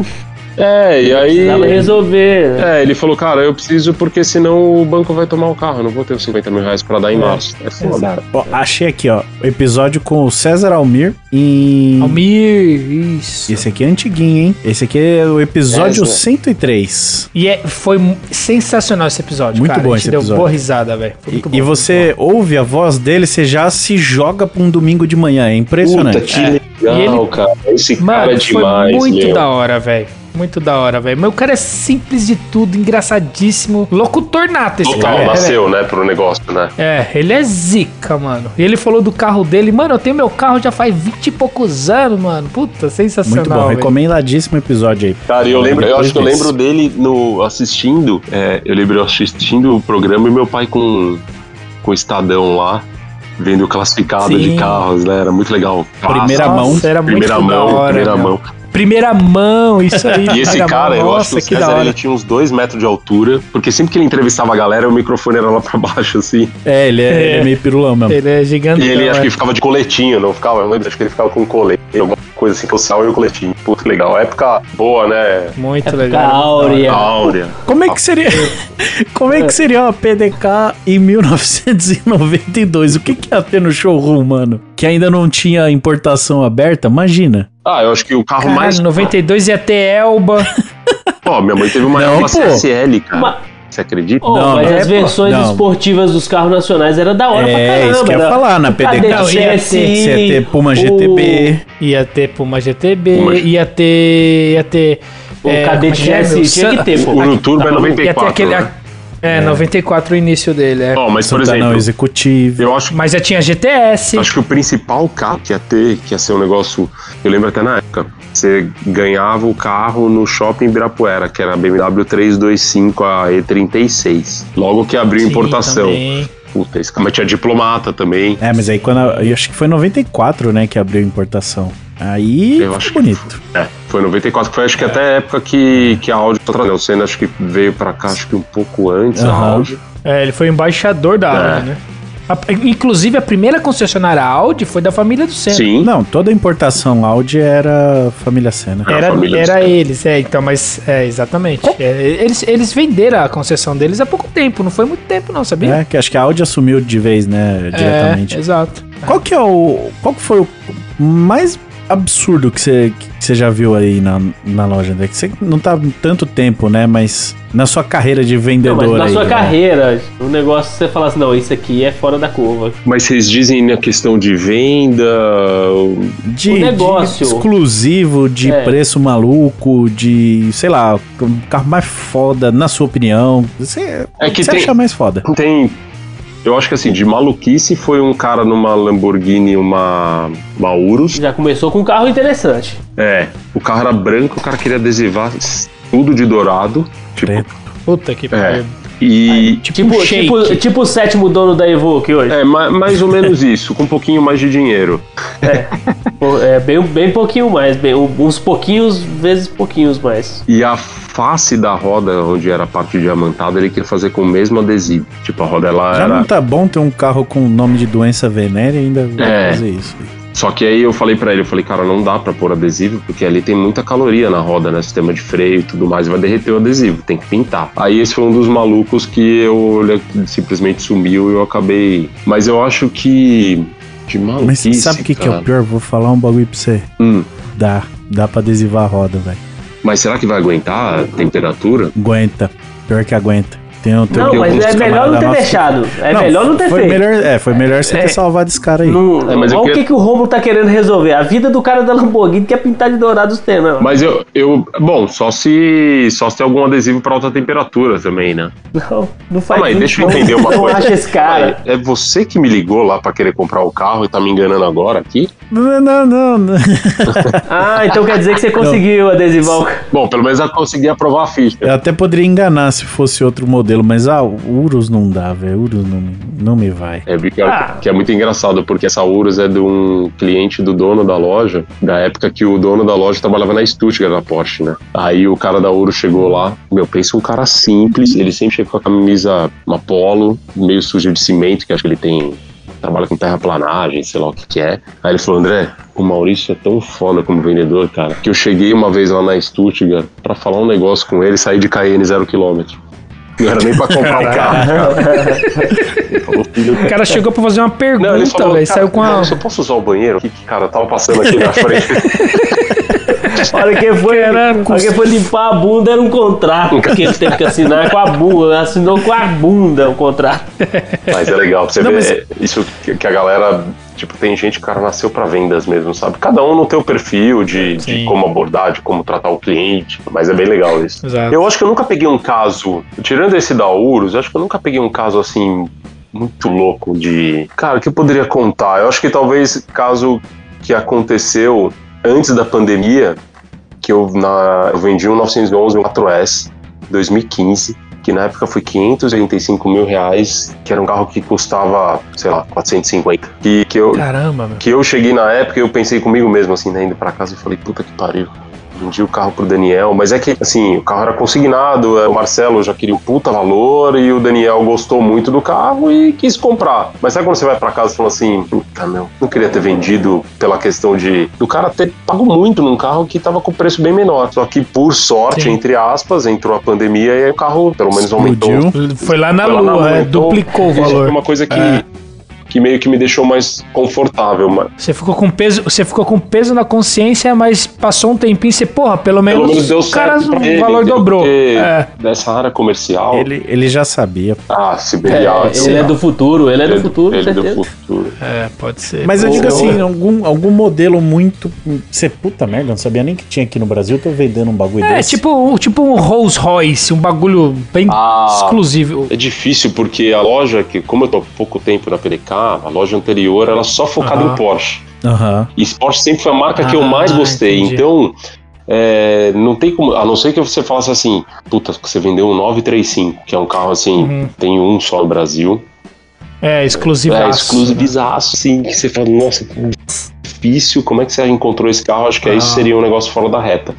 É, e aí. precisava resolver. É, ele falou, cara, eu preciso porque senão o banco vai tomar o carro, eu não vou ter os 50 mil reais pra dar em março. É foda. Ó, achei aqui, ó, o episódio com o César Almir em. Almir, isso. Esse aqui é antiguinho, hein? Esse aqui é o episódio Essa. 103. E é, foi sensacional esse episódio, Muito cara. bom a gente esse deu episódio. boa risada, velho. Foi E, bom, e você ouve a voz dele, você já se joga pra um domingo de manhã. É impressionante. Puta, que legal, E ele- cara. Esse bom. cara Mano, é demais, foi muito meu. da hora, velho. Muito da hora, velho. Mas o cara é simples de tudo, engraçadíssimo. Locutor nato esse Total, cara. é, nasceu, né, pro negócio, né? É, ele é zica, mano. E ele falou do carro dele. Mano, eu tenho meu carro já faz 20 e poucos anos, mano. Puta, sensacional. Muito bom, velho. recomendadíssimo episódio aí. Cara, eu lembro, eu acho que eu lembro dele no assistindo, é, eu lembro eu assistindo o programa e meu pai com com o Estadão lá, vendo o classificado Sim. de carros, né? Era muito legal. Primeira Nossa, mão. Era muito primeira da mão, hora, primeira meu. mão. Primeira mão, isso aí. E esse cara, mão. eu Nossa, acho que o que César hora. ele tinha uns dois metros de altura, porque sempre que ele entrevistava a galera, o microfone era lá pra baixo, assim. É, ele é, É. ele é meio pirulão mesmo. Ele é gigante. E ele acho que ficava de coletinho, não ficava? Eu lembro, acho que ele ficava com colete, alguma coisa assim, com o sal e o coletinho. Puta legal. Época boa, né? Muito Época legal. áurea. Áurea. Como é que seria? Como é que seria uma PDK em 1992? O que, que ia ter no showroom, mano? Que ainda não tinha importação aberta? Imagina. Ah, eu acho que o carro Cara, mais. 92 ia ter Elba. Pô, minha mãe teve uma Não, Elba pô. CSL, cara. Ma- Você acredita? Oh, Não, mas é, as pô. versões Não. esportivas dos carros nacionais era da hora pra É, caramba. isso que eu ia era falar, na PDK. Não, ia ter- ia ter Puma GTB. Ia ter Puma GTB. Puma- Ia ter. Ia ter. O é, Cadete é é, GSI tinha que ter, pô. O Turbo é Tá maluco? Ia ter 94, aquele. né? É, 94 o início dele, é. Ó, mas por Santana exemplo, Executivo. eu acho, Mas já tinha GTS. acho que o principal carro que ia ter, que ia ser um negócio, eu lembro até na época, você ganhava o carro no shopping Ibirapuera, que era a BMW 325, a E36. Logo que abriu Sim, importação. também. puta, esse cara. Mas tinha diplomata também. É, mas aí quando. a- Eu acho que foi em 94, né, que abriu a importação. Aí Eu acho que bonito. É, foi em 94, que foi acho que até a época que, que a Audi tá trazendo. O Senna acho que veio pra cá, acho que um pouco antes da Aham. Audi. É, ele foi embaixador da É. Audi, né? A- inclusive, a primeira concessionária Audi foi da família do Senna. Sim. Não, toda a importação Audi era família Senna. É, a Era, família era eles, é, então, mas é, exatamente. É, eles, eles venderam a concessão deles há pouco tempo, não foi muito tempo, não, sabia? É, que acho que a Audi assumiu de vez, né, diretamente. É, exato. Qual que é o. Qual que foi o mais absurdo que você, que você já viu aí na, na loja, André? Que você não tá tanto tempo, né? Mas na sua carreira de Não, vendedor mas na aí, sua né? carreira, o negócio você fala assim, não, isso aqui é fora da curva. Mas vocês dizem na questão de venda. De, O negócio. de exclusivo, de É. preço maluco, de, sei lá, um carro mais foda, na sua opinião. Você, É que você tem- acha mais foda? Tem. Eu acho que assim, de maluquice foi um cara numa Lamborghini, uma, uma Urus. Já começou com um carro interessante. É, o carro era branco, o cara queria adesivar tudo de dourado. Tipo. Puta que é. E. Tipo, Tipo, tipo, tipo o sétimo dono da Evoque hoje. É, ma- mais ou menos isso, com um pouquinho mais de dinheiro. Pô, É, bem, bem pouquinho mais, bem, uns pouquinhos vezes pouquinhos mais. E a face da roda, onde era a parte diamantada, ele queria fazer com o mesmo adesivo. Tipo, a roda ela Já era. não tá bom ter um carro com nome de doença venérea e ainda É. fazer isso. Só que aí eu falei pra ele, eu falei, cara, não dá pra pôr adesivo, porque ali tem muita caloria na roda, né? Sistema de freio e tudo mais, vai derreter o adesivo, tem que pintar. Aí esse foi um dos malucos que eu ele simplesmente sumiu e eu acabei. Mas eu acho que. De Mas maluquice. sabe o que, que é o pior? Vou falar um bagulho pra você. Hum, Dá. Dá pra adesivar a roda, velho. mas será que vai aguentar a temperatura? Aguenta. Pior que aguenta. Tem, um- tem Não, um- mas é melhor não ter nosso que- deixado. É melhor não ter foi feito. Melhor, é, foi melhor você É. ter salvado esse cara aí. Não, É, mas eu olha o queria- que, que o Romulo tá querendo resolver. A vida do cara da Lamborghini quer pintar de dourado os temas. Mas eu, eu. Bom, só se. Só se tem algum adesivo pra alta temperatura também, né? Não, não faz Calma aí, isso, deixa eu não. entender uma Não coisa. acha esse cara. Aí, É você que me ligou lá pra querer comprar o carro e tá me enganando agora aqui? Não, não, não. não. Ah, então quer dizer que você conseguiu adesivar o Bom, pelo menos eu consegui aprovar a ficha. Eu até poderia enganar se fosse outro modelo, mas ah, o Urus não dá, velho. Urus não, não me vai. É, que, Ah. que é muito engraçado, porque essa Urus é de um cliente do dono da loja, da época que o dono da loja trabalhava na Stuttgart da Porsche, né? Aí o cara da Urus chegou lá, meu, pensa um cara simples, ele sempre chega com a camisa, uma polo, meio suja de cimento, que acho que ele tem trabalha com terraplanagem, sei lá o que que é. Aí ele falou, André, o Maurício é tão foda como vendedor, cara, que eu cheguei uma vez lá na Stuttgart pra falar um negócio com ele e saí de Cayenne zero quilômetro. Não era nem pra comprar o carro, cara. O cara chegou pra fazer uma pergunta, velho. Saiu com a. Eu posso usar o banheiro? Que, cara, tava passando aqui na frente. Olha quem foi, Caralho, olha quem foi limpar a bunda era um contrato que ele teve que assinar com a bunda, assinou com a bunda o contrato. Mas é legal pra você Não, ver mas- isso que a galera. Tipo, tem gente que cara nasceu pra vendas mesmo, sabe? Cada um no teu perfil de, de como abordar, de como tratar o cliente. Mas é bem legal isso. Exato. Eu acho que eu nunca peguei um caso, tirando esse da Urus, eu acho que eu nunca peguei um caso assim muito louco de, cara, que eu poderia contar. Eu acho que talvez caso que aconteceu antes da pandemia, que eu na eu vendi um 911 um 4S 2015, que na época foi 585 mil reais, que era um carro que custava, sei lá, 450. Que, que eu, Caramba, meu. que eu cheguei na época e eu pensei comigo mesmo, assim, né, indo pra casa e falei, puta que pariu. Vendi o carro pro Daniel, mas é que, assim, o carro era consignado, é, o Marcelo já queria um puta valor e o Daniel gostou muito do carro e quis comprar. Mas sabe quando você vai pra casa e fala assim, puta meu, não queria ter vendido pela questão de do cara ter pago muito num carro que tava com preço bem menor. Só que, por sorte, Sim. entre aspas, entrou a pandemia e aí o carro pelo menos aumentou Explodiu. Foi lá na foi lá na lua, lua, é, então, duplicou o isso valor. uma coisa que, É. que meio que me deixou mais confortável, mas Você ficou com peso, você ficou com peso na consciência, mas passou um tempinho, você, porra, pelo menos, Pelo menos deu o cara certo pra o ele, valor dobrou. Porque É. Dessa área comercial. Ele, ele já sabia. Ah, se É, brilhar. ele é do futuro, ele é do futuro, Ele é do futuro. É, pode ser. Mas eu digo assim, algum, algum modelo muito. Você puta merda, não sabia nem que tinha aqui no Brasil, tô vendendo um bagulho É, desse. tipo, tipo um Rolls Royce, um bagulho bem Ah. exclusivo. É difícil porque a loja, que como eu tô há pouco tempo na PDK, a loja anterior era só focada Aham. em Porsche. Aham. E Porsche sempre foi a marca que eu Ah, mais gostei. entendi. Então, é, não tem como. A não ser que você falasse assim, puta, você vendeu um 935, que é um carro assim, Uhum. tem um só no Brasil. É, exclusivo. É, exclusivizaço, sim, que você fala, nossa, difícil, como é que você encontrou esse carro? Acho que aí Ah. seria um negócio fora da reta.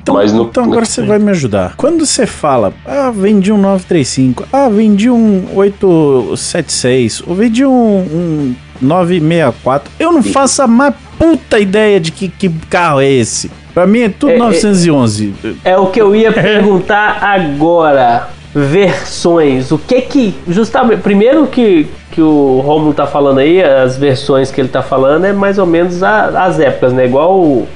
Então, Mas no- então agora você vai me ajudar. Quando você fala, ah, vendi um 935, ah, vendi um 876, ou vendi um, um 964, eu não faço a mais puta ideia de que, que carro é esse. Pra mim é tudo É, é- 911. É o que eu ia perguntar agora. Versões. O que que. Justamente. Primeiro que, que o Romulo tá falando aí, as versões que ele tá falando é mais ou menos a- as épocas, né? Igual o,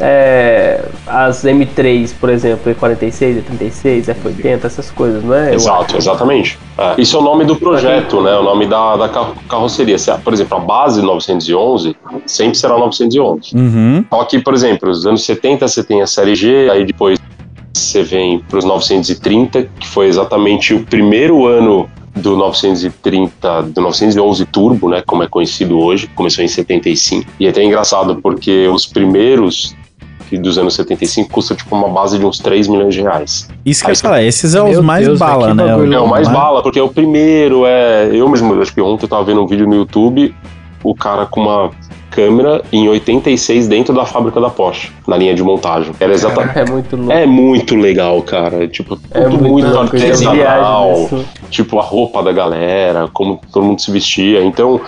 é, as M3, por exemplo, E46, E36, F80, essas coisas, não é? Exato, exatamente. É. Isso é o nome do projeto, né? O nome da, da carro- carroceria. Se, Por exemplo, a base 911 sempre será 911. Uhum. Só que, por exemplo, nos anos 70 você tem a série G, aí depois você vem para os 930, que foi exatamente o primeiro ano do 930, do 911 Turbo, né, como é conhecido hoje, começou em 75. E é até engraçado porque os primeiros que dos anos 75 custam tipo uma base de uns 3 milhões de reais. Isso que eu Aí ia falar, esses é Meu os mais Deus, bala, né? bagulho É o mais mais- bala, porque é o primeiro, é. Eu mesmo, acho que ontem eu tava vendo um vídeo no YouTube, o cara com uma câmera em 86 dentro da fábrica da Porsche, na linha de montagem. Era exatamente. É muito louco. É muito legal, cara. Tipo, tudo É muito, muito vi artesanal. Tipo, a roupa da galera, como todo mundo se vestia. Então,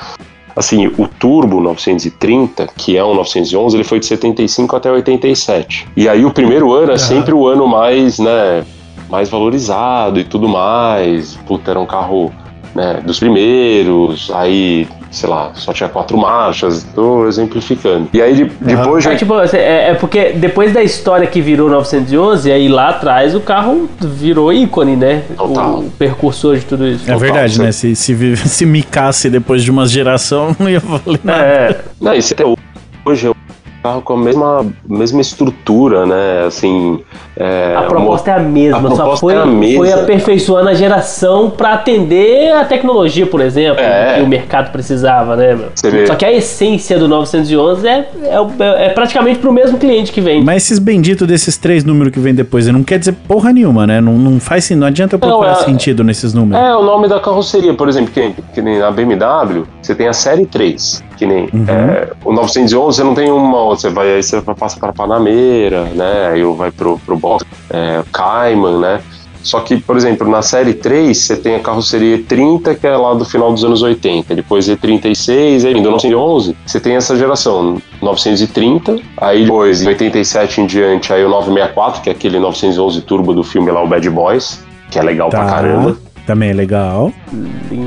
assim, o Turbo 930, que é um 911, ele foi de 75 até 87. E aí o primeiro ano é sempre o ano mais, né, mais valorizado e tudo mais. Puta, era um carro né, dos primeiros, aí, sei lá, só tinha quatro marchas, tô exemplificando. E aí de- depois já É, tipo, assim, é, é porque depois da história que virou 911, aí lá atrás o carro virou ícone, né? Total. O precursor de tudo isso. É verdade, Total, né? Se, se, se micasse depois de uma geração, não ia valer nada. É, Não, isso até hoje é carro com a mesma, mesma estrutura, né? Assim. é, a proposta é a mesma, a só proposta foi, é a mesma. foi aperfeiçoando a geração pra atender a tecnologia, por exemplo, É. que o mercado precisava, né? meu? Você vê. Só que a essência do 911 é, é, o- é praticamente pro mesmo cliente que vende. Mas esses benditos desses três números que vem depois, não quer dizer porra nenhuma, né? Não, não faz sen- não adianta eu procurar é- sentido nesses números. É, o nome da carroceria, por exemplo, que, que nem na BMW, você tem a série 3, que nem Uhum. é, o 911, você não tem uma, outra, você vai aí você vai passar para Panameira, né? Aí vai pro, pro box, é, Cayman, né? Só que, por exemplo, na série 3, você tem a carroceria 30, que é lá do final dos anos 80, depois E36, aí do 911, você tem essa geração 930, aí depois, em 87 em diante, aí o 964, que é aquele 911 turbo do filme lá, o Bad Boys, que é legal pra caramba. Também é legal.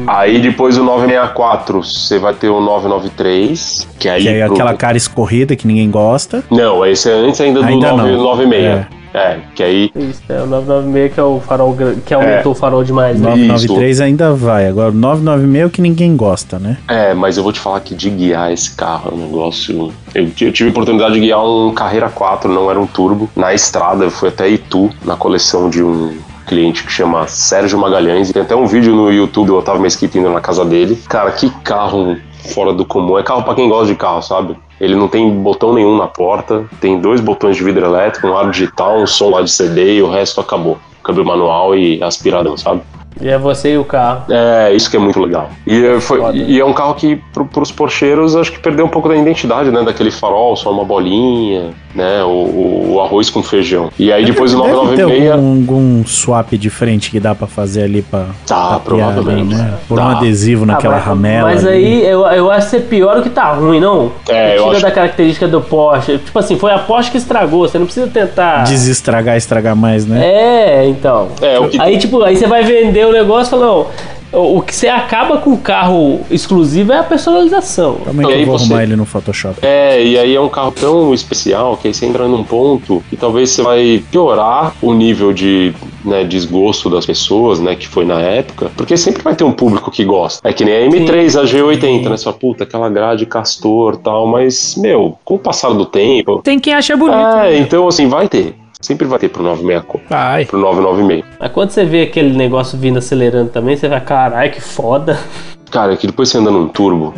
Aí depois o 964, você vai ter o 993, que aí... Que é pro- aquela cara escorrida que ninguém gosta. Não, esse é antes ainda do Ainda não. 996. É. que aí... Isso, é o 996 que é o farol que aumentou o farol demais, né? 993 ainda vai. Agora, o 996 é o que ninguém gosta, né? É, mas eu vou te falar que de guiar esse carro é um negócio... Eu, eu tive a oportunidade de guiar um Carreira 4, não era um turbo, na estrada, eu fui até Itu, na coleção de um cliente que chama Sérgio Magalhães. Tem até um vídeo no YouTube do Otávio Mesquita indo na casa dele. Cara, que carro fora do comum. É carro pra quem gosta de carro, sabe? Ele não tem botão nenhum na porta, tem dois botões de vidro elétrico, um ar digital, um som lá de CD e o resto acabou. Câmbio manual e aspiradão, sabe? E é você e o carro. É, isso que é muito legal. E, é, foi- Foda. e é um carro que, pro, pros porcheiros, acho que perdeu um pouco da identidade, né? Daquele farol, só uma bolinha, né? O, o- o arroz com feijão. E aí depois o Deve ter 996... algum, algum swap diferente que dá pra fazer ali pra. Tá, pra provavelmente. né? Por um Tá. adesivo naquela Ah, mas, ramela. Mas ali. aí eu, eu acho que é pior do que tá ruim, não? É, eu Tira acho- da característica do Porsche. Tipo assim, foi a Porsche que estragou, você não precisa tentar. Desestragar, estragar mais, né? É, então. É, o que- Aí, tipo, aí você vai vender o negócio e fala, não. O que você acaba com o carro exclusivo é a personalização. E que aí eu vou você- arrumar ele no Photoshop. É, e aí é um carro tão especial que aí você entra num ponto que talvez você vai piorar o nível de né, desgosto das pessoas, né, que foi na época, porque sempre vai ter um público que gosta. É que nem a M3, a G80, né, sua puta, aquela grade castor tal, mas, meu, com o passar do tempo... Tem quem acha bonito. É, então assim, vai ter. Sempre vai ter pro 964, Vai. pro 996. Mas quando você vê aquele negócio vindo acelerando também, você vai, caralho, que foda. Cara, é que depois você anda num turbo,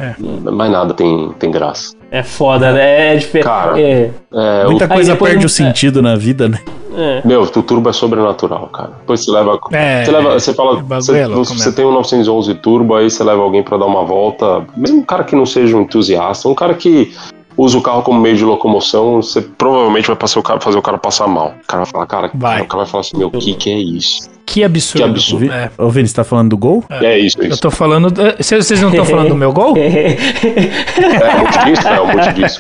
mais nada tem, tem graça. É foda, né? É diferente. Cara, É. É, o- Muita Aí coisa perde não- o sentido na vida, né? É. Meu, o turbo é sobrenatural, cara. Depois você leva. É, você, leva você fala. o Você, é você tem um 911 turbo, aí você leva alguém pra dar uma volta. Mesmo um cara que não seja um entusiasta, um cara que usa o carro como meio de locomoção, você provavelmente vai passar o cara, fazer o cara passar mal. O cara vai falar, cara, Vai. o cara vai falar assim: meu, o que, que é isso? Que absurdo. Que absurdo. Vi- É. Ô, Vini, você tá falando do gol? É, isso, Eu isso. tô falando. eh, Vocês não estão falando do meu gol? É um monte disso, é um monte disso.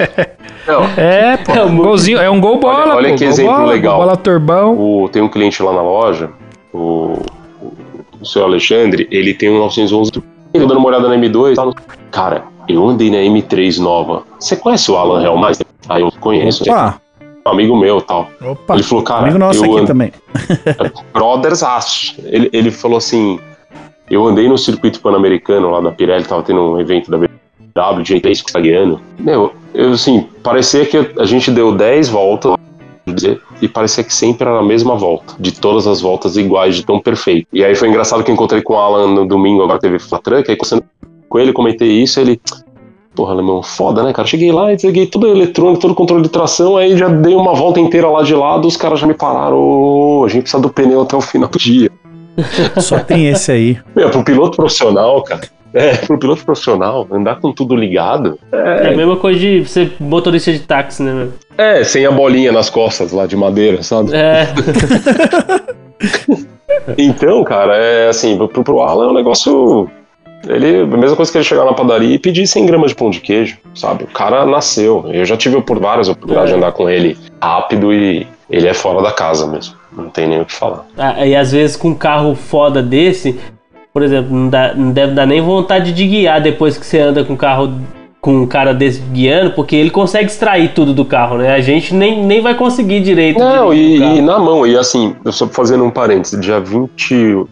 Não, É, pô. É um golzinho, é um gol bola. Olha- olha pô, que exemplo bola, legal. Bola turbão. o- tem um cliente lá na loja, o, o, o seu Alexandre, ele tem um 911 turbo. Ele dando uma olhada na M2 e tal. Cara, eu andei na M3 nova. Você conhece o Alan Hellmeister? Ah, eu conheço. Opa, Um amigo meu tal. Opa. Ele falou, cara, amigo nosso aqui and- também. Brothers Aço. Ele, ele falou assim: eu andei no circuito pan-americano lá da Pirelli, tava tendo um evento da BMW, de 3 que está guiando. Meu, eu assim, parecia que a gente deu 10 voltas, e parecia que sempre era a mesma volta, de todas as voltas iguais, de tão perfeito. E aí foi engraçado que eu encontrei com o Alan no domingo, agora teve Flatrank, aí conversando com ele, comentei isso, ele. Porra, alemão, foda, né, cara? Cheguei lá e desliguei tudo eletrônico, todo controle de tração, aí já dei uma volta inteira lá de lado, os caras já me pararam. Ô, a gente precisa do pneu até o final do dia. Só tem esse aí. Meu, pro piloto profissional, cara. É, pro piloto profissional, andar com tudo ligado. É a mesma coisa de ser motorista de táxi, né, meu? É, sem a bolinha nas costas lá de madeira, sabe? É. Então, cara, é assim, pro, pro Alan é um negócio. Ele, a mesma coisa que ele chegar na padaria e pedir 100 gramas de pão de queijo, sabe? O cara nasceu. Eu já tive por várias oportunidades de andar com ele rápido e ele é fora da casa mesmo. Não tem nem o que falar. Ah, E às vezes com um carro foda desse, por exemplo, não, dá- não deve dar nem vontade de guiar depois que você anda com um carro com um cara desse guiando, porque ele consegue extrair tudo do carro, né? A gente nem, nem vai conseguir direito. Não, e, e na mão, e assim, eu só fazendo um parênteses, dia 28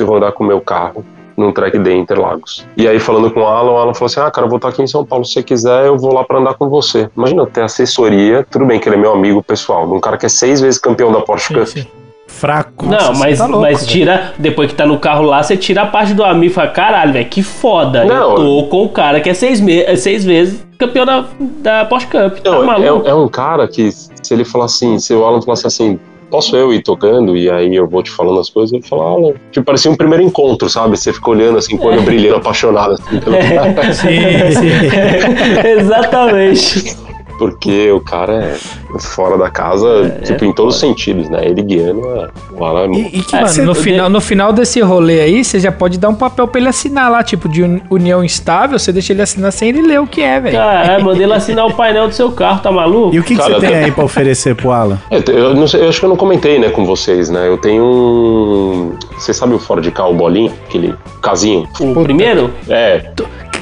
eu vou andar com o meu carro num track day Interlagos. E aí falando com o Alan, o Alan falou assim: "Ah, cara, eu vou estar aqui em São Paulo, se você quiser, eu vou lá pra andar com você". Imagina eu ter assessoria, tudo bem que ele é meu amigo pessoal, de um cara que é seis vezes campeão da Porsche Cup. Fraco. Não, mas, tá louco, mas tira, depois que tá no carro lá, você tira a parte do amigo e fala, caralho, velho, que foda. Não, eu tô com o cara que é seis, me é seis vezes campeão da, da Porsche Cup. Tá Não, maluco? é, é um cara que, se ele falar assim, se o Alan falasse assim, posso eu ir tocando e aí eu vou te falando as coisas, eu falar, Alan, tipo, parecia um primeiro encontro, sabe? Você fica olhando assim, com o olho brilhando, apaixonado assim, pelo cara. Sim, sim. Exatamente. Porque o cara é fora da casa, tipo, em todos os sentidos, né? Ele guiando, é, o Alan é E, e que É, Mano, você- no, final, no final desse rolê aí, você já pode dar um papel pra ele assinar lá, tipo, de un- união estável, você deixa ele assinar sem ele ler o que é, velho. Caralho, mandei ele assinar o painel do seu carro, tá maluco? E o que, que você tem eu- aí pra oferecer pro Alan? É, eu, não sei, eu acho que eu não comentei, né, com vocês, né? Eu tenho um. Você sabe o Ford K, o bolinho? Aquele casinho? O primeiro? É,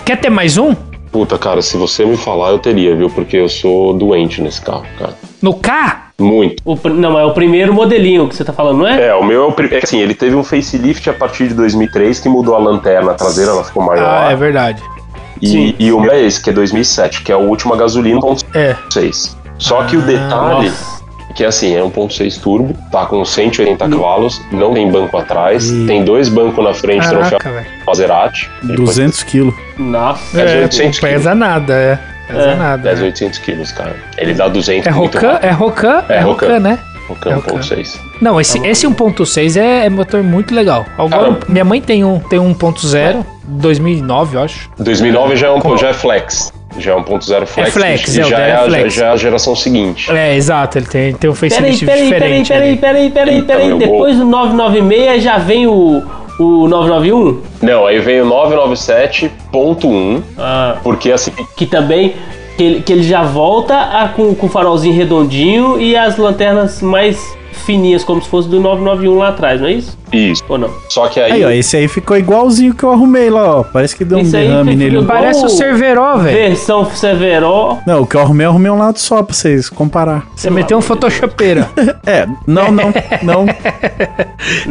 Quer ter mais um? Puta, cara, se você me falar, eu teria, viu? Porque eu sou doente nesse carro, cara. No K? Muito. O não, é o primeiro modelinho que você tá falando, não é? É, o meu é o primeiro. É assim, ele teve um facelift a partir de 2003 que mudou a lanterna traseira, ela ficou maior. Ah, é verdade. e, sim. e o meu é esse, que é 2007, que é o último a gasolina 1.6. É. Só que o detalhe. Nossa. Que assim, é 1.6 turbo, tá com 180 cavalos, não tem banco atrás, Ih. tem dois bancos na frente, troféu Caraca, velho. Maserati. 200 quilos. Nossa. É, É, 800 não pesa nada, é. Pesa É, nada. Pesa é. 800 quilos, cara. Ele dá 200 É muito Rocan? É Rocan? É É Rocan. Né? Rocan É Rocan. 1.6. Não, esse, esse 1.6 é, é motor muito legal. Agora, Cara, minha mãe tem um, tem um 1.0, 2009, eu acho. 2009 já é, um, já é flex. Já é 1.0 flex. flex, e é, o já, é é a, flex. já é a geração seguinte. É, exato, ele tem, tem um Peraí, facelift peraí, peraí, diferente. peraí, ali. peraí, peraí, Então, peraí. Depois do 996 já vem o, o 991? Não, aí vem o 997.1, Ah, porque assim, que também. Que ele, que ele já volta a- com, com o farolzinho redondinho e as lanternas mais fininhas, como se fosse do 991 lá atrás, não é isso? isso. Ou não? Só que aí, Aí, ó, esse aí ficou igualzinho que eu arrumei lá, ó. Parece que deu um derrame nele. igual- Parece o Oh. Cerveró, velho. Versão Severo. Não, o que eu arrumei, eu arrumei um lado só pra vocês comparar. Você meteu um photoshopeira. É, não, não, não.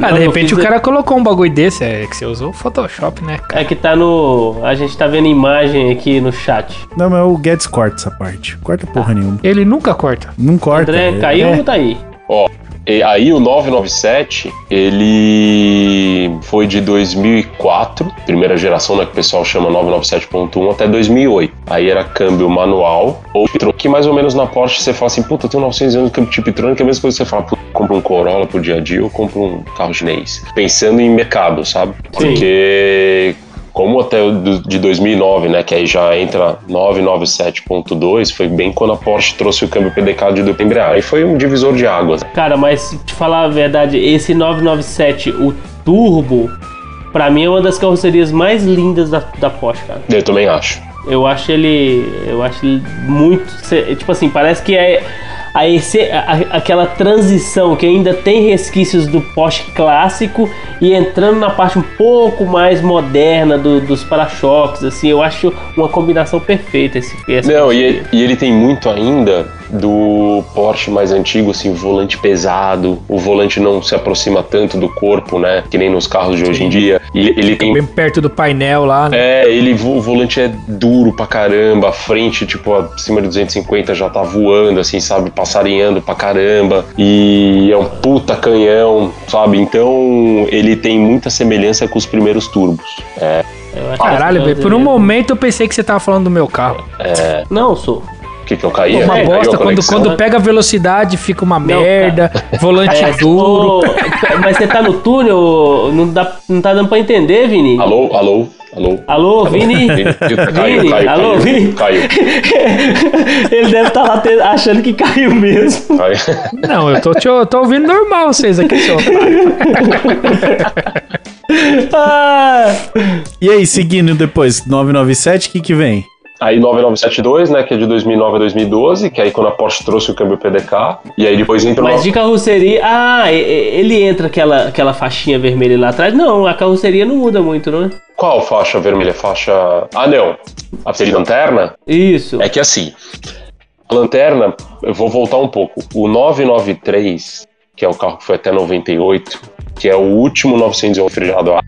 ah, de repente o cara colocou um bagulho desse, é que você usou o Photoshop, né? cara? É que tá no. A gente tá vendo imagem aqui no chat. Não, mas o Guedes corta essa parte. Corta porra nenhuma. Ele nunca corta. Não corta. André, é- caiu é. ou tá aí? ó, E aí o 997, ele foi de 2004, primeira geração, né, que o pessoal chama 997.1, até 2008. Aí era câmbio manual, ou que mais ou menos na Porsche você fala assim, puta, eu tenho 900 anos de câmbio Tiptronic, é a mesma coisa que você fala, puta, compra um Corolla pro dia a dia ou compra um carro chinês. Pensando em mercado, sabe? Porque como até o de 2009, né, que aí já entra 997.2, foi bem quando a Porsche trouxe o câmbio PDK de dupla embreagem. Foi um divisor de águas. Cara, mas te falar a verdade, esse 997, o Turbo, pra mim é uma das carrocerias mais lindas da, da Porsche, cara. Eu também acho. Eu acho ele. Eu acho ele muito. Tipo assim, parece que é. A, esse- a- aquela transição que ainda tem resquícios do Porsche clássico e entrando na parte um pouco mais moderna do- dos para-choques, assim, eu acho uma combinação perfeita esse, essa Não, e ele, e ele tem muito ainda do Porsche mais antigo, assim, volante pesado, o volante não se aproxima tanto do corpo, né, que nem nos carros de hoje em dia. E ele tem Bem perto do painel lá, né? É, ele, o volante é duro pra caramba, a frente, tipo, acima de 250 já tá voando, assim, sabe, passarinhando pra caramba, e é um puta canhão, sabe, então ele tem muita semelhança com os primeiros turbos. acho Caralho, velho. Por um momento eu pensei que você tava falando do meu carro. Não, sou. O que que eu caí? Uma bosta, quando, quando pega a velocidade fica uma merda, volante É, duro. ô, mas você tá no túnel, não, dá, não tá dando pra entender, Vini? Alô, alô, alô. Alô, Vini? Caiu, Vini, caiu, alô, caiu, Vini? caiu, Ele deve estar lá te- achando que caiu mesmo. caiu. Não, eu tô, te- eu tô ouvindo normal vocês aqui, seu. Ah, E aí, seguindo depois, 997, o que que vem? Aí 9972, né, que é de 2009 a 2012, que é aí quando a Porsche trouxe o câmbio PDK, e aí depois entra mas nosso- de carroceria. Ah, ele entra aquela, aquela faixinha vermelha lá atrás. Não, a carroceria não muda muito, não é? Qual faixa vermelha? Faixa... Ah, não. A seria lanterna? Isso. É que assim, a lanterna, eu vou voltar um pouco. O 993, que é o carro que foi até 98, que é o último 911 refrigerado a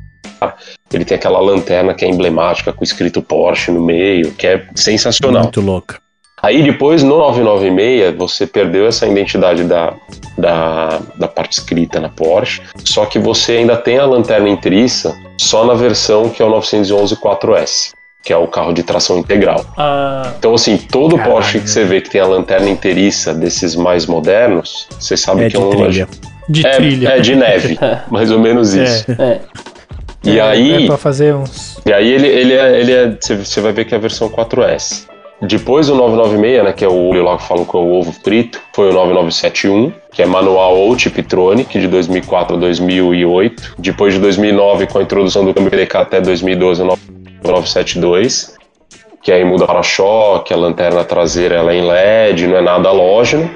ele tem aquela lanterna que é emblemática, com escrito Porsche no meio, que é sensacional. Muito louca. Aí depois, no 996, você perdeu essa identidade da, da, da parte escrita na Porsche, só que você ainda tem a lanterna inteiriça só na versão que é o 911 4S, que é o carro de tração integral. Ah, Então, assim, todo Caralho. Porsche que você vê que tem a lanterna inteiriça desses mais modernos, você sabe É que é um trilha. De É, trilha. é de neve, mais ou menos isso. é. E É aí, pra fazer uns. e aí ele, ele é, ele é você, você vai ver que é a versão 4S. Depois o 996, né, que é o olho lá que falam que é o ovo frito, foi o 9971, que é manual ou Tiptronic, de 2004 a 2008. Depois de 2009, com a introdução do câmbio PDK até 2012, o 9972, que aí muda para-choque, a lanterna traseira ela é em LED, não é nada halógeno.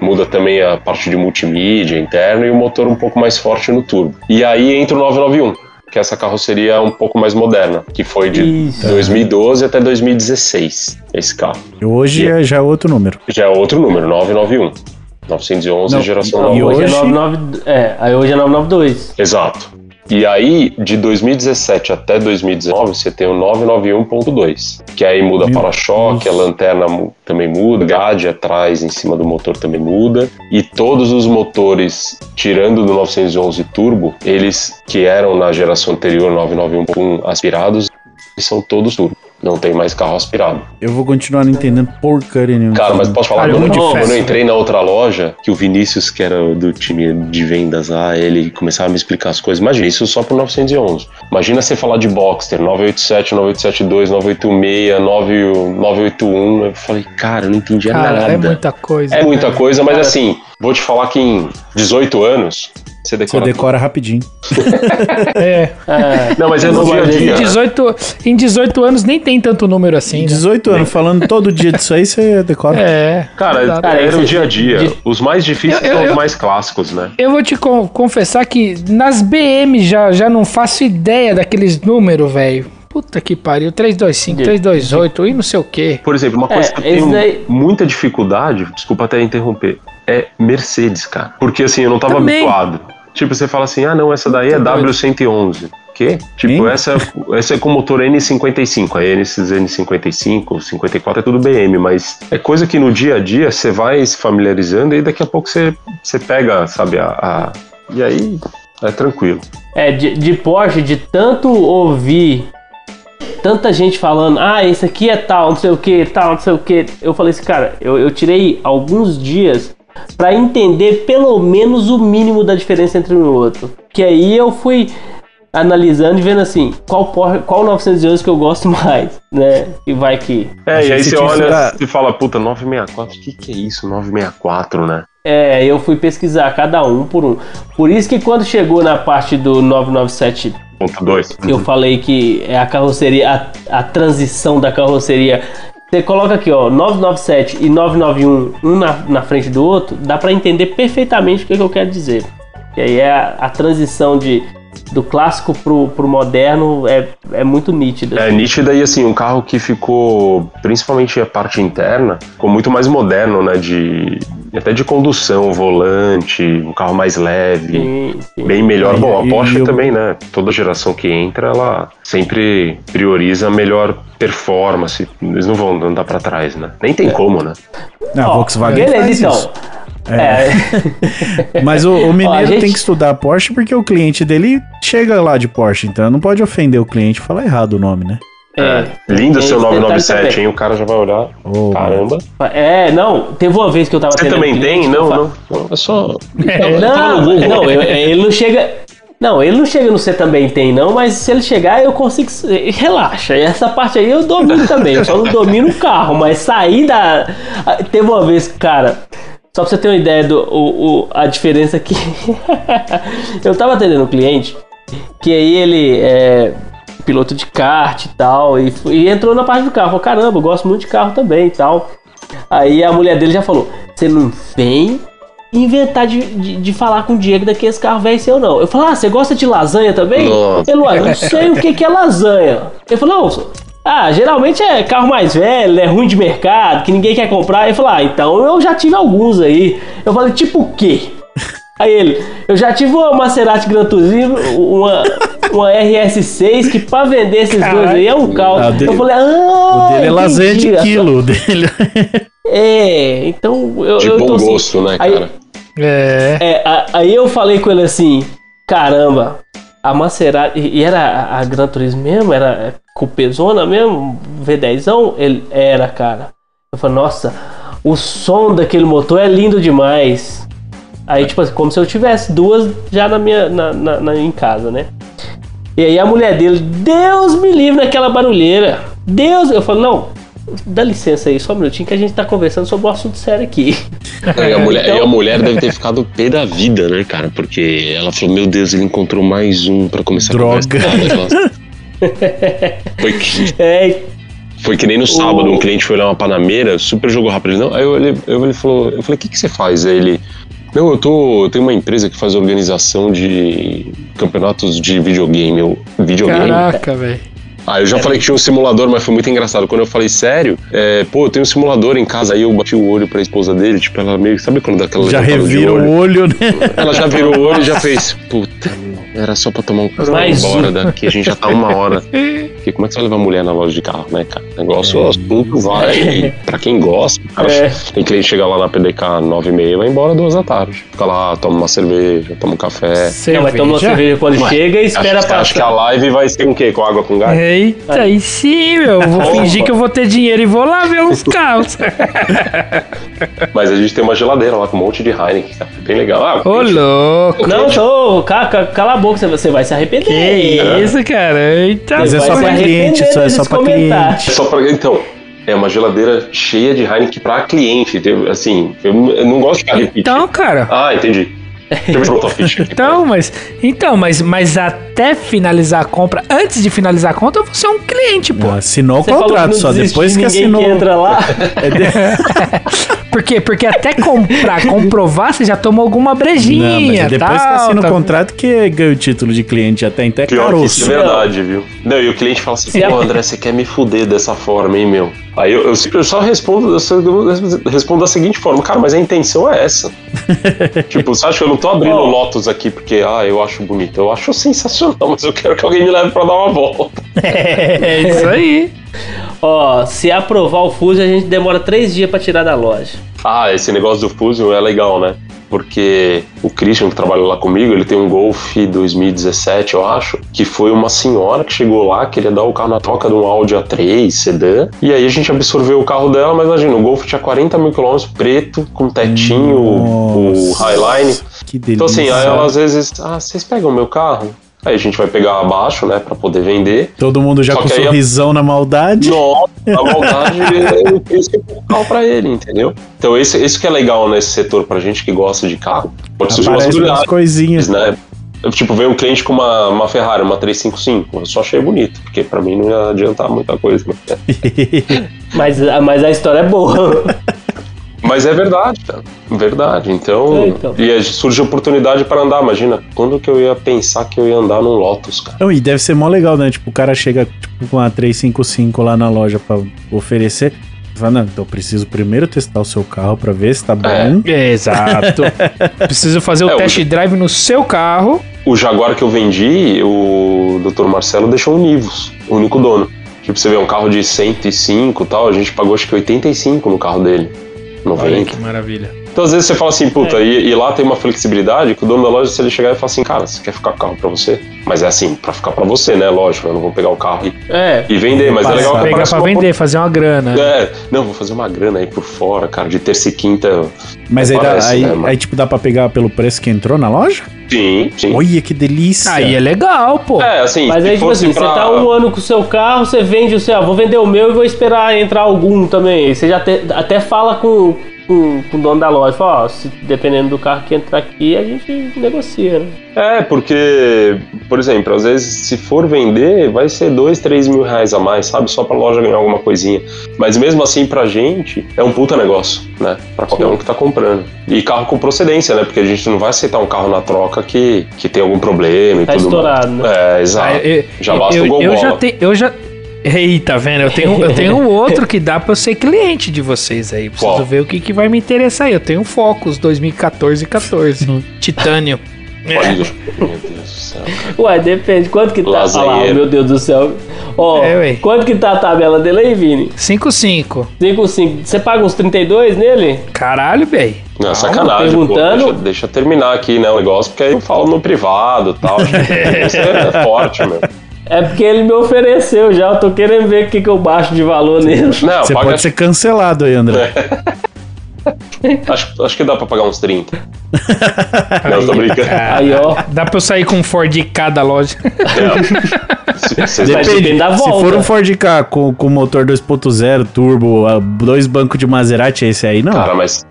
Muda também a parte de multimídia interno e o motor um pouco mais forte no turbo. E aí entra o 991, que é essa carroceria um pouco mais moderna, que foi de Isso. 2012 até 2016, esse carro. Hoje é já outro número. Já é outro número, 991. 911 Não, geração e 9. hoje, hoje- é 99. É, aí hoje é 992. Exato. E aí, de 2017 até 2019, você tem o 991.2, que aí muda para-choque, a lanterna também muda, grade atrás em cima do motor também muda, e todos os motores, tirando do 911 Turbo, eles que eram na geração anterior 991 aspirados, são todos turbo. Não tem mais carro aspirado. Eu vou continuar não entendendo porcaria nenhuma. Cara, mas posso falar, Cara, é quando, muito quando eu entrei na outra loja, que o Vinícius, que era do time de vendas lá, ele começava a me explicar as coisas. Imagina, isso só por 911. Imagina você falar de Boxster, 987, 9872, 986, 9- 981. Eu falei, cara, eu não entendia Cara, nada. é muita coisa. É muita né? coisa, mas Cara, assim, vou te falar que em 18 anos, você Você decora. decora rapidinho. É. Ah, Não, mas é no dia a Em dia. né? 18, em 18 anos nem tem tanto número assim. Né? 18 anos, falando todo dia disso aí, você decora. É. Cara, exato. Cara, era o dia a dia. Os mais difíceis Eu- eu- são os eu- mais clássicos, né? Eu vou te con- confessar que nas BM já, já não faço ideia daqueles números, velho. Puta que pariu. 325, De- 328 e não sei o quê. Por exemplo, uma coisa É, que eu tenho daí- muita dificuldade, desculpa até interromper, é Mercedes, cara. Porque assim, eu não tava Também. habituado. Tipo, você fala assim, ah não, essa daí é Tô doido. W111, quê? Tipo, essa, essa é com motor N55. A esses N55, 54 é tudo BM, mas é coisa que no dia a dia você vai se familiarizando e daqui a pouco você, você pega, sabe, a, a- E aí é tranquilo. É, de, de Porsche, de tanto ouvir tanta gente falando, ah, esse aqui é tal, não sei o que, tal, não sei o que. Eu falei assim, cara, eu, eu tirei alguns dias pra entender pelo menos o mínimo da diferença entre um e o outro. Que aí eu fui analisando e vendo assim, qual, Porsche, qual 911 que eu gosto mais, né? E vai que. É, e aí você olha estudado. e fala, puta, 964, o que, que é isso? 964, né? É, eu fui pesquisar cada um por um. Por isso que quando chegou na parte do 997 Ponto 2. Eu falei que é a carroceria, a, a transição da carroceria. Você coloca aqui, ó, 997 e 991, um na, na frente do outro, dá pra entender perfeitamente o que, que eu quero dizer. E aí é a, a transição de, do clássico pro, pro moderno é, é muito nítida. É nítida e assim, um carro que ficou, principalmente a parte interna, ficou muito mais moderno, né? De, até de condução, volante, um carro mais leve. Sim, sim. Bem melhor. E- Bom, a Porsche e também, né? Toda geração que entra, ela sempre prioriza a melhor performance. Eles não vão andar pra trás, né? Nem tem como, né? Não, a Ó, Volkswagen beleza, faz então. isso. É. Mas o, o mineiro Ó, gente- tem que estudar Porsche porque o cliente dele chega lá de Porsche, então não pode ofender o cliente e falar errado o nome, né? É, Lindo seu esse detalhe 997, também. hein? O cara já vai olhar. Ô, Caramba. É, não, teve uma vez que eu tava Você também cliente tem? Não, não. não, É só. Não, não, eu- ele não chega. Não, ele não chega no você também tem, não, mas se ele chegar, eu consigo. Relaxa, essa parte aí eu domino também. Eu só não domino o carro, mas sair da. Teve uma vez, cara. Só pra você ter uma ideia do o, o- a diferença que. eu tava atendendo um cliente que aí ele é piloto de kart e tal, e, e entrou na parte do carro. Falou, caramba, eu gosto muito de carro também e tal. Aí a mulher dele já falou: Você não vem inventar de, de, de falar com o Diego daqui esse carro velho seu, não. Eu falei: Ah, você gosta de lasanha também? Nossa. Ele, não sei o que, que é lasanha. Ele falou: Não, ah, geralmente é carro mais velho, é ruim de mercado, que ninguém quer comprar. Ele falou: Ah, então eu já tive alguns aí. Eu falei: Tipo o quê? Aí ele, eu já tive uma Maserati Gran Turismo, uma, uma RS6, que pra vender esses dois aí é um caos. Ah, dele- eu falei, ah, O dele é lasanha de entendi. quilo. O dele... É, então eu, De eu tô bom assim, gosto, né, aí- cara? É. é, a- aí eu falei com ele assim, caramba, a Maserati, e era a, a Gran Turismo mesmo? Era cupezona mesmo? V10zão? Ele era, cara. Eu falei, nossa, o som daquele motor é lindo demais. Aí, tipo assim, como se eu tivesse duas já na minha, na, na- na- em casa, né? E aí a mulher dele, Deus me livre naquela barulheira. Deus, eu falo, não, dá licença aí, só um minutinho que a gente tá conversando sobre um assunto sério aqui. E a, mulher, Então- e a mulher deve ter ficado pé da vida, né, cara? Porque ela falou, meu Deus, ele encontrou mais um pra começar Droga. a conversa. Ela- Foi que, É, foi que nem no sábado, um cliente foi olhar uma panameira, super jogou rápido. Ele, não, aí eu, ele, eu, ele falou, eu falei, o que, que você faz? Aí ele, não, eu tô. Eu tenho uma empresa que faz organização de campeonatos de videogame. Eu, videogame? Caraca, velho. Ah, eu já falei que tinha um simulador, mas foi muito engraçado. Quando eu falei sério, é, pô, eu tenho um simulador em casa, aí eu bati o olho pra esposa dele, tipo, ela meio. Sabe quando dá aquela Já revira o olho, né? Ela já virou o olho e já fez. Puta, era só pra tomar um café embora um. daqui. A gente já tá uma hora. Porque como é que você vai levar mulher na loja de carro, né, cara? Negócio, É. o assunto vai. Pra quem gosta, cara, É. tem cliente que chega lá na PDK 9 e meia vai embora duas da tarde. Fica lá, toma uma cerveja, toma um café. não, mas toma uma cerveja quando Ué, chega e espera acho, acho que a passar. live vai ser com o quê? Com água com gás? Eita, aí sim, meu. Vou fingir que eu vou ter dinheiro e vou lá ver uns carros. Mas a gente tem uma geladeira lá com um monte de Heineken, cara. Bem legal. Ah, Ô, louco. Não, tô, ca- ca- cala a boca, você- vai se arrepender. Que isso, cara? Eita, Mas é vai só se pra cliente, só, é só pra cliente. É só pra. Então, é uma geladeira cheia de Heineken pra cliente. Assim, eu, eu não gosto de ficar repetindo. Então, cara. Ah, entendi. Então, mas. Então, mas, mas até finalizar a compra, antes de finalizar a conta, eu vou ser um cliente, pô. Assinou o Você que contrato não só, depois de que ninguém assinou. que entra lá. Por quê? Porque até comprar, comprovar, você já tomou alguma brejinha. Não, mas é depois que tal, assina tá- o contrato que ganha o título de cliente até então é Pior que isso caroço. é verdade, viu? Não, e o cliente fala assim, pô, André, você quer me fuder dessa forma, hein, meu? Aí eu, eu, eu só respondo, eu só respondo da seguinte forma, cara, mas a intenção é essa. tipo, você acha que eu não tô abrindo Ó. Lotus aqui porque, ah, eu acho bonito. Eu acho sensacional, mas eu quero que alguém me leve pra dar uma volta. É isso aí. Ó, se aprovar o Fusion, a gente demora três dias pra tirar da loja. Ah, esse negócio do Fusion é legal, né? Porque o Christian, que trabalha lá comigo, ele tem um Golf 2017, eu acho, que foi uma senhora que chegou lá, queria dar o carro na troca de um Audi A3 sedã, e aí a gente absorveu o carro dela, mas imagina, o Golf tinha 40 mil quilômetros, preto, com tetinho, o, o Nossa, Highline. Que delícia. Então assim, aí ela às vezes, ah, vocês pegam o meu carro? Aí a gente vai pegar abaixo, né, pra poder vender. Todo mundo já Só com aí a- sorrisão na maldade. Nossa, a maldade é o preço carro pra ele, entendeu? Então esse, esse que é legal nesse setor pra gente que gosta de carro. Pode surgir umas umas coisinhas. né? Tipo, veio um cliente com uma, uma Ferrari, uma 355. Eu só achei bonito, porque pra mim não ia adiantar muita coisa. né? Mas, mas a história é boa. Mas é verdade, cara. Verdade. Então, É, então. e surge oportunidade para andar. Imagina, quando que eu ia pensar que eu ia andar num Lotus, cara? Não, e deve ser mó legal, né? Tipo, o cara chega tipo, com a 355 lá na loja pra oferecer. Fala, não, então eu preciso primeiro testar o seu carro pra ver se tá bom. É. Exato. Preciso fazer o É, o- test drive no seu carro. O Jaguar que eu vendi, o Dr. Marcelo deixou um Nivus, o único dono. Tipo, você vê um carro de 105 e tal, a gente pagou acho que 85 no carro dele. 90. maravilha. Então, às vezes você fala assim, puta, e, e lá tem uma flexibilidade que o dono da loja, se ele chegar e falar assim, cara, você quer ficar com o carro pra você? Mas é assim, pra ficar pra você, né? Lógico, eu não vou pegar o carro e, É. e vender, mas é legal que Pegar pra vender, fazer uma grana. É, não, vou fazer uma grana aí por fora, cara, de terça e quinta. Mas aí, dá, Parece, aí, né, mano? aí, tipo, dá pra pegar pelo preço que entrou na loja? Sim, sim. Olha que delícia. Aí é legal, pô. É, assim, Mas aí, tipo assim, você pra- tá um ano com o seu carro, você vende o seu, ah, vou vender o meu e vou esperar entrar algum também. Você já te- até fala com, com, com o dono da loja, fala, ó, se, dependendo do carro que entrar aqui, a gente negocia, né? É, porque, por exemplo, às vezes se for vender, vai ser dois, três mil reais a mais, sabe? Só pra loja ganhar alguma coisinha. Mas mesmo assim, pra gente, é um puta negócio, né? Pra qualquer Sim. um que tá comprando. E carro com procedência, né? Porque a gente não vai aceitar um carro na troca que, que tem algum problema e Tá tudo estourado, mais. né? É, exato. Ah, eu, já basta eu, o gol eu já tenho, eu já Eita, vendo? Eu tenho, eu tenho um outro que dá pra eu ser cliente de vocês aí. Preciso Qual? ver o que, que vai me interessar aí. Eu tenho um Focus 2014 e 14. Titânio. Olha, meu Deus do céu. Ué, depende. Quanto que tá? Olha lá, meu Deus do céu. Ó, É, quanto que tá a tabela dele aí, Vini? 5,5. 5, 5. Você paga uns 32 nele? Caralho, bem. Não, é sacanagem, pô. perguntando. Deixa, deixa eu terminar aqui, né, o negócio, porque aí eu falo no privado e tal. Acho que Isso é forte, meu. É porque ele me ofereceu já. Eu tô querendo ver o que, que eu baixo de valor nele. Não, Você paga, pode ser cancelado aí, André. acho, acho que dá pra pagar uns 30. Não, tô brincando. Aí, ó. Dá pra eu sair com um Ford K da loja. Não. Se- se- depende da Se volta. for um Ford K com, com motor 2.0 turbo, a- dois bancos de Maserati, é esse aí, não? Cara, mas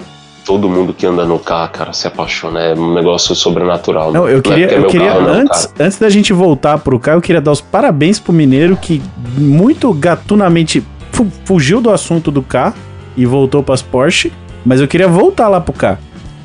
todo mundo que anda no carro, cara, se apaixona. É um negócio sobrenatural. Não, eu é queria, é eu queria carro, não, antes, cara. antes da gente voltar pro carro, eu queria dar os parabéns pro Mineiro que muito gatunamente fu- fugiu do assunto do carro e voltou pras Porsche, mas eu queria voltar lá pro carro.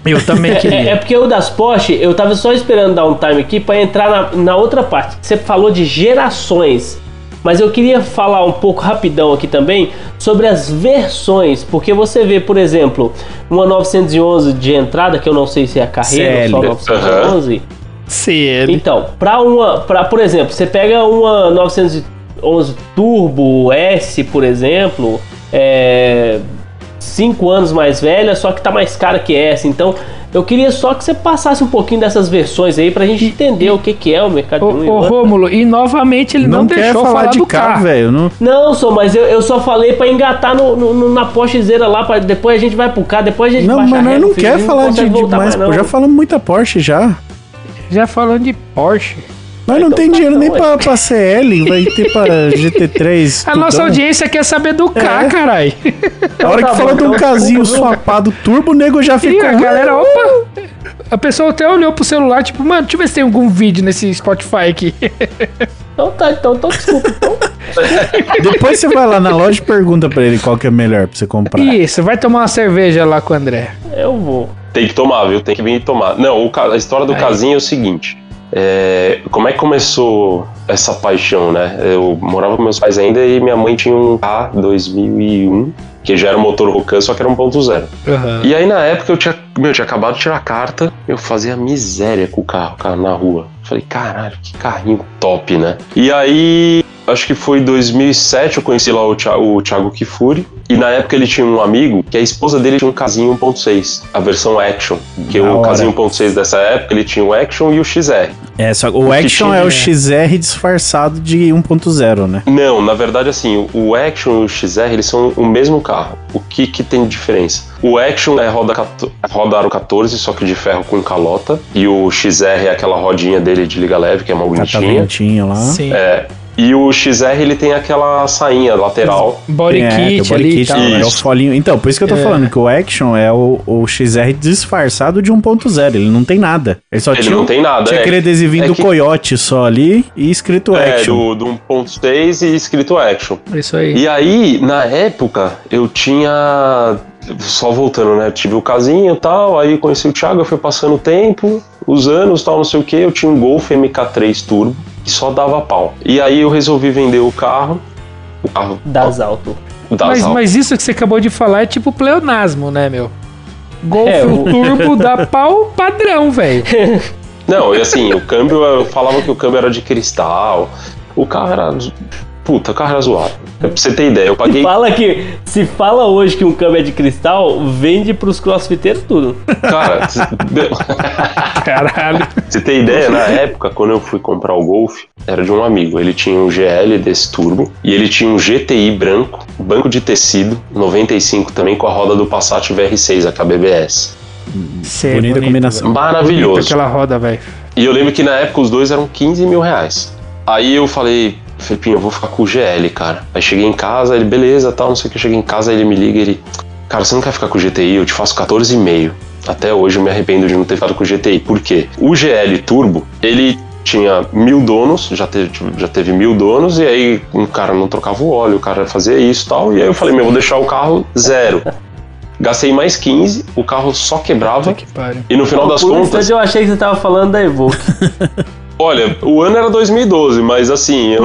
Eu também É, é queria. porque o das Porsche, eu tava só esperando dar um time aqui pra entrar na, na outra parte. Você falou de gerações. Mas eu queria falar um pouco rapidão aqui também sobre as versões, porque você vê, por exemplo, uma 911 de entrada, que eu não sei se é a carreira ou só CL. 911. CL. Então, para uma, para por exemplo, você pega uma 911 Turbo S, por exemplo, é 5 anos mais velha, só que tá mais cara que essa. Então, eu queria só que você passasse um pouquinho dessas versões aí pra gente entender o que que é o mercado Ô, de um. Rômulo, e novamente ele não, Não, quer deixou falar falar de do carro, carro. velho. Não... Não, só, mas eu, eu só falei pra engatar no, no- na Porschezeira lá, pra, depois a gente vai pro carro, depois a gente Não, mas não filho, quer falar de demais, mais pô. não. Já falamos muita Porsche já. Já falando de Porsche. Nós não Então tem tá dinheiro nem pra, pra CL, vai ter pra GT3. A nossa audiência quer saber do K, É. caralho. A hora tá que bom, falou de um então, casinho swapado turbo, o nego já E ficou. a galera, opa! A pessoa até olhou pro celular, tipo, mano, deixa eu ver se tem algum vídeo nesse Spotify aqui. Então tá, então, então desculpa. Então. Depois você vai lá na loja e pergunta pra ele qual que é melhor pra você comprar. Isso, vai tomar uma cerveja lá com o André. Eu vou. Tem que tomar, viu? Tem que vir tomar. Não, o a história do Aí. casinho é o seguinte. É, como é que começou essa paixão, né? Eu morava com meus pais ainda e minha mãe tinha um K 2001, que já era um motor Rocan, só que era 1.0. Aham. E aí na época eu tinha, meu, eu tinha acabado de tirar a carta, eu fazia miséria com o carro, cara, na rua. Falei, caralho, que carrinho top, né? E aí, acho que foi em 2007 eu conheci lá o Thiago, o Thiago Kifuri. E na época ele tinha um amigo que a esposa dele tinha um casinho 1.6, a versão Action. Que Da o hora. casinho 1.6 dessa época ele tinha o Action e o XR. É, só o que Action tinha- é o XR disfarçado de 1.0, né? Não, na verdade, assim, o Action e o XR, eles são o mesmo carro. O que que tem de diferença? O Action é roda, roda aro 14, só que de ferro com calota. E o XR é aquela rodinha dele de liga leve, que é uma bonitinha. Cataventinho lá. Sim. É. E o XR, ele tem aquela sainha lateral. Body é, kit o body ali kit, e tal. né? é o Isso. folinho. Então, por isso que eu tô É. falando que o Action é o, o XR disfarçado de 1.0. Ele não tem nada. Ele só Ele tinha, não tem nada, tinha é. aquele adesivinho É do que- Coyote só ali e escrito É, Action. do, do 1.6 e escrito Action. Isso aí. E aí, na época, eu tinha. Só voltando, né? Tive o casinho e tal, aí conheci o Thiago, eu fui passando o tempo, os anos tal, não sei o que. Eu tinha um Golf MK3 Turbo que só dava pau. E aí eu resolvi vender o carro. O carro Das alto. das Mas, Alp. mas isso que você acabou de falar é tipo pleonasmo, né, meu? Golf É, o- Turbo dá pau padrão, velho. Não, e assim, o câmbio, eu falava que o câmbio era de cristal. O carro era. Puta, carro era zoado. Pra você ter ideia, eu paguei. Fala que. Se fala hoje que um câmbio é de cristal, vende pros crossfiteiros tudo. Cara, Caralho. Você tem ideia, na época, quando eu fui comprar o Golf, era de um amigo. Ele tinha um GL desse turbo e ele tinha um GTI branco, banco de tecido, 95 também, com a roda do Passat VR6, a KBBS. Cê, Bonita combinação. velho. Bonita Maravilhoso. aquela roda, velho. E eu lembro que na época os dois eram 15 mil reais. Aí eu falei, Felipinho, eu vou ficar com o GL, cara. Aí cheguei em casa, ele, beleza, tal, não sei o que. Eu cheguei em casa, ele me liga, ele, cara, você não quer ficar com o GTI? Eu te faço 14,5. Até hoje eu me arrependo de não ter ficado com o GTI. Por quê? O GL Turbo, ele tinha mil donos, já teve, já teve mil donos, e aí um cara não trocava o óleo, o cara fazia isso e tal. E aí eu falei, meu, eu vou deixar o carro zero. Gastei mais 15, o carro só quebrava. Que. E no final das Por contas, eu achei que você tava falando da Evoque. Olha, o ano era 2012, mas assim, eu...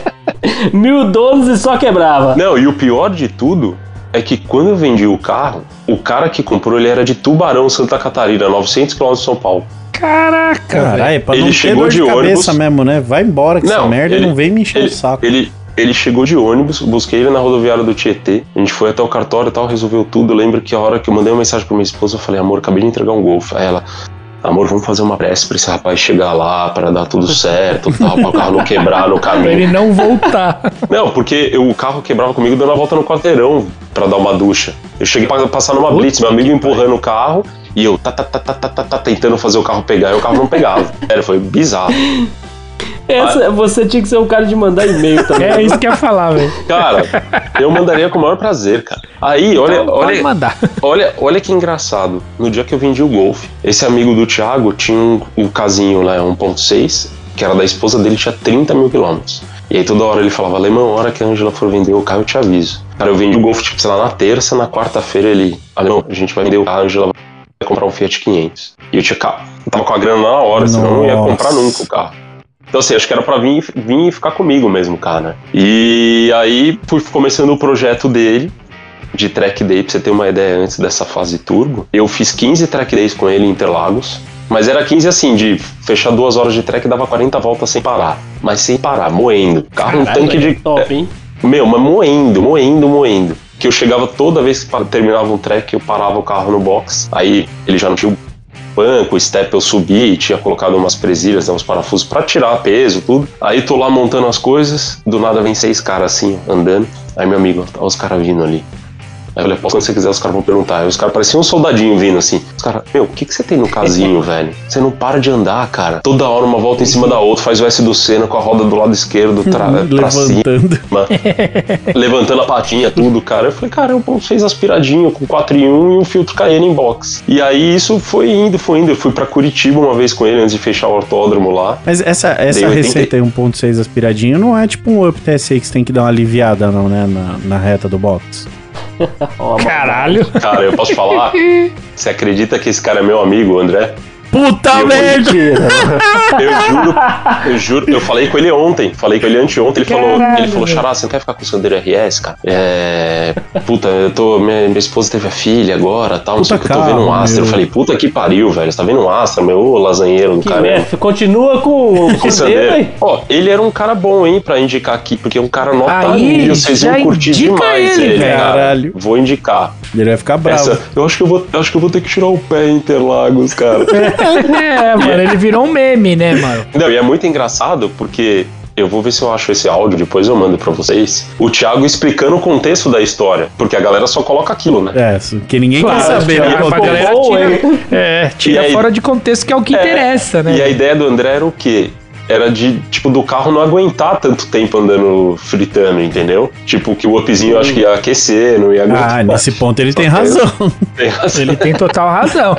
Mil donos e só quebrava. não, e o pior de tudo é que quando eu vendi o carro, o cara que comprou ele era de Tubarão, Santa Catarina, 900 km de São Paulo. Caraca. Caralho, pra Ele não ter chegou dor de, de cabeça ônibus. mesmo, né? Vai embora essa Não, merda e ele- não vem me encher Ele, o saco. ele, ele chegou de ônibus, busquei ele na rodoviária do Tietê, a gente foi até o cartório e tal, resolveu tudo. Eu lembro que a hora que eu mandei uma mensagem pra minha esposa, eu falei, amor, acabei de entregar um Golf. Aí ela, amor, vamos fazer uma prece pra esse rapaz chegar lá, pra dar tudo certo, tal, pra o carro não quebrar no Pra caminho. ele não voltar. Não, porque eu- o carro quebrava comigo dando a volta no quarteirão pra dar uma ducha. Eu cheguei pra passar numa Puta blitz, meu amigo empurrando o carro e eu tá, tá, tá, tá, tá, tá, tá, tentando fazer o carro pegar e o carro não pegava. Era, foi bizarro. Essa, você tinha que ser um cara de mandar e-mail também. É isso que eu ia falar, velho. Cara, eu mandaria com o maior prazer, cara. Aí, olha, Então, olha, mandar. olha, olha que engraçado. No dia que eu vendi o Golf, esse amigo do Thiago tinha um, um casinho lá, 1.6, que era da esposa dele, tinha 30 mil quilômetros. E aí toda hora ele falava, Alemão, a hora que a Angela for vender o carro, eu te aviso. Cara, eu vendi o Golf, tipo, sei lá, na terça, na quarta-feira ele, Alemão, a gente vai vender o carro, a Angela vai comprar um Fiat 500. E eu tinha. Eu tava com a grana na hora, senão eu não ia Nossa. comprar nunca o carro. Então, assim, acho que era pra vir, vir e ficar comigo mesmo, cara. E aí fui começando o projeto dele, de track day, pra você ter uma ideia antes dessa fase turbo. Eu fiz 15 track days com ele em Interlagos. Mas era 15 assim, de fechar duas horas de track dava 40 voltas sem parar. Mas sem parar, moendo. Carro um tanque de. Top, hein? Meu, mas moendo, moendo, moendo. Que eu chegava toda vez que terminava um track, eu parava o carro no box. Aí ele já não tinha o banco, step eu subi tinha colocado umas presilhas, né, uns parafusos pra tirar peso, tudo. Aí tô lá montando as coisas, do nada vem seis caras assim, andando. Aí meu amigo, ó os caras vindo ali. Aí eu falei, quando você quiser, os caras vão perguntar. Aí os caras pareciam um soldadinho vindo assim. Os caras, meu, o que, que você tem no casinho, velho? Você não para de andar, cara. Toda hora uma volta em cima da outra, faz o S do Senna com a roda do lado esquerdo, tra pra cima, Levantando. levantando a patinha, tudo, cara. Eu falei, cara, eu fez aspiradinho com 4 em 1 e um filtro KN em box. E aí isso foi indo, foi indo. Eu fui pra Curitiba uma vez com ele antes de fechar o autódromo lá. Mas essa, essa Dei 80. receita aí 1.6 aspiradinho não é tipo um Up TSI que você tem que dar uma aliviada, não, né? Na, na reta do box. Caralho. Cara, eu posso falar? Você acredita que esse cara é meu amigo, André? Puta Eu merda! Eu juro, eu juro, eu falei com ele ontem, falei com ele anteontem, ele falou, Caralho, ele falou, Xará, você não quer ficar com o Sandero RS, cara? É. Puta, eu tô. Minha, minha esposa teve a filha agora, tal, não sei o que, eu tô vendo um Astra. Eu falei, puta que pariu, velho. Você tá vendo um Astra, meu ô lasanheiro do Que caramba. merda, continua com o Sandero. aí. Ó, ele era um cara bom, hein, pra indicar aqui, porque é um cara nota Aí, mil, vocês iam curtir indica demais ele, ele, velho. cara. Caralho. Vou indicar. Ele vai ficar bravo. Essa, eu acho que eu vou, eu acho que eu vou ter que tirar o pé em Interlagos, cara. É, mano, ele virou um meme, né, mano? Não, e é muito engraçado porque eu vou ver se eu acho esse áudio, depois eu mando pra vocês. O Thiago explicando o contexto da história, porque a galera só coloca aquilo, né? É, que ninguém Claro, quer saber. né? pra Acontece. galera tira, é, tira E aí- fora de contexto que é o que interessa, né? E a ideia do André era o quê? Era de, tipo, do carro não aguentar tanto tempo andando fritando, entendeu? Tipo, que o upzinho eu acho que ia aquecer, não ia aguentar. Ah, nesse ponto ele tem razão. Tem razão. Ele tem total razão.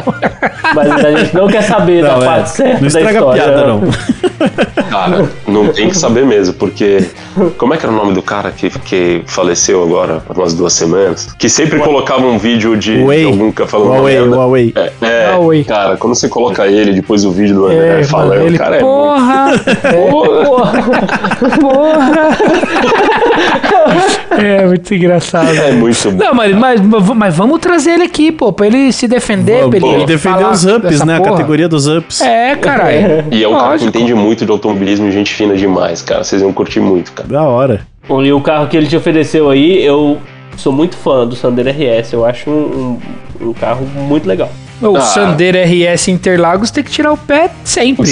Mas a gente não quer saber da Não, é, parte certa não da estraga a história. piada, não. Cara, não tem que saber mesmo, porque. Como é que era o nome do cara que, que faleceu agora, há umas duas semanas? Que sempre colocava um vídeo de, de Huawei. algum cara falando uma Huawei, merda. Huawei. É, é, Huawei. cara, quando você coloca ele depois do vídeo do André É, falando, ele, cara, é porra, muito, porra. É, muito engraçado. é muito bom. Não, mas, mas, mas vamos trazer ele aqui, pô, pra ele se defender, pra Ele falar os ups, né? A porra. categoria dos ups. É, caralho. E é um cara que Lógico. entende muito de automobilismo e gente fina demais, cara. Vocês iam curtir muito, cara. Da hora. E o carro que ele te ofereceu aí, eu sou muito fã do Sandero RS. Eu acho um, um- um carro muito legal. O Ah. Sandero RS Interlagos tem que tirar o pé sempre.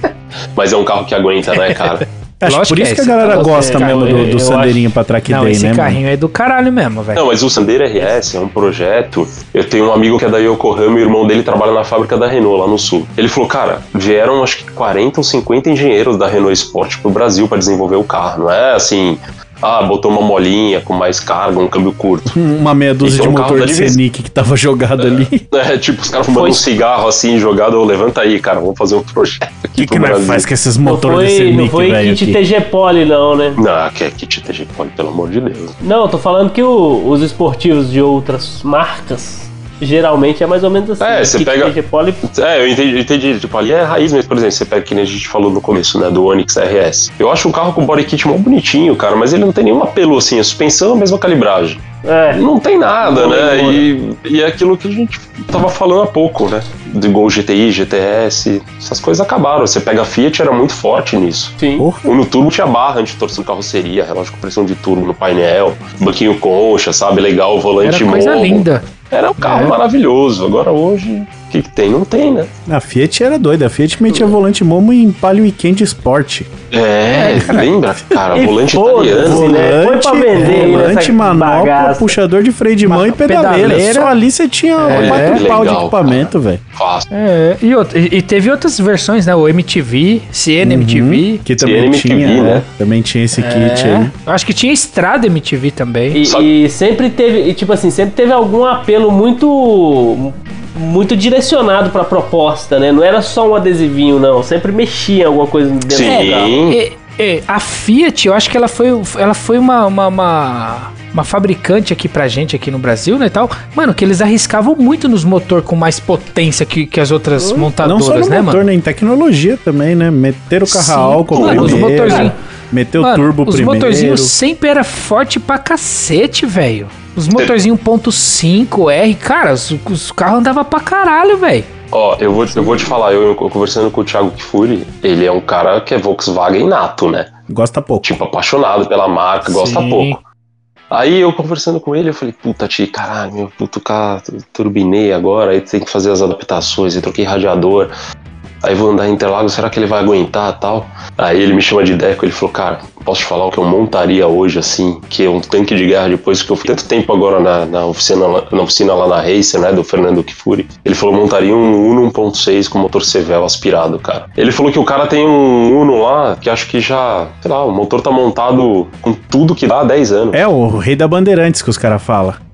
Mas é um carro que aguenta, né, cara? Acho Lógico por que isso é que a esse galera gosta esse mesmo do, do acho- Sandeirinho pra track Não, day, esse né, mano? carrinho é do caralho mesmo, velho. Não, mas o Sandero RS é um projeto. Eu tenho um amigo que é da Yokohama e o irmão dele trabalha na fábrica da Renault lá no sul. Ele falou, cara, vieram acho que 40 ou 50 engenheiros da Renault Sport pro Brasil pra desenvolver o carro. Não é assim, ah, botou uma molinha com mais carga, um câmbio curto. Uma meia dúzia é de um motor da. Scenic que tava jogado ali. É, tipo, os caras fumando Foi- um cigarro assim, jogado, levanta aí, cara, vamos fazer um projeto O aqui que, que pro nós Brasil. faz com esses motores de foi, não Scenic, foi velho? kit aqui? TG Poly, não, né? Não, que é kit TG Poli, pelo amor de Deus. Não, eu tô falando que o- os esportivos de outras marcas geralmente é mais ou menos assim. É, né? você Kit pega- Poly É, eu entendi, eu entendi. Tipo, ali é raiz mesmo, por exemplo, você pega que nem a gente falou no começo, né, do Onix RS. Eu acho um carro com body kit mó bonitinho, cara, mas ele não tem nenhum apelo assim, a suspensão é a mesma calibragem. É. Não tem nada, Não, né? E, e é aquilo que a gente tava falando há pouco, né? Do Gol GTI, GTS, essas coisas acabaram. Você pega a Fiat, era muito forte nisso. Sim. Porra. No turbo tinha barra anti-torção de carroceria, relógio com pressão de turbo no painel, banquinho concha, sabe? Legal, volante Era coisa mono. linda. Era um carro É. maravilhoso. Agora hoje, que, que tem? Não tem, né? A Fiat era doida. A Fiat metia volante Momo em Palio Weekend Sport. É, lembra? Cara, E volante italiano. né? Foi pra vender volante manopla, bagaça. puxador de freio de mão e pedaleira. pedaleira. Só ali você tinha É, quatro pau de equipamento, velho. Fácil. É, e, e- e teve outras versões, né? O MTV, CN MTV. Que também CNMTV, tinha, né? Também tinha esse kit É. aí. Eu acho que tinha Estrada MTV também. E, Só- e sempre teve, e, tipo assim, sempre teve algum apelo muito muito direcionado pra proposta, né? Não era só um adesivinho, não. Sempre mexia em alguma coisa dentro Sim. do carro. E- e a Fiat, eu acho que ela foi, ela foi uma, uma, uma, uma fabricante aqui pra gente, aqui no Brasil, né, e tal. Mano, que eles arriscavam muito nos motor com mais potência que, que as outras Não montadoras, só no né, motor, mano? né? Em tecnologia também, né? Meter o carro Sim. a álcool Mano, os primeiro. motorzinhos- Meter o Mano, turbo os primeiro. motorzinhos sempre era forte pra cacete, velho. Os motorzinhos 1.5R, cara, os, os carros andavam pra caralho, velho. Ó, eu vou, eu vou te falar, eu, eu conversando com o Thiago Kifuri, ele é um cara que é Volkswagen nato, né? Gosta pouco. Tipo, apaixonado pela marca, gosta Sim. pouco. Aí eu conversando com ele, eu falei, puta, Ti, caralho, meu puto carro, turbinei agora, aí tem que fazer as adaptações, aí troquei radiador. Aí vou andar em Interlagos, será que ele vai aguentar tal? Aí ele me chama de Deco, ele falou, cara, posso te falar o que eu montaria hoje, assim, que é um tanque de guerra depois que eu fui tanto tempo agora na, na oficina, na oficina lá na Racer, né, do Fernando Kifuri. Ele falou, montaria um Uno 1.6 com motor Sevel aspirado, cara. Ele falou que o cara tem um Uno lá, que acho que já, sei lá, o motor tá montado com tudo que dá há 10 anos. É o rei da Bandeirantes que os caras falam.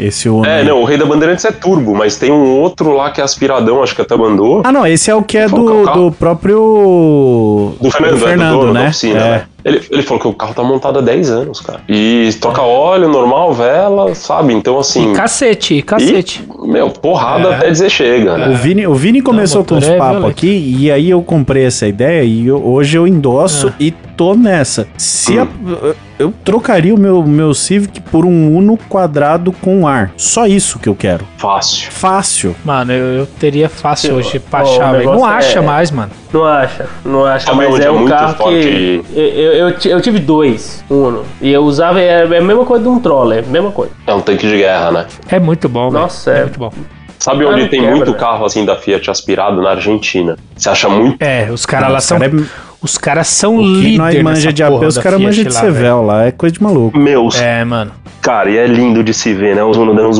Esse Uno. É, não, o Rei da Bandeirantes é turbo, mas tem um outro lá que é aspiradão, acho que até mandou. Ah, não, esse é o que é do, o carro? do próprio. Do Fernando, é, do dono da oficina, é. né? Ele, ele falou que o carro tá montado há 10 anos, cara. E troca óleo, normal, vela, sabe? Então, assim. E cacete, e cacete. Meu, porrada É. até dizer chega, O né? Vini, o Vini começou com motor uns é papos aqui e aí eu comprei essa ideia e eu- hoje eu endosso Ah. e tô nessa. Se Hum. a- eu trocaria o meu, meu Civic por um Uno quadrado com ar. Só isso que eu quero. Fácil. Fácil. Mano, eu, eu teria fácil hoje pra achar, o velho. Não acha é- mais, mano. Não acha, não acha, mas é é um carro forte? que. Eu, eu, eu ti- eu tive dois, Uno. E eu usava, é é a mesma coisa de um troller, mesma coisa. É um tanque de guerra, né? É muito bom. Nossa, é. muito bom. Sabe onde tem quebra, muito né? carro assim da Fiat aspirado? Na Argentina. Você acha muito. É, os caras lá são. cara é- Os caras são o líderes. nós manja de AP, os caras manjam de Sevel lá. É coisa de maluco. Meus, É, mano. cara, e é lindo de se ver, né? Os Uno dando uns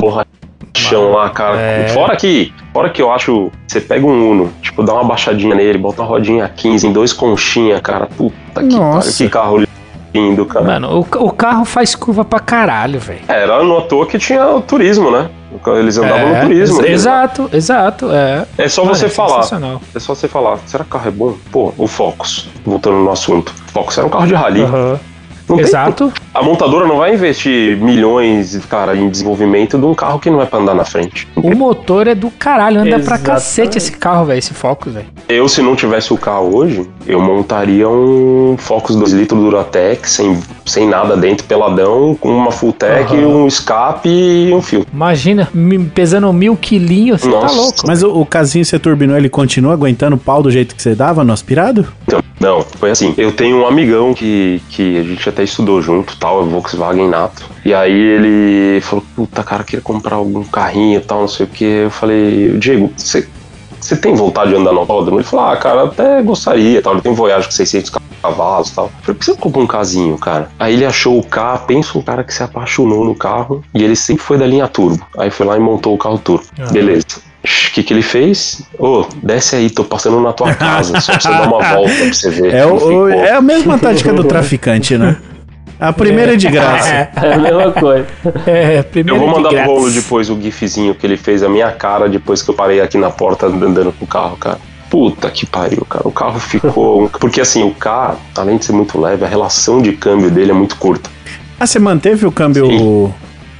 borrachão lá, cara. é. Fora que, fora que eu acho, você pega um Uno, tipo, dá uma baixadinha nele, bota uma rodinha 15 em dois conchinha, cara. Puta que Nossa. pariu, que carro lindo, cara. Mano, o, o carro faz curva pra caralho, velho. É, Era no à toa que tinha o turismo, né? Eles andavam É, no turismo. ex- né? Exato, exato. É. É só Mano, você é falar. É só você falar. Será que o carro é bom? Pô, o Focus. Voltando no assunto. Focus era um carro de rally. Aham. Não tem- Exato. A montadora não vai investir milhões, cara, em desenvolvimento de um carro que não é pra andar na frente. O motor é do caralho, anda pra Exatamente. cacete esse carro, velho, esse Focus, velho. Eu, se não tivesse o carro hoje, eu montaria um Focus 2 litros Duratec, sem, sem nada dentro, peladão, com uma full tech, Aham. um escape e um fio. Imagina, me- pesando mil quilinhos, você tá louco. Mas o, o casinho você turbinou, ele continua aguentando o pau do jeito que você dava no aspirado? Então, não, foi assim. Eu tenho um amigão que, que a gente até estudou junto, tal, é Volkswagen Nato. E aí ele falou, puta, cara, queria comprar algum carrinho e tal, não sei o que. Eu falei, Diego, você você tem vontade de andar no autódromo? Ele falou, ah, cara, até gostaria, tal. Ele tem um Voyage com 600 cavalos e tal. Eu falei, por que você não compra um casinho, cara? Aí ele achou o carro, pensa um cara que se apaixonou no carro e ele sempre foi da linha turbo. Aí foi lá e montou o carro turbo. Ah. Beleza. O que, que ele fez? Ô, desce aí, tô passando na tua casa. Só pra você dar uma volta pra você ver. É, o- é a mesma tática do traficante, né? A primeira é de graça. É, É a mesma coisa. é, Eu primeiro vou de mandar pro rolo depois o gifzinho que ele fez a minha cara depois que eu parei aqui na porta andando com o carro, cara. Puta que pariu, cara. O carro ficou. Porque assim, o carro, além de ser muito leve, a relação de câmbio dele é muito curta. Ah, você manteve o câmbio Sim.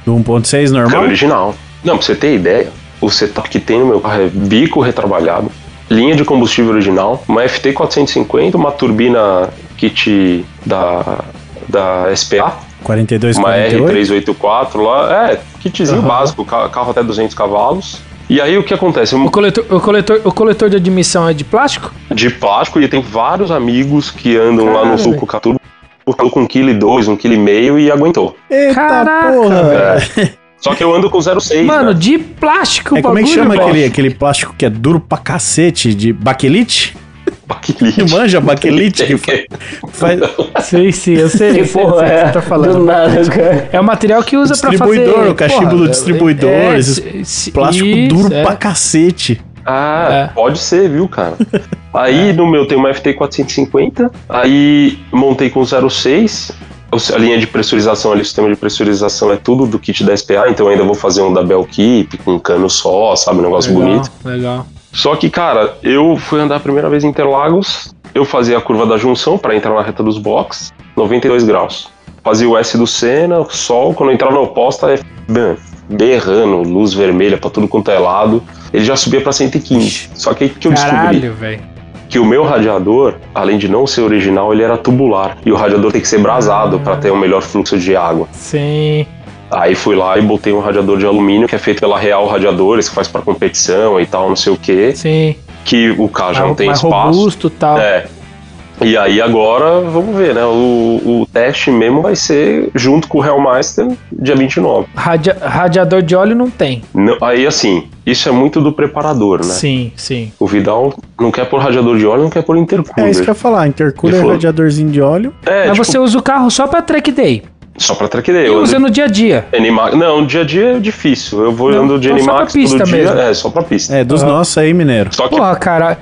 do 1.6 É normal? original. Não, pra você ter ideia, o setup que tem no meu carro é bico retrabalhado, linha de combustível original, uma FT450, uma turbina kit da, da SPA, 42, uma 48? R384 lá, é, kitzinho Aham. básico, ca- carro até 200 cavalos. E aí o que acontece? O coletor, o, coletor, o coletor de admissão é de plástico? De plástico e tem vários amigos que andam lá no Caralho. sul com Catu, com um quilo e dois, um quilo e meio e aguentou. Eita Caraca, porra, É. Só que eu ando com 0,6, Mano, né? de plástico o É, como é que bagulho, chama aquele, aquele plástico que é duro pra cacete? De baquelite? Baquelite. Manja baquelite que fa- faz... Sei, sim, eu sei, Que porra é? tá falando. Do nada, cara. É o material que usa pra fazer... Distribuidor, o cachimbo porra, do distribuidor, é, Plástico isso, duro é. pra cacete. Ah, É. pode ser, viu, cara? Aí no meu tem uma FT450, aí montei com 06. o- A linha de pressurização ali, o sistema de pressurização é tudo do kit da SPA, então eu ainda vou fazer um da Belkeep com um cano só, sabe? Um negócio Legal, bonito. Legal. Só que, cara, eu fui andar a primeira vez em Interlagos, eu fazia a curva da junção para entrar na reta dos box, 92 graus. Fazia o S do Senna, sol, quando eu entrava na oposta, é bam, berrando, luz vermelha pra tudo quanto é lado. Ele já subia pra 115. Só que aí que eu descobri Caralho, velho. que o meu radiador, além de não ser original, ele era tubular. E o radiador tem que ser brasado para ter um melhor fluxo de água. Sim. Aí fui lá e botei um radiador de alumínio que é feito pela Real Radiadores, que faz para competição e tal, não sei o quê. Sim. Que o carro já não tem mais espaço. robusto e tal. É. E aí agora, vamos ver, né? O, o teste mesmo vai ser junto com o Hellmeister dia 29. Radia- radiador de óleo não tem. Não- aí assim, isso é muito do preparador, né? Sim, sim. O Vidal não quer pôr radiador de óleo, não quer pôr intercooler. É isso que eu ia falar, intercooler, falou- radiadorzinho de óleo. É, Mas tipo, você usa o carro só pra track day. Só pra track day. E eu usa ando no dia a dia. de Animax- Não, dia a dia é difícil. Eu vou Não, andando de só pra Animax pista todo dia. mesmo. É, só pra pista. É, dos nossos aí, mineiro. Só que Porra, cara.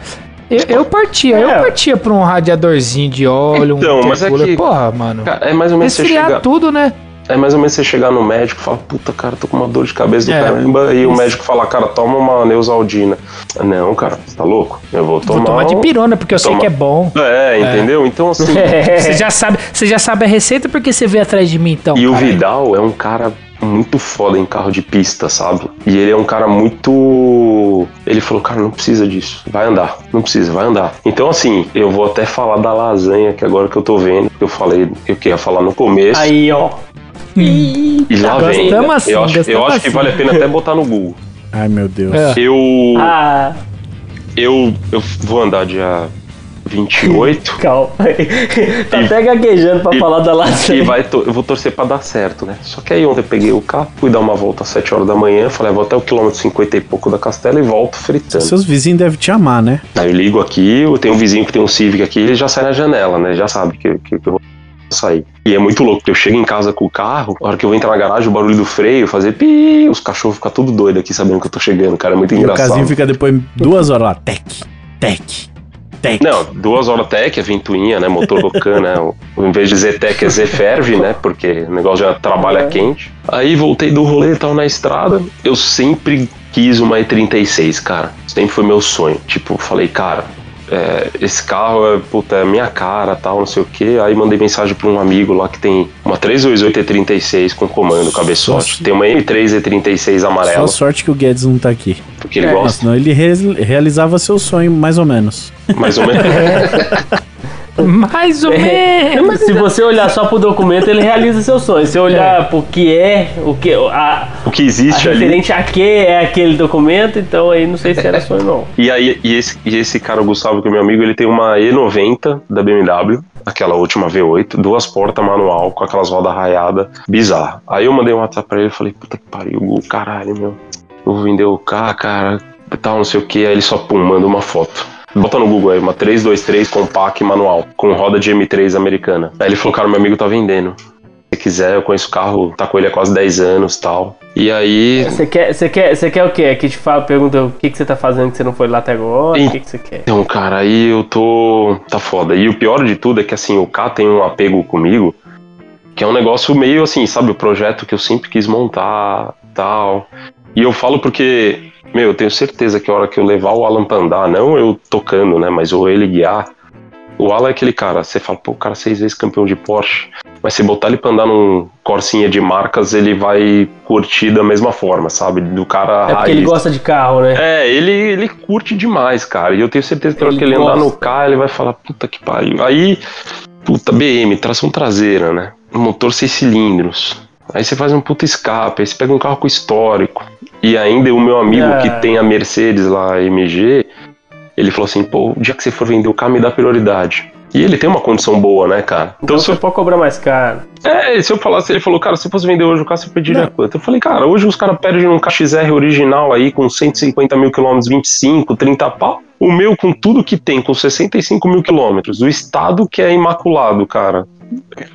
Eu, eu partia, eu É. partia pra um radiadorzinho de óleo, Então, um mas é que- Porra, mano. Cara, é mais ou menos você Resfriar chegar. tudo, né? É mais ou menos você chegar no médico e falar, puta, cara, tô com uma dor de cabeça do É, caramba. E o isso. médico fala, cara, toma uma Neusaldina. Não, cara, você tá louco? Eu vou tomar. Vou tomar de pirona, porque eu sei Toma. que é bom. É, entendeu? Então, assim. Você já sabe, você já sabe a receita porque você veio atrás de mim, então. E o caralho. Vidal é um cara muito foda em carro de pista, sabe? E ele é um cara muito. Ele falou, cara, não precisa disso. Vai andar. Não precisa, vai andar. Então, assim, eu vou até falar da lasanha que agora que eu tô vendo, que eu falei, eu queria falar no começo. Aí, ó. E lá vem. Gostamos assim, eu acho, eu acho que assim. vale a pena até botar no Google. Ai, meu Deus. É. Eu. Ah, Eu, eu vou andar dia 28 calma. tá até gaguejando pra e- falar da e lasanha. vai to- eu vou torcer pra dar certo, né? Só que aí ontem eu peguei o carro, fui dar uma volta às 7 horas da manhã, falei, ah, vou até o quilômetro 50 e pouco da Castela e volto fritando. Seus vizinhos devem te amar, né? Aí eu ligo aqui, eu tenho um vizinho que tem um Civic aqui, ele já sai na janela, né? Já sabe que, que, que eu vou sair. E é muito louco, porque eu chego em casa com o carro, a hora que eu vou entrar na garagem, o barulho do freio, fazer pi, os cachorros ficam tudo doidos aqui sabendo que eu tô chegando, cara, é muito E o engraçado. casinho fica depois duas horas lá. Tec, tec, tec. Não, duas horas tech, é ventoinha, né? Motor Rocan, né? Em vez de Zetec é Zeferve, né? Porque o negócio já trabalha É. quente. Aí voltei do rolê e tal na estrada. Eu sempre quis uma E36, cara. Sempre foi meu sonho. Tipo, falei, cara, é, esse carro é, puta, é minha cara, tal, não sei o quê. Aí mandei mensagem pra um amigo lá que tem uma 328 E36 com comando cabeçote. Nossa. Tem uma M3 E36 Só amarela, sorte que o Guedes não tá aqui. porque ele É. gosta, Senão ele re- realizava seu sonho, mais ou menos. mais ou menos. Mais ou menos. Se você olhar só pro documento, ele realiza seu sonho. Se olhar pro que é, o que a, o que a existe ali. referente a que é aquele documento, então aí não sei se era sonho não. E aí, e esse, e esse cara, o Gustavo, que é meu amigo, ele tem uma E90 da BMW, aquela última V8, duas portas manual, com aquelas rodas raiadas, bizarra. Aí eu mandei um WhatsApp pra ele e falei, puta que pariu, caralho, meu. Eu vou vender o carro, cara, tal, não sei o que. Aí ele só, pum, manda uma foto. Bota no Google aí, uma 323 compact manual, com roda de M3 americana. Aí ele falou, cara, meu amigo tá vendendo. Se quiser, eu conheço o carro, tá com ele há quase 10 anos tal. E aí, Você quer, você quer, você quer o quê? Aqui te fala, pergunta o que, que você tá fazendo que você não foi lá até agora, o que, que você quer? Então, cara, aí eu tô. Tá foda. E o pior de tudo é que, assim, o K tem um apego comigo, que é um negócio meio assim, sabe? O projeto que eu sempre quis montar tal. E eu falo porque, meu, eu tenho certeza que a hora que eu levar o Alan pra andar, não eu tocando, né? Mas ou ele guiar. O Alan é aquele cara, você fala, pô, o cara seis vezes campeão de Porsche. Mas se botar ele pra andar num corsinha de marcas, ele vai curtir da mesma forma, sabe? Do cara É porque ele raiz. gosta de carro, né? É, ele, ele curte demais, cara. E eu tenho certeza que hora Ele que ele andar gosta. no carro, ele vai falar, puta que pariu. Aí, puta, BM, tração traseira, né? Motor seis cilindros. Aí você faz um puta escape, aí você pega um carro com histórico. E ainda o meu amigo Ah. que tem a Mercedes lá, a MG, ele falou assim, pô, o dia que você for vender o carro, me dá prioridade. E ele tem uma condição boa, né, cara? Então você pode cobrar mais caro. É, se eu falasse, ele falou, cara, se eu fosse vender hoje o carro, você pediria Não. quanto? Eu falei, cara, hoje os caras pedem um KXR original aí com 150 mil quilômetros, 25, 30 pau. O meu, com tudo que tem, com 65 mil quilômetros, o estado que é imaculado, cara, é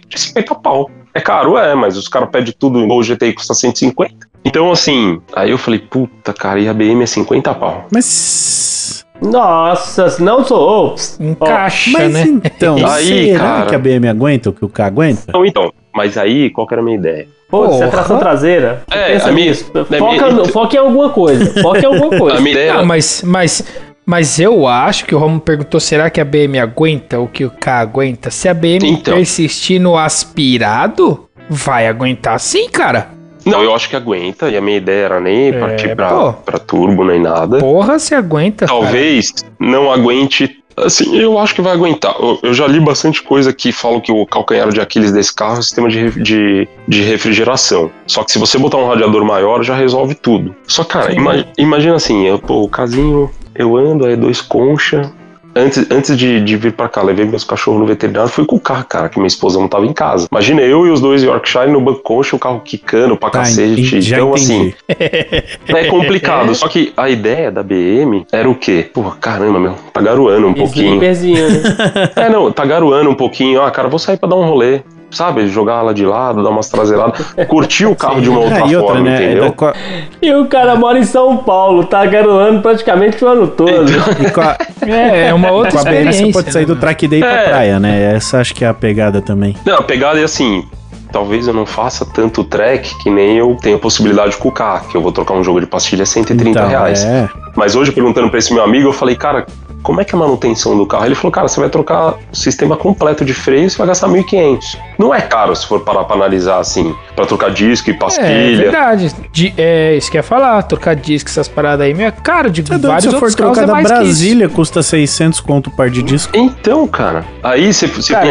de 50 pau. É caro, é, mas os caras pedem tudo, igual o GTI custa 150. Então, assim, aí eu falei, puta, cara, e a BM é 50 pau. Mas. Nossa, não sou. ô, pss, Encaixa, Mas né? então, Aí, será cara. que a BM aguenta o que o K aguenta? Então, então, mas aí, qual que era a minha ideia? Pô, você é tração traseira. É, Pensa a minha- nisso. a Foca, minha- no- foca em alguma coisa. Foca em alguma coisa. A minha ideia Não, mas, mas, mas eu acho que o Romo perguntou: será que a BM aguenta o que o K aguenta? Se a BM Então. persistir no aspirado, vai aguentar sim, cara. Não, eu acho que aguenta, e a minha ideia era nem É, partir pra, pô. pra turbo nem nada. Porra, se aguenta. cara. Talvez não aguente. Assim, eu acho que vai aguentar. Eu, eu já li bastante coisa que falam que o calcanhar de Aquiles desse carro é o sistema de, de, de refrigeração. Só que se você botar um radiador maior, já resolve tudo. Só, cara, ima- imagina assim, eu, pô, o casinho, eu ando, aí dois concha, antes, antes de, de vir pra cá, levei meus cachorros no veterinário, fui com o carro, cara, que minha esposa não tava em casa. Imagina eu e os dois Yorkshire no banco coxa, o carro quicando pra Tá, cacete. então, entendi. assim, é complicado. Só que a ideia da BM era o quê? Pô, caramba, meu, tá garoando um pouquinho. Sniperzinho, né? É, não, tá garoando um pouquinho. Ah, cara, vou sair pra dar um rolê. Sabe, jogar ela de lado, dar umas traseiradas, curtir o carro de uma outra É, e outra, forma, né? é entendeu? a- E o cara mora em São Paulo, tá garoando praticamente o ano todo. e com a, É, é uma outra com a BM experiência. você pode sair né, do track day pra É. praia, né? Essa acho que é a pegada também. Não, a pegada é assim. Talvez eu não faça tanto track que nem eu tenho a possibilidade com o carro, que eu vou trocar um jogo de pastilha é 130 Então, reais. É. Mas hoje, perguntando pra esse meu amigo, eu falei, cara, como é que é a manutenção do carro? Ele falou, cara, você vai trocar o sistema completo de freio, você vai gastar 1.500. Não é caro se for parar pra analisar assim, pra trocar disco e É, pastilha. verdade. De, é, isso que eu ia falar, trocar disco, essas paradas aí, meu, é caro de Tá doido, vários se for outros carros trocar é da. Brasília, custa 600 conto o par de disco. então, cara, aí você. você Cara,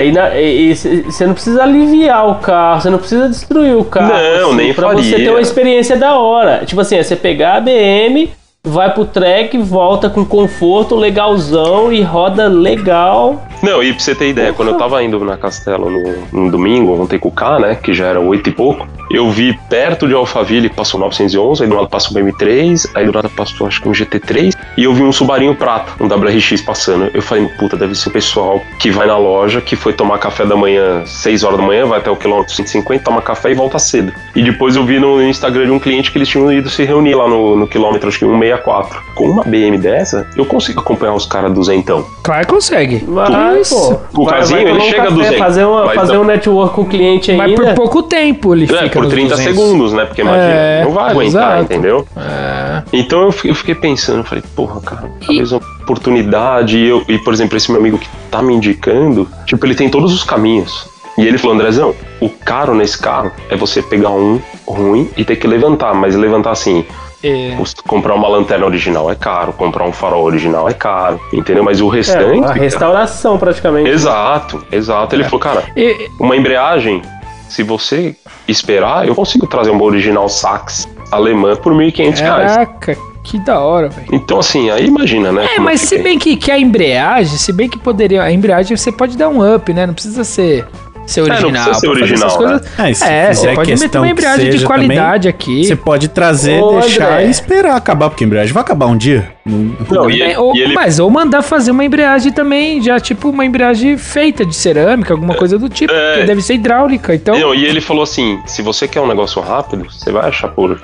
c- você não precisa aliviar o carro, você não precisa destruir o carro. Não, nem pra você faria. ter uma experiência da hora. Tipo assim, é você pegar a BM, vai pro track, volta com conforto, legalzão e roda legal. Não, e pra você ter ideia, quando eu tava indo na Castelo no, no domingo, ontem com o K, né, que já era oito e pouco, eu vi perto de Alphaville passou 911, aí do lado passou um M3, aí do lado passou acho que um GT3, e eu vi um Subarinho prata, um WRX passando. Eu falei, puta, deve ser o pessoal que vai na loja, que foi tomar café da manhã 6 horas da manhã, vai até o quilômetro 150, toma café e volta cedo. E depois eu vi no Instagram de um cliente que eles tinham ido se reunir lá no, no quilômetro, acho que 164. Com uma BM dessa, eu consigo acompanhar os caras duzentão. Claro que consegue. Mas, pô, O casinho, ele chega a café, 200, Fazer, uma, mas fazer um network com o cliente Mas ainda. por pouco tempo ele É, fica por nos 30 200. segundos, né? Porque imagina, É, não vai aguentar, exato. entendeu? É. Então eu fi- eu fiquei pensando, falei, porra, cara, talvez uma oportunidade. E, eu, e, por exemplo, esse meu amigo que tá me indicando, tipo, ele tem todos os caminhos. E ele falou, Andrezão, o caro nesse carro é você pegar um ruim e ter que levantar, mas levantar assim, É. comprar uma lanterna original é caro, comprar um farol original é caro, entendeu? Mas o É, restante. a cara, restauração praticamente. Exato, exato. Ele falou, cara, E- uma embreagem, se você esperar, eu consigo trazer uma original Sax alemã por 1.500 reais. Caraca, que da hora, velho. Então, assim, aí imagina, né? É, mas se tem. bem que, que a embreagem, se bem que poderia. A embreagem você pode dar um up, né? Não precisa ser, ser É, original. precisa ser fazer essas original, né? coisas. É, se É, você pode meter uma que embreagem de qualidade aqui. Você pode trazer, Ô, deixar André. e esperar acabar, porque a embreagem vai acabar um dia. Não, e, É, ou- e ele. Mas ou mandar fazer uma embreagem também, já tipo uma embreagem feita de cerâmica, alguma coisa do tipo, É. porque deve ser hidráulica. Então, Não, e ele falou assim: se você quer um negócio rápido, você vai achar por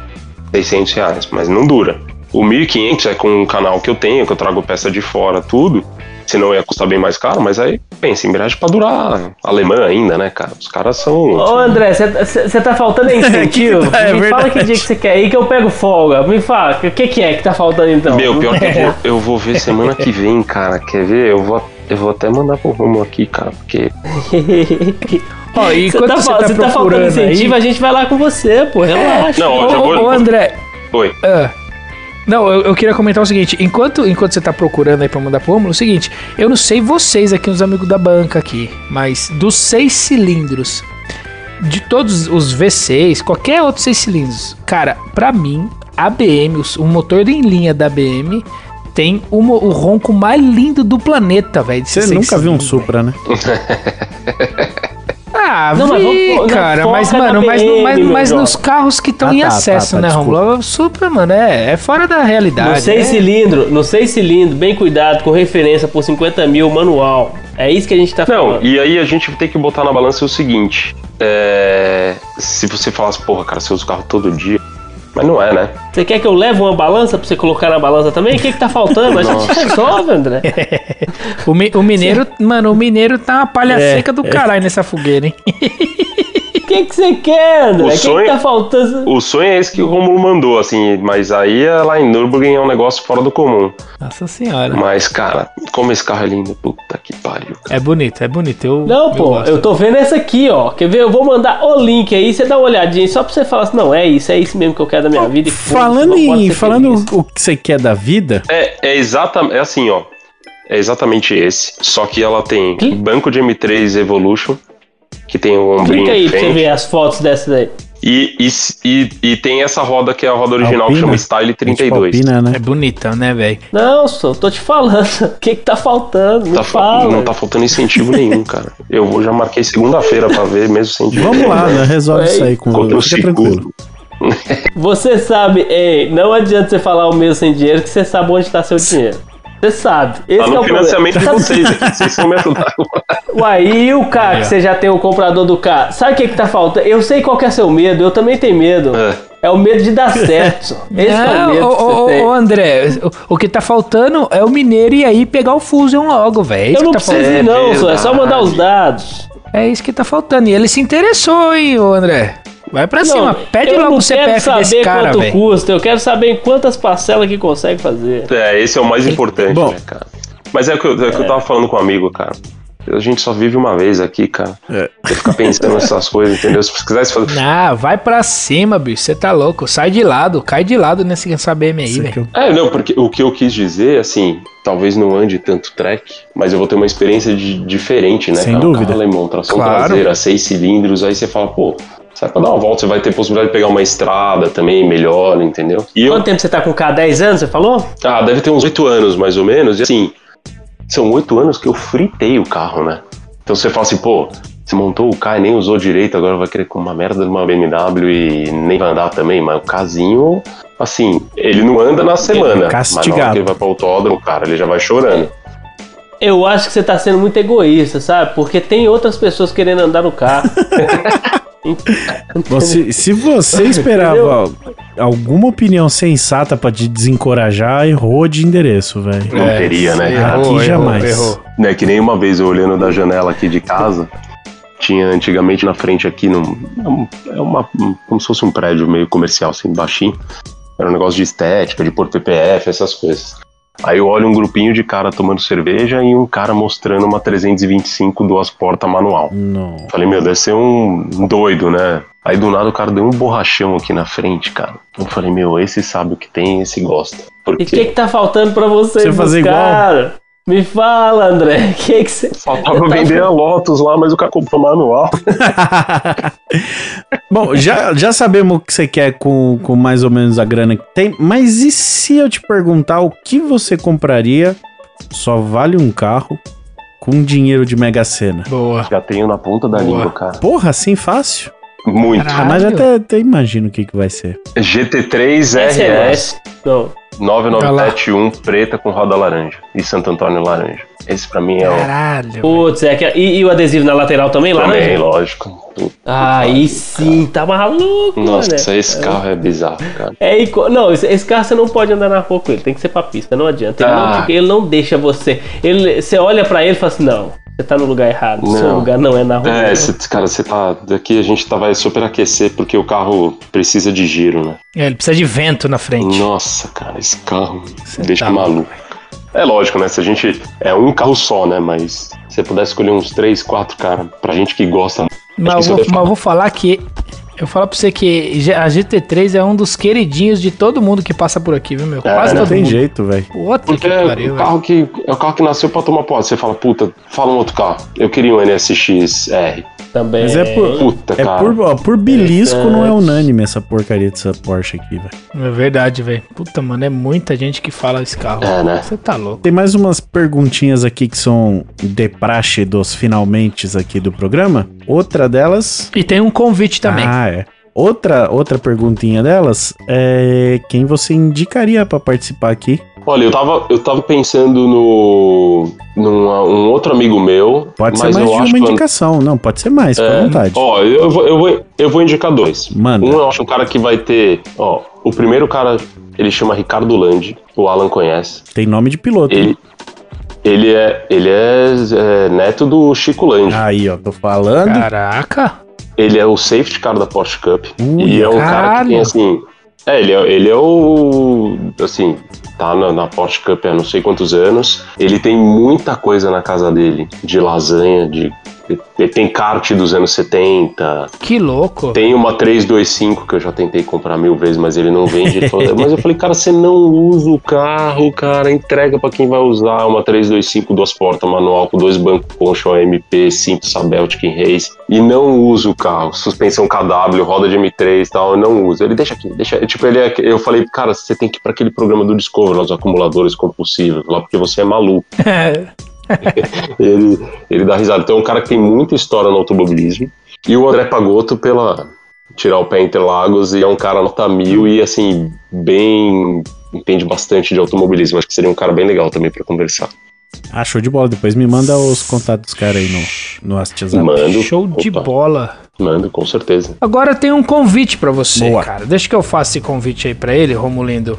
600 reais, mas não dura. O 1.500 é com um canal que eu tenho, que eu trago peça de fora, tudo. Senão ia custar bem mais caro, mas aí, pensa, embreagem pra durar alemã ainda, né, cara? Os caras são. Ô André, você tá faltando incentivo? Que tá- é Me fala que dia que você quer ir que eu pego folga. Me fala, o que, que é que tá faltando então? Meu, pior que eu vou, eu vou ver semana que vem, cara. Quer ver? Eu vou, eu vou até mandar pro Romo aqui, cara, porque. ó, e Você tá, você fal- tá você tá faltando procurando incentivo, aí... a gente vai lá com você, pô. Relaxa. Não, Ô, eu já vou. ô, ô, André, Oi. Ah. Não, eu, eu queria comentar o seguinte: enquanto, enquanto você tá procurando aí pra mandar pro Romulo, é o seguinte, eu não sei vocês aqui, os amigos da banca aqui, mas dos seis cilindros, de todos os V6, qualquer outro seis cilindros, cara, pra mim, a BM, os- o motor em linha da BM, tem o, mo- o ronco mais lindo do planeta, velho. Você nunca viu um Supra, né? Ah, Não, mas vi, vamos- cara, foca mas, mano, mas, BM, mas, mas nos carros que estão Ah, em tá, acesso, tá, tá, né. Romulo? O Supra, mano, é, é fora da realidade. No 6 é- cilindro, no 6 cilindro, bem cuidado, com referência por 50 mil manual. É isso que a gente tá Não, falando. e aí a gente tem que botar na balança o seguinte: é, se você falasse, porra, cara, você usa o carro todo dia. Mas não é, né? Você quer que eu leve uma balança pra você colocar na balança também? O que que tá faltando? A gente resolve, André. O, mi- o mineiro, mano, o mineiro tá uma palha É, seca do caralho nessa fogueira, hein? O que que você quer, André? O que sonho- que tá faltando? O sonho é esse que o Romulo mandou, assim, mas aí é lá em Nürburgring é um negócio fora do comum. Nossa senhora. Mas, cara, como esse carro é lindo, puta que pariu. cara. É bonito, é bonito. Eu, Não, eu pô, gosto. eu tô vendo essa aqui, ó. Quer ver? Eu vou mandar o link aí, você dá uma olhadinha só pra você falar assim, não, é isso, é isso mesmo que eu quero da minha vida. e Falando pode em. Falando feliz. o que você quer da vida. É, é exatamente, é assim, ó. É exatamente esse, só que ela tem Clica. banco de M3 Evolution, que tem um ombrinho Clica aí pra você ver as fotos dessa daí. E, e, e, e tem essa roda que é a roda original que Alpina? chama Style É tipo 32. Alpina, né? É bonitão, né, velho? Não, só, tô te falando. O que que tá faltando? Me Tá fa- fala. não tá faltando incentivo nenhum, cara. Eu vou- já marquei segunda-feira pra ver mesmo sem dinheiro. Vamos lá, né? Resolve isso aí com o Fica tranquilo. Você sabe, ei, não adianta você falar o mesmo sem dinheiro que você sabe onde tá seu dinheiro. Você sabe. Esse é o problema. financiamento de vocês aqui, vocês vão me ajudar. Uai, e o carro que você já tem o comprador do carro? Sabe o que que tá faltando? Eu sei qual que é seu medo, eu também tenho medo. É. É o medo de dar certo. Esse que é o Não, medo ô, que você ô, tem. ô, André, o, o que tá faltando é o mineiro e aí pegar o Fusion logo, velho. É Eu não tá preciso ir não, só, é só mandar os dados. É isso que tá faltando. E ele se interessou, hein, ô André? Vai pra cima, pede logo não o CPF quero saber desse cara, quanto velho. custa, eu quero saber em quantas parcelas que consegue fazer. É, esse é o mais importante, Bom. né, cara? Mas é o que, eu, é o que eu tava falando com um amigo, cara. A gente só vive uma vez aqui, cara. É. Você fica pensando nessas coisas, entendeu? Se você quisesse fazer. Ah, vai pra cima, bicho. Você tá louco. Sai de lado, cai de lado nesse essa BM aí, velho. eu- É, não, porque o que eu quis dizer, assim, talvez não ande tanto track, mas eu vou ter uma experiência de- diferente, né? Sem cara? Dúvida. carro alemão, tração Claro. traseira, seis cilindros, aí você fala, pô, sai pra dar uma volta, você vai ter possibilidade de pegar uma estrada também melhor, entendeu? E eu, Quanto tempo você tá com o K? 10 anos, você falou? ah, deve ter uns oito anos, mais ou menos, e assim, são oito anos que eu fritei o carro, né? Então você fala assim, pô, você montou o carro e nem usou direito, agora vai querer com uma merda de uma BMW e nem vai andar também, mas o casinho, assim, ele não anda na semana, mas na hora castigado. que ele vai pro autódromo, cara, ele já vai chorando. Eu acho que você tá sendo muito egoísta, sabe? Porque tem outras pessoas querendo andar no carro. Você, se você esperava alguma opinião sensata pra te desencorajar, errou de endereço, velho. Não teria, né, cara? Aqui jamais. Né, que nem uma vez eu olhando da janela aqui de casa, tinha antigamente na frente aqui, num, é uma, como se fosse um prédio meio comercial, assim, baixinho. Era um negócio de estética, de pôr PPF, essas coisas. Aí eu olho um grupinho de cara tomando cerveja e um cara mostrando uma 325 duas portas manual. Não. Falei, meu, deve ser um doido, né? Aí do nada o cara deu um borrachão aqui na frente, cara. Eu falei, meu, esse sabe o que tem, esse gosta. E o que que tá faltando pra você, Você fazer buscar? Me fala, André. O que que você... faltava Tá vender a Lotus lá, mas o cara comprou manual. Bom, já, já sabemos o que você quer com, com mais ou menos a grana que tem, mas e se eu te perguntar o que você compraria só vale um carro com dinheiro de Mega Sena? Boa. Já tenho na ponta da Boa. língua, cara. Porra, assim fácil? Muito. Caralho. Ah, mas até, até imagino o que, que vai ser. GT3 RS. Não. 9971 preta com roda laranja e Santo Antônio laranja. Esse pra mim é o. Caralho. velho. Putz, é que... e, e o adesivo na lateral também, Também, né? lógico. Ah, aí sim, tá maluco, Nossa, né? esse carro é bizarro, cara. É, ico- não, esse, esse carro você não pode andar na rua com ele, tem que ser pra pista, não adianta. Ele, Ah. não, ele não deixa você. Ele, você olha pra ele e fala assim: não, você tá no lugar errado, seu Não. lugar não é na rua. É, esse, cara, você tá. Daqui a gente tá, vai superaquecer porque o carro precisa de giro, né? É, ele precisa de vento na frente. Nossa, cara, esse carro deixa tá maluco. É lógico, né? Se a gente. É um carro só, né? Mas se você pudesse escolher uns três, quatro, cara, pra gente que gosta. Mas que eu, vou, mas eu vou falar que. Eu falo pra você que a GT3 é um dos queridinhos de todo mundo que passa por aqui, viu, meu? Quase Não todo tem mundo. jeito, velho. Porque que é pariu, o carro que é o carro que nasceu pra tomar posse. Você fala, puta, fala um outro carro. Eu queria um NSX R. Também. Mas é por, Puta, é cara. por, ó, por belisco não é unânime essa porcaria dessa Porsche aqui, velho. É verdade, velho. Puta, mano, é muita gente que fala esse carro. É, né? Você tá louco. Tem mais umas perguntinhas aqui que são de praxe dos finalmente aqui do programa. Outra delas. E tem um convite também. Ah, é. Outra, outra perguntinha delas é quem você indicaria pra participar aqui. Olha, eu tava, eu tava pensando no. num um outro amigo meu. Pode mas ser mais eu de acho uma que- indicação. Não, pode ser mais, fica à É, vontade. Ó, eu vou, eu, vou, eu vou indicar dois. Manda. Um eu acho um cara que vai ter. Ó, o primeiro cara, ele chama Ricardo Landi, o Alan conhece. Tem nome de piloto. Ele, ele é, ele é, é neto do Chico Landi. Aí, ó, tô falando. Caraca. Ele é o safety car da Porsche Cup. Ui, e é um cara que caralho. tem assim. É, ele é, ele é o. Assim, tá na, na Porsche Cup há não sei quantos anos. Ele tem muita coisa na casa dele, de lasanha, de tem kart dos anos 70. Que louco. Tem uma 325 que eu já tentei comprar mil vezes, mas ele não vende. Mas eu falei, cara, você não usa o carro, cara, entrega pra quem vai usar uma 325 duas portas, manual com dois bancos Poncho MP, cinto Sabel Chicken Race e não usa o carro, suspensão KW, roda de M3 e tal, eu não uso. Ele deixa aqui, deixa. Tipo, ele é, eu falei, cara, você tem que ir pra aquele programa do Discovery, lá, os acumuladores compulsivos, lá porque você é maluco. ele, ele dá risada. Então é um cara que tem muita história no automobilismo. E o André Pagotto pela tirar o pé entre lagos e é um cara nota mil e assim, bem. entende bastante de automobilismo. Acho que seria um cara bem legal também para conversar. Ah, show de bola. Depois me manda os contatos dos caras aí no, no WhatsApp. Mando. Show de Opa, bola. Mando, com certeza. Agora tem um convite pra você, Boa. cara. Deixa que eu faça esse convite aí pra ele, Romulindo.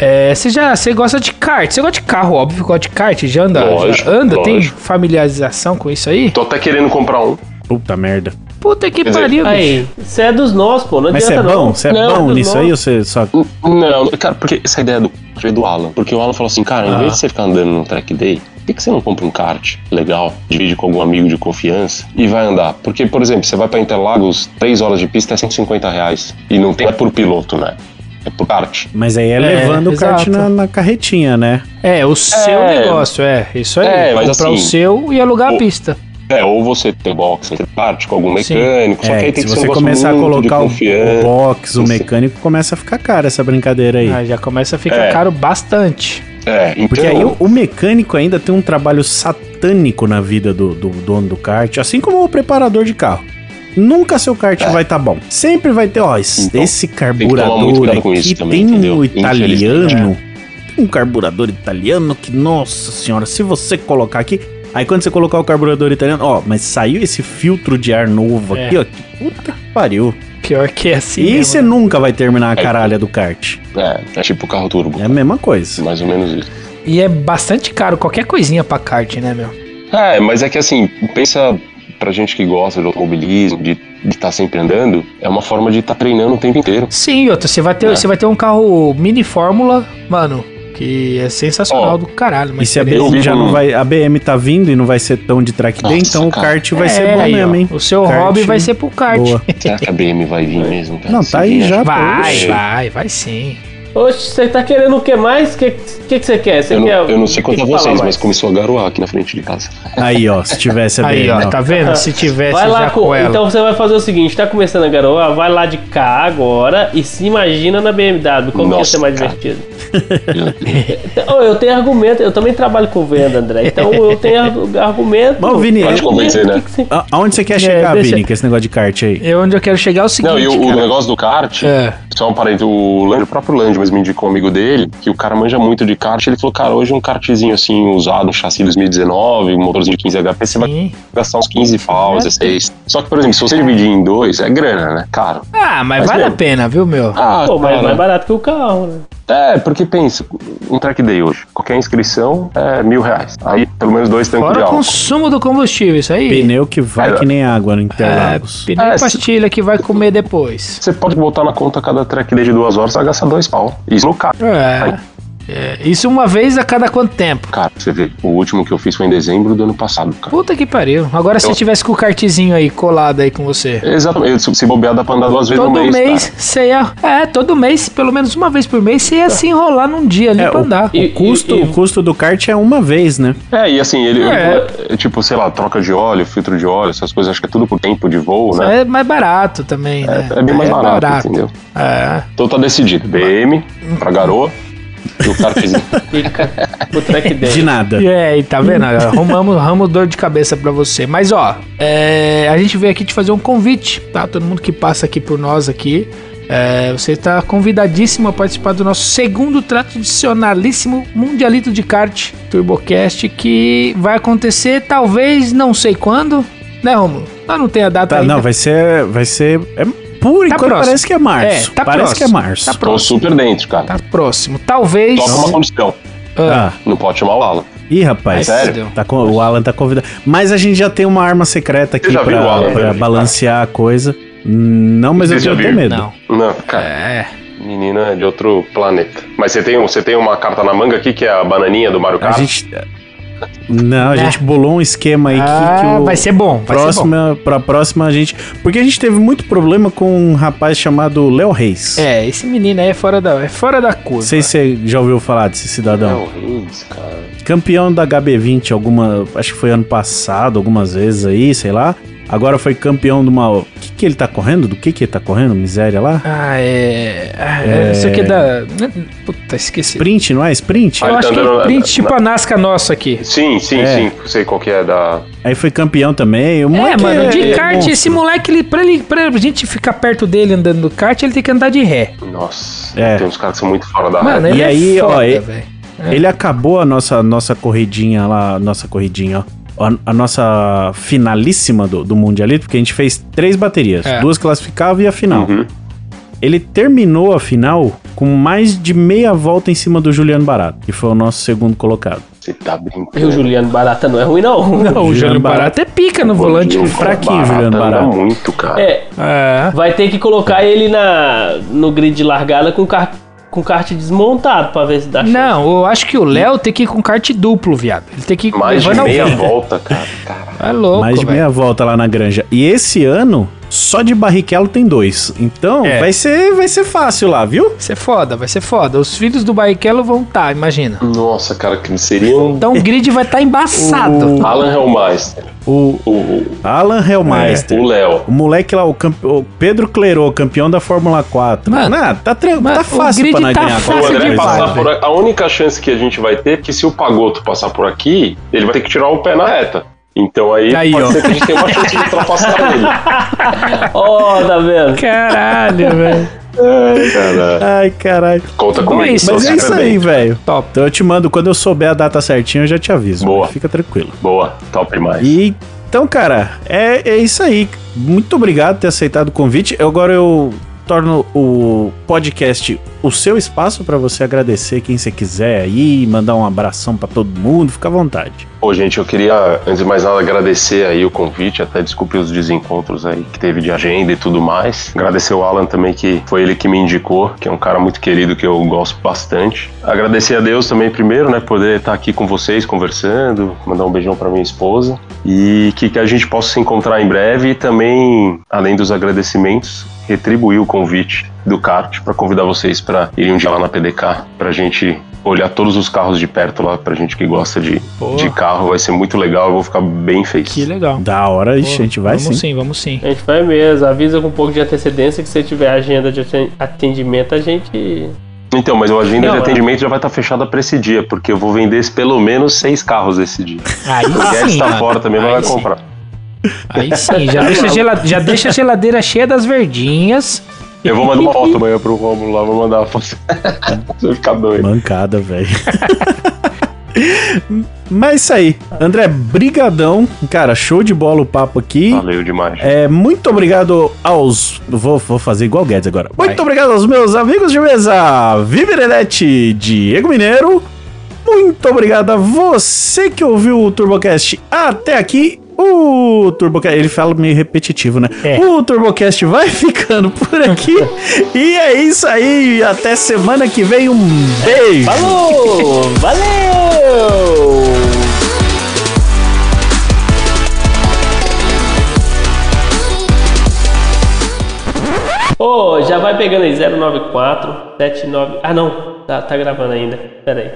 É, você já você gosta de kart? Você gosta de carro, óbvio, gosta de kart? Já anda? Lógico, já anda? Tem lógico. familiarização com isso aí? Tô até querendo comprar um. Puta merda. Puta que dizer, pariu, bicho. Aí, você é dos nossos, pô. Não Mas você é adianta bom? não. Você é Não, bom dos nisso aí ou você só. Não, cara, porque essa ideia do, foi do Alan. Porque o Alan falou assim, cara, em Ah. vez de você ficar andando no track day, por que, que você não compra um kart legal, divide com algum amigo de confiança e vai andar? Porque, por exemplo, você vai pra Interlagos, 3 horas de pista é 150 reais. E não tem é por piloto, né? É por kart. Mas aí é, É, levando o kart na, na carretinha, né? É, o seu É. negócio, é. Isso aí. É, mas Comprar o assim, seu e alugar a o- pista. É, ou você tem box, você tem kart com algum Sim. mecânico, só que É, aí tem se que ser um você começar a colocar o, o box, o mecânico, começa a ficar caro essa brincadeira aí. Aí já começa a ficar É. caro bastante. É, então... Porque aí o, o mecânico ainda tem um trabalho satânico na vida do, do dono do kart, assim como o preparador de carro. Nunca seu kart vai estar bom. Sempre vai ter, ó, esse, É. Então, esse carburador com aqui isso também, tem entendeu? um italiano. Tem um carburador italiano que, nossa senhora, se você colocar aqui. Aí quando você colocar o carburador italiano, ó, mas saiu esse filtro de ar novo É. aqui, ó. que Puta que pariu. Pior que é assim. e mesmo, você né? nunca vai terminar a caralha do kart. É, é tipo carro turbo. É a mesma coisa. Mais ou menos isso. E é bastante caro qualquer coisinha pra kart, né, meu? É, mas é que assim, pensa pra gente que gosta de automobilismo, de estar sempre andando, é uma forma de estar treinando o tempo inteiro. Sim, outra, você vai ter, É. você vai ter um carro mini fórmula, mano, que é sensacional Ó, do caralho. E Mas se a BM já não vai. A BM tá vindo e não vai ser tão de track day, então o cara. kart vai ser É, bom aí, mesmo, ó, hein? O seu Kart- hobby vai ser pro kart. Boa. Será que a BM vai vir mesmo? cara? Não, Se tá aí já. Vai, poxa. vai, vai sim. Oxe, você tá querendo o que mais? O que, que, que você quer? Você Eu não, quer eu não sei quanto a vocês, mas começou a garoar aqui na frente de casa. Aí, ó, se tivesse a Aí, ó, tá vendo? Se tivesse Vai lá já com, com ela. Então você vai fazer o seguinte: tá começando a garoa, vai lá de cá agora e se imagina na BMW. Como que ia Nossa, ser mais cara. divertido? Então, eu tenho argumento, eu também trabalho com venda, André. Então eu tenho argu- argumento. Mas, Vini, Pode convencer, né? Que que Aonde você quer chegar, deixa- Vini, com esse negócio de kart aí? É onde eu quero chegar é o seguinte, Não, e o, o negócio do kart, É. só um parente, o, Land, o próprio Land mesmo me indicou um amigo dele, que o cara manja muito de kart. Ele falou, cara, hoje um kartzinho assim, usado, um chassi 2019, um motorzinho de 15 HP, você vai gastar uns 15 pau, 16. Só que, por exemplo, se você dividir em dois, é grana, né? Caro. Ah, mas, Mas vale mesmo. a pena, viu, meu? Ah, Pô, mas é mais barato que o carro, né? É, porque pensa, um track day hoje, qualquer inscrição é mil reais. Aí, pelo menos dois tanques de Fora o álcool. consumo do combustível, isso aí. Pneu que vai É. que nem água no É, Interlagos. pneu É, e se- pastilha que vai comer depois. Você pode botar na conta cada track day de duas horas, você vai gastar dois pau. Isso no carro. É. É, Isso uma vez a cada quanto tempo? Cara, você vê, o último que eu fiz foi em dezembro do ano passado, cara. Puta que pariu. Agora se Eu- tivesse com o kartzinho aí colado aí com você. Exatamente, se se bobear dá pra andar duas vezes Todo no mês, mês você ia. É, todo mês, pelo menos uma vez por mês, você ia se enrolar num dia ali É, pra o- andar. E- O custo, e- o custo do kart é uma vez, né? É, e assim, ele, É. é, tipo, sei lá, troca de óleo, filtro de óleo, essas coisas, acho que é tudo por tempo de voo, né? É mais barato também, né? É, é bem mais barato, entendeu? É. Então tá decidido, BM pra garoa e o kartzinho. Fica o track day. De nada. E aí, tá vendo? Arrumamos, arrumamos dor de cabeça pra você. Mas ó, é, a gente veio aqui te fazer um convite, tá? Todo mundo que passa aqui por nós aqui. é, você está convidadíssimo a participar do nosso segundo tradicionalíssimo Mundialito de Kart TurboCast que vai acontecer talvez não sei quando, né, Romulo? Nós não tem a data Tá, ainda. não, vai ser. Vai ser. É, por Tá enquanto próximo. parece que é março. É, tá parece próximo. que é março. Tá Tô próximo. super dentro, cara. Tá próximo. Talvez. Só uma condição, Ah, não pode chamar o Alan. ih, rapaz. Sério? Tá com, o Alan tá convidado. Mas a gente já tem uma arma secreta aqui pra, Alan, pra né? balancear a coisa. Não, mas Você eu já tenho até medo. Não. Não, cara, É. menina é de outro planeta. Mas você tem, você tem uma carta na manga aqui que é a bananinha do Mario A Kart? gente. Não, a É. gente bolou um esquema aí que, Ah, que o vai ser bom, vai ser bom. próxima, pra próxima a gente. Porque a gente teve muito problema com um rapaz chamado Léo Reis. É, esse menino aí é fora da, é fora da curva. Não sei se você já ouviu falar desse cidadão. Não, Reis, cara. Campeão da HB20 alguma. Acho que foi ano passado, algumas vezes aí, sei lá. Agora foi campeão de uma. O que, que ele tá correndo? Do que, que ele tá correndo? Miséria lá? Ah, é. Ah, é. Isso aqui é da. Puta, esqueci. Sprint, não é? Sprint? Eu Ah, acho que então, é não, print na- tipo a Nasca nossa aqui. Sim, sim, É. sim. Sei qual que é da. Aí foi campeão também. O É, mano, de é kart, monstro. esse moleque, ele, pra, ele, pra gente ficar perto dele andando no kart, ele tem que andar de ré. Nossa, É. tem uns caras que são muito fora da Mano, ele E é aí, ó, foda, e- velho. Ele acabou a nossa, nossa corridinha lá, nossa corridinha, ó. A, a nossa finalíssima do, do Mundialito, porque a gente fez três baterias. É. Duas classificavam e a final. Uhum. Ele terminou a final com mais de meia volta em cima do Juliano Barato, que foi o nosso segundo colocado. Você tá E o brincando. Juliano Barata não é ruim, não. Não, o Juliano Júlio Barato. Barato é pica no volante. Juliano fraquinho, Barata Juliano anda Barato. muito, cara. É, É. vai ter que colocar ele na, no grid de largada com kart, com kart desmontado pra ver se dá chance. Não, eu acho que o Léo tem que ir com kart duplo, viado. Ele tem que ir Mais de meia volta, cara. Caralho. É louco, mais de velho. meia volta lá na granja. E esse ano, só de Barrichello tem dois. Então, É. vai, ser, vai ser fácil lá, viu? Vai ser foda, vai ser foda. Os filhos do Barrichello vão estar, imagina. Nossa, cara, que seria um Então o grid vai estar embaçado. Alan Hellmeister. O O, o, Alan Hellmeister. o Léo. O moleque lá, o, campe- o Pedro Clerô, campeão da Fórmula 4. Mano, Mano, tá, tran- mano, tá o fácil pra nós tá ganhar. O fácil coisa. passar por a única chance que a gente vai ter é que se o Pagoto passar por aqui, ele vai ter que tirar o pé na reta. Então aí, Aí, pode ó. ser que a gente tenha uma chance de ultrapassar ele. Ó, tá vendo? Caralho, velho. Ai, caralho. Conta comigo. é isso, sou Mas é isso aí, velho. Top. Então eu te mando, quando eu souber a data certinha, eu já te aviso. Boa. Fica tranquilo. Boa, top demais. E então, cara, é, é isso aí. Muito obrigado por ter aceitado o convite. Eu- Agora eu torno o podcast o seu espaço pra você agradecer quem você quiser aí, mandar um abração pra todo mundo, fica à vontade. Pô, gente, eu queria, antes de mais nada, agradecer aí o convite, até desculpe os desencontros aí que teve de agenda e tudo mais. Agradecer o Alan também, que foi ele que me indicou, que é um cara muito querido que eu gosto bastante. Agradecer a Deus também primeiro, né, poder estar aqui com vocês conversando, mandar um beijão pra minha esposa e que, que a gente possa se encontrar em breve e também, além dos agradecimentos, retribuir o convite do kart para convidar vocês para irem um dia lá na PDK pra gente olhar todos os carros de perto lá pra gente que gosta de, de carro, vai ser muito legal, eu vou ficar bem feliz. Que legal. Da hora, ixi, a gente vai vamos sim. sim, vamos sim. A gente vai mesmo, avisa com um pouco de antecedência que se tiver agenda de aten- atendimento, a gente. Então, mas a agenda Não, de é. atendimento já vai estar fechada pra esse dia, porque eu vou vender pelo menos seis carros esse dia. Aí O Guedes sim. tá mano. fora também, vai sim. comprar. Aí sim, já deixa, a já deixa a geladeira cheia das verdinhas. Eu vou mandar uma foto amanhã pro Romulo lá, vou mandar uma foto. Você vai ficar doido. Mancada, velho. Mas é isso aí. André, brigadão. Cara, show de bola o papo aqui. Valeu demais. É, muito obrigado aos. Vou, vou fazer igual o Guedes agora. Muito Vai. obrigado aos meus amigos de mesa, Viverenete, Diego Mineiro. Muito obrigado a você que ouviu o Turbocast até aqui. O Turbocast, ele fala meio repetitivo, né? É. O Turbocast vai ficando por aqui. e é isso aí. Até semana que vem. Um beijo. Falou! Valeu! Ô, já vai pegando aí 094 79. Ah, não, tá, tá gravando ainda. Pera aí.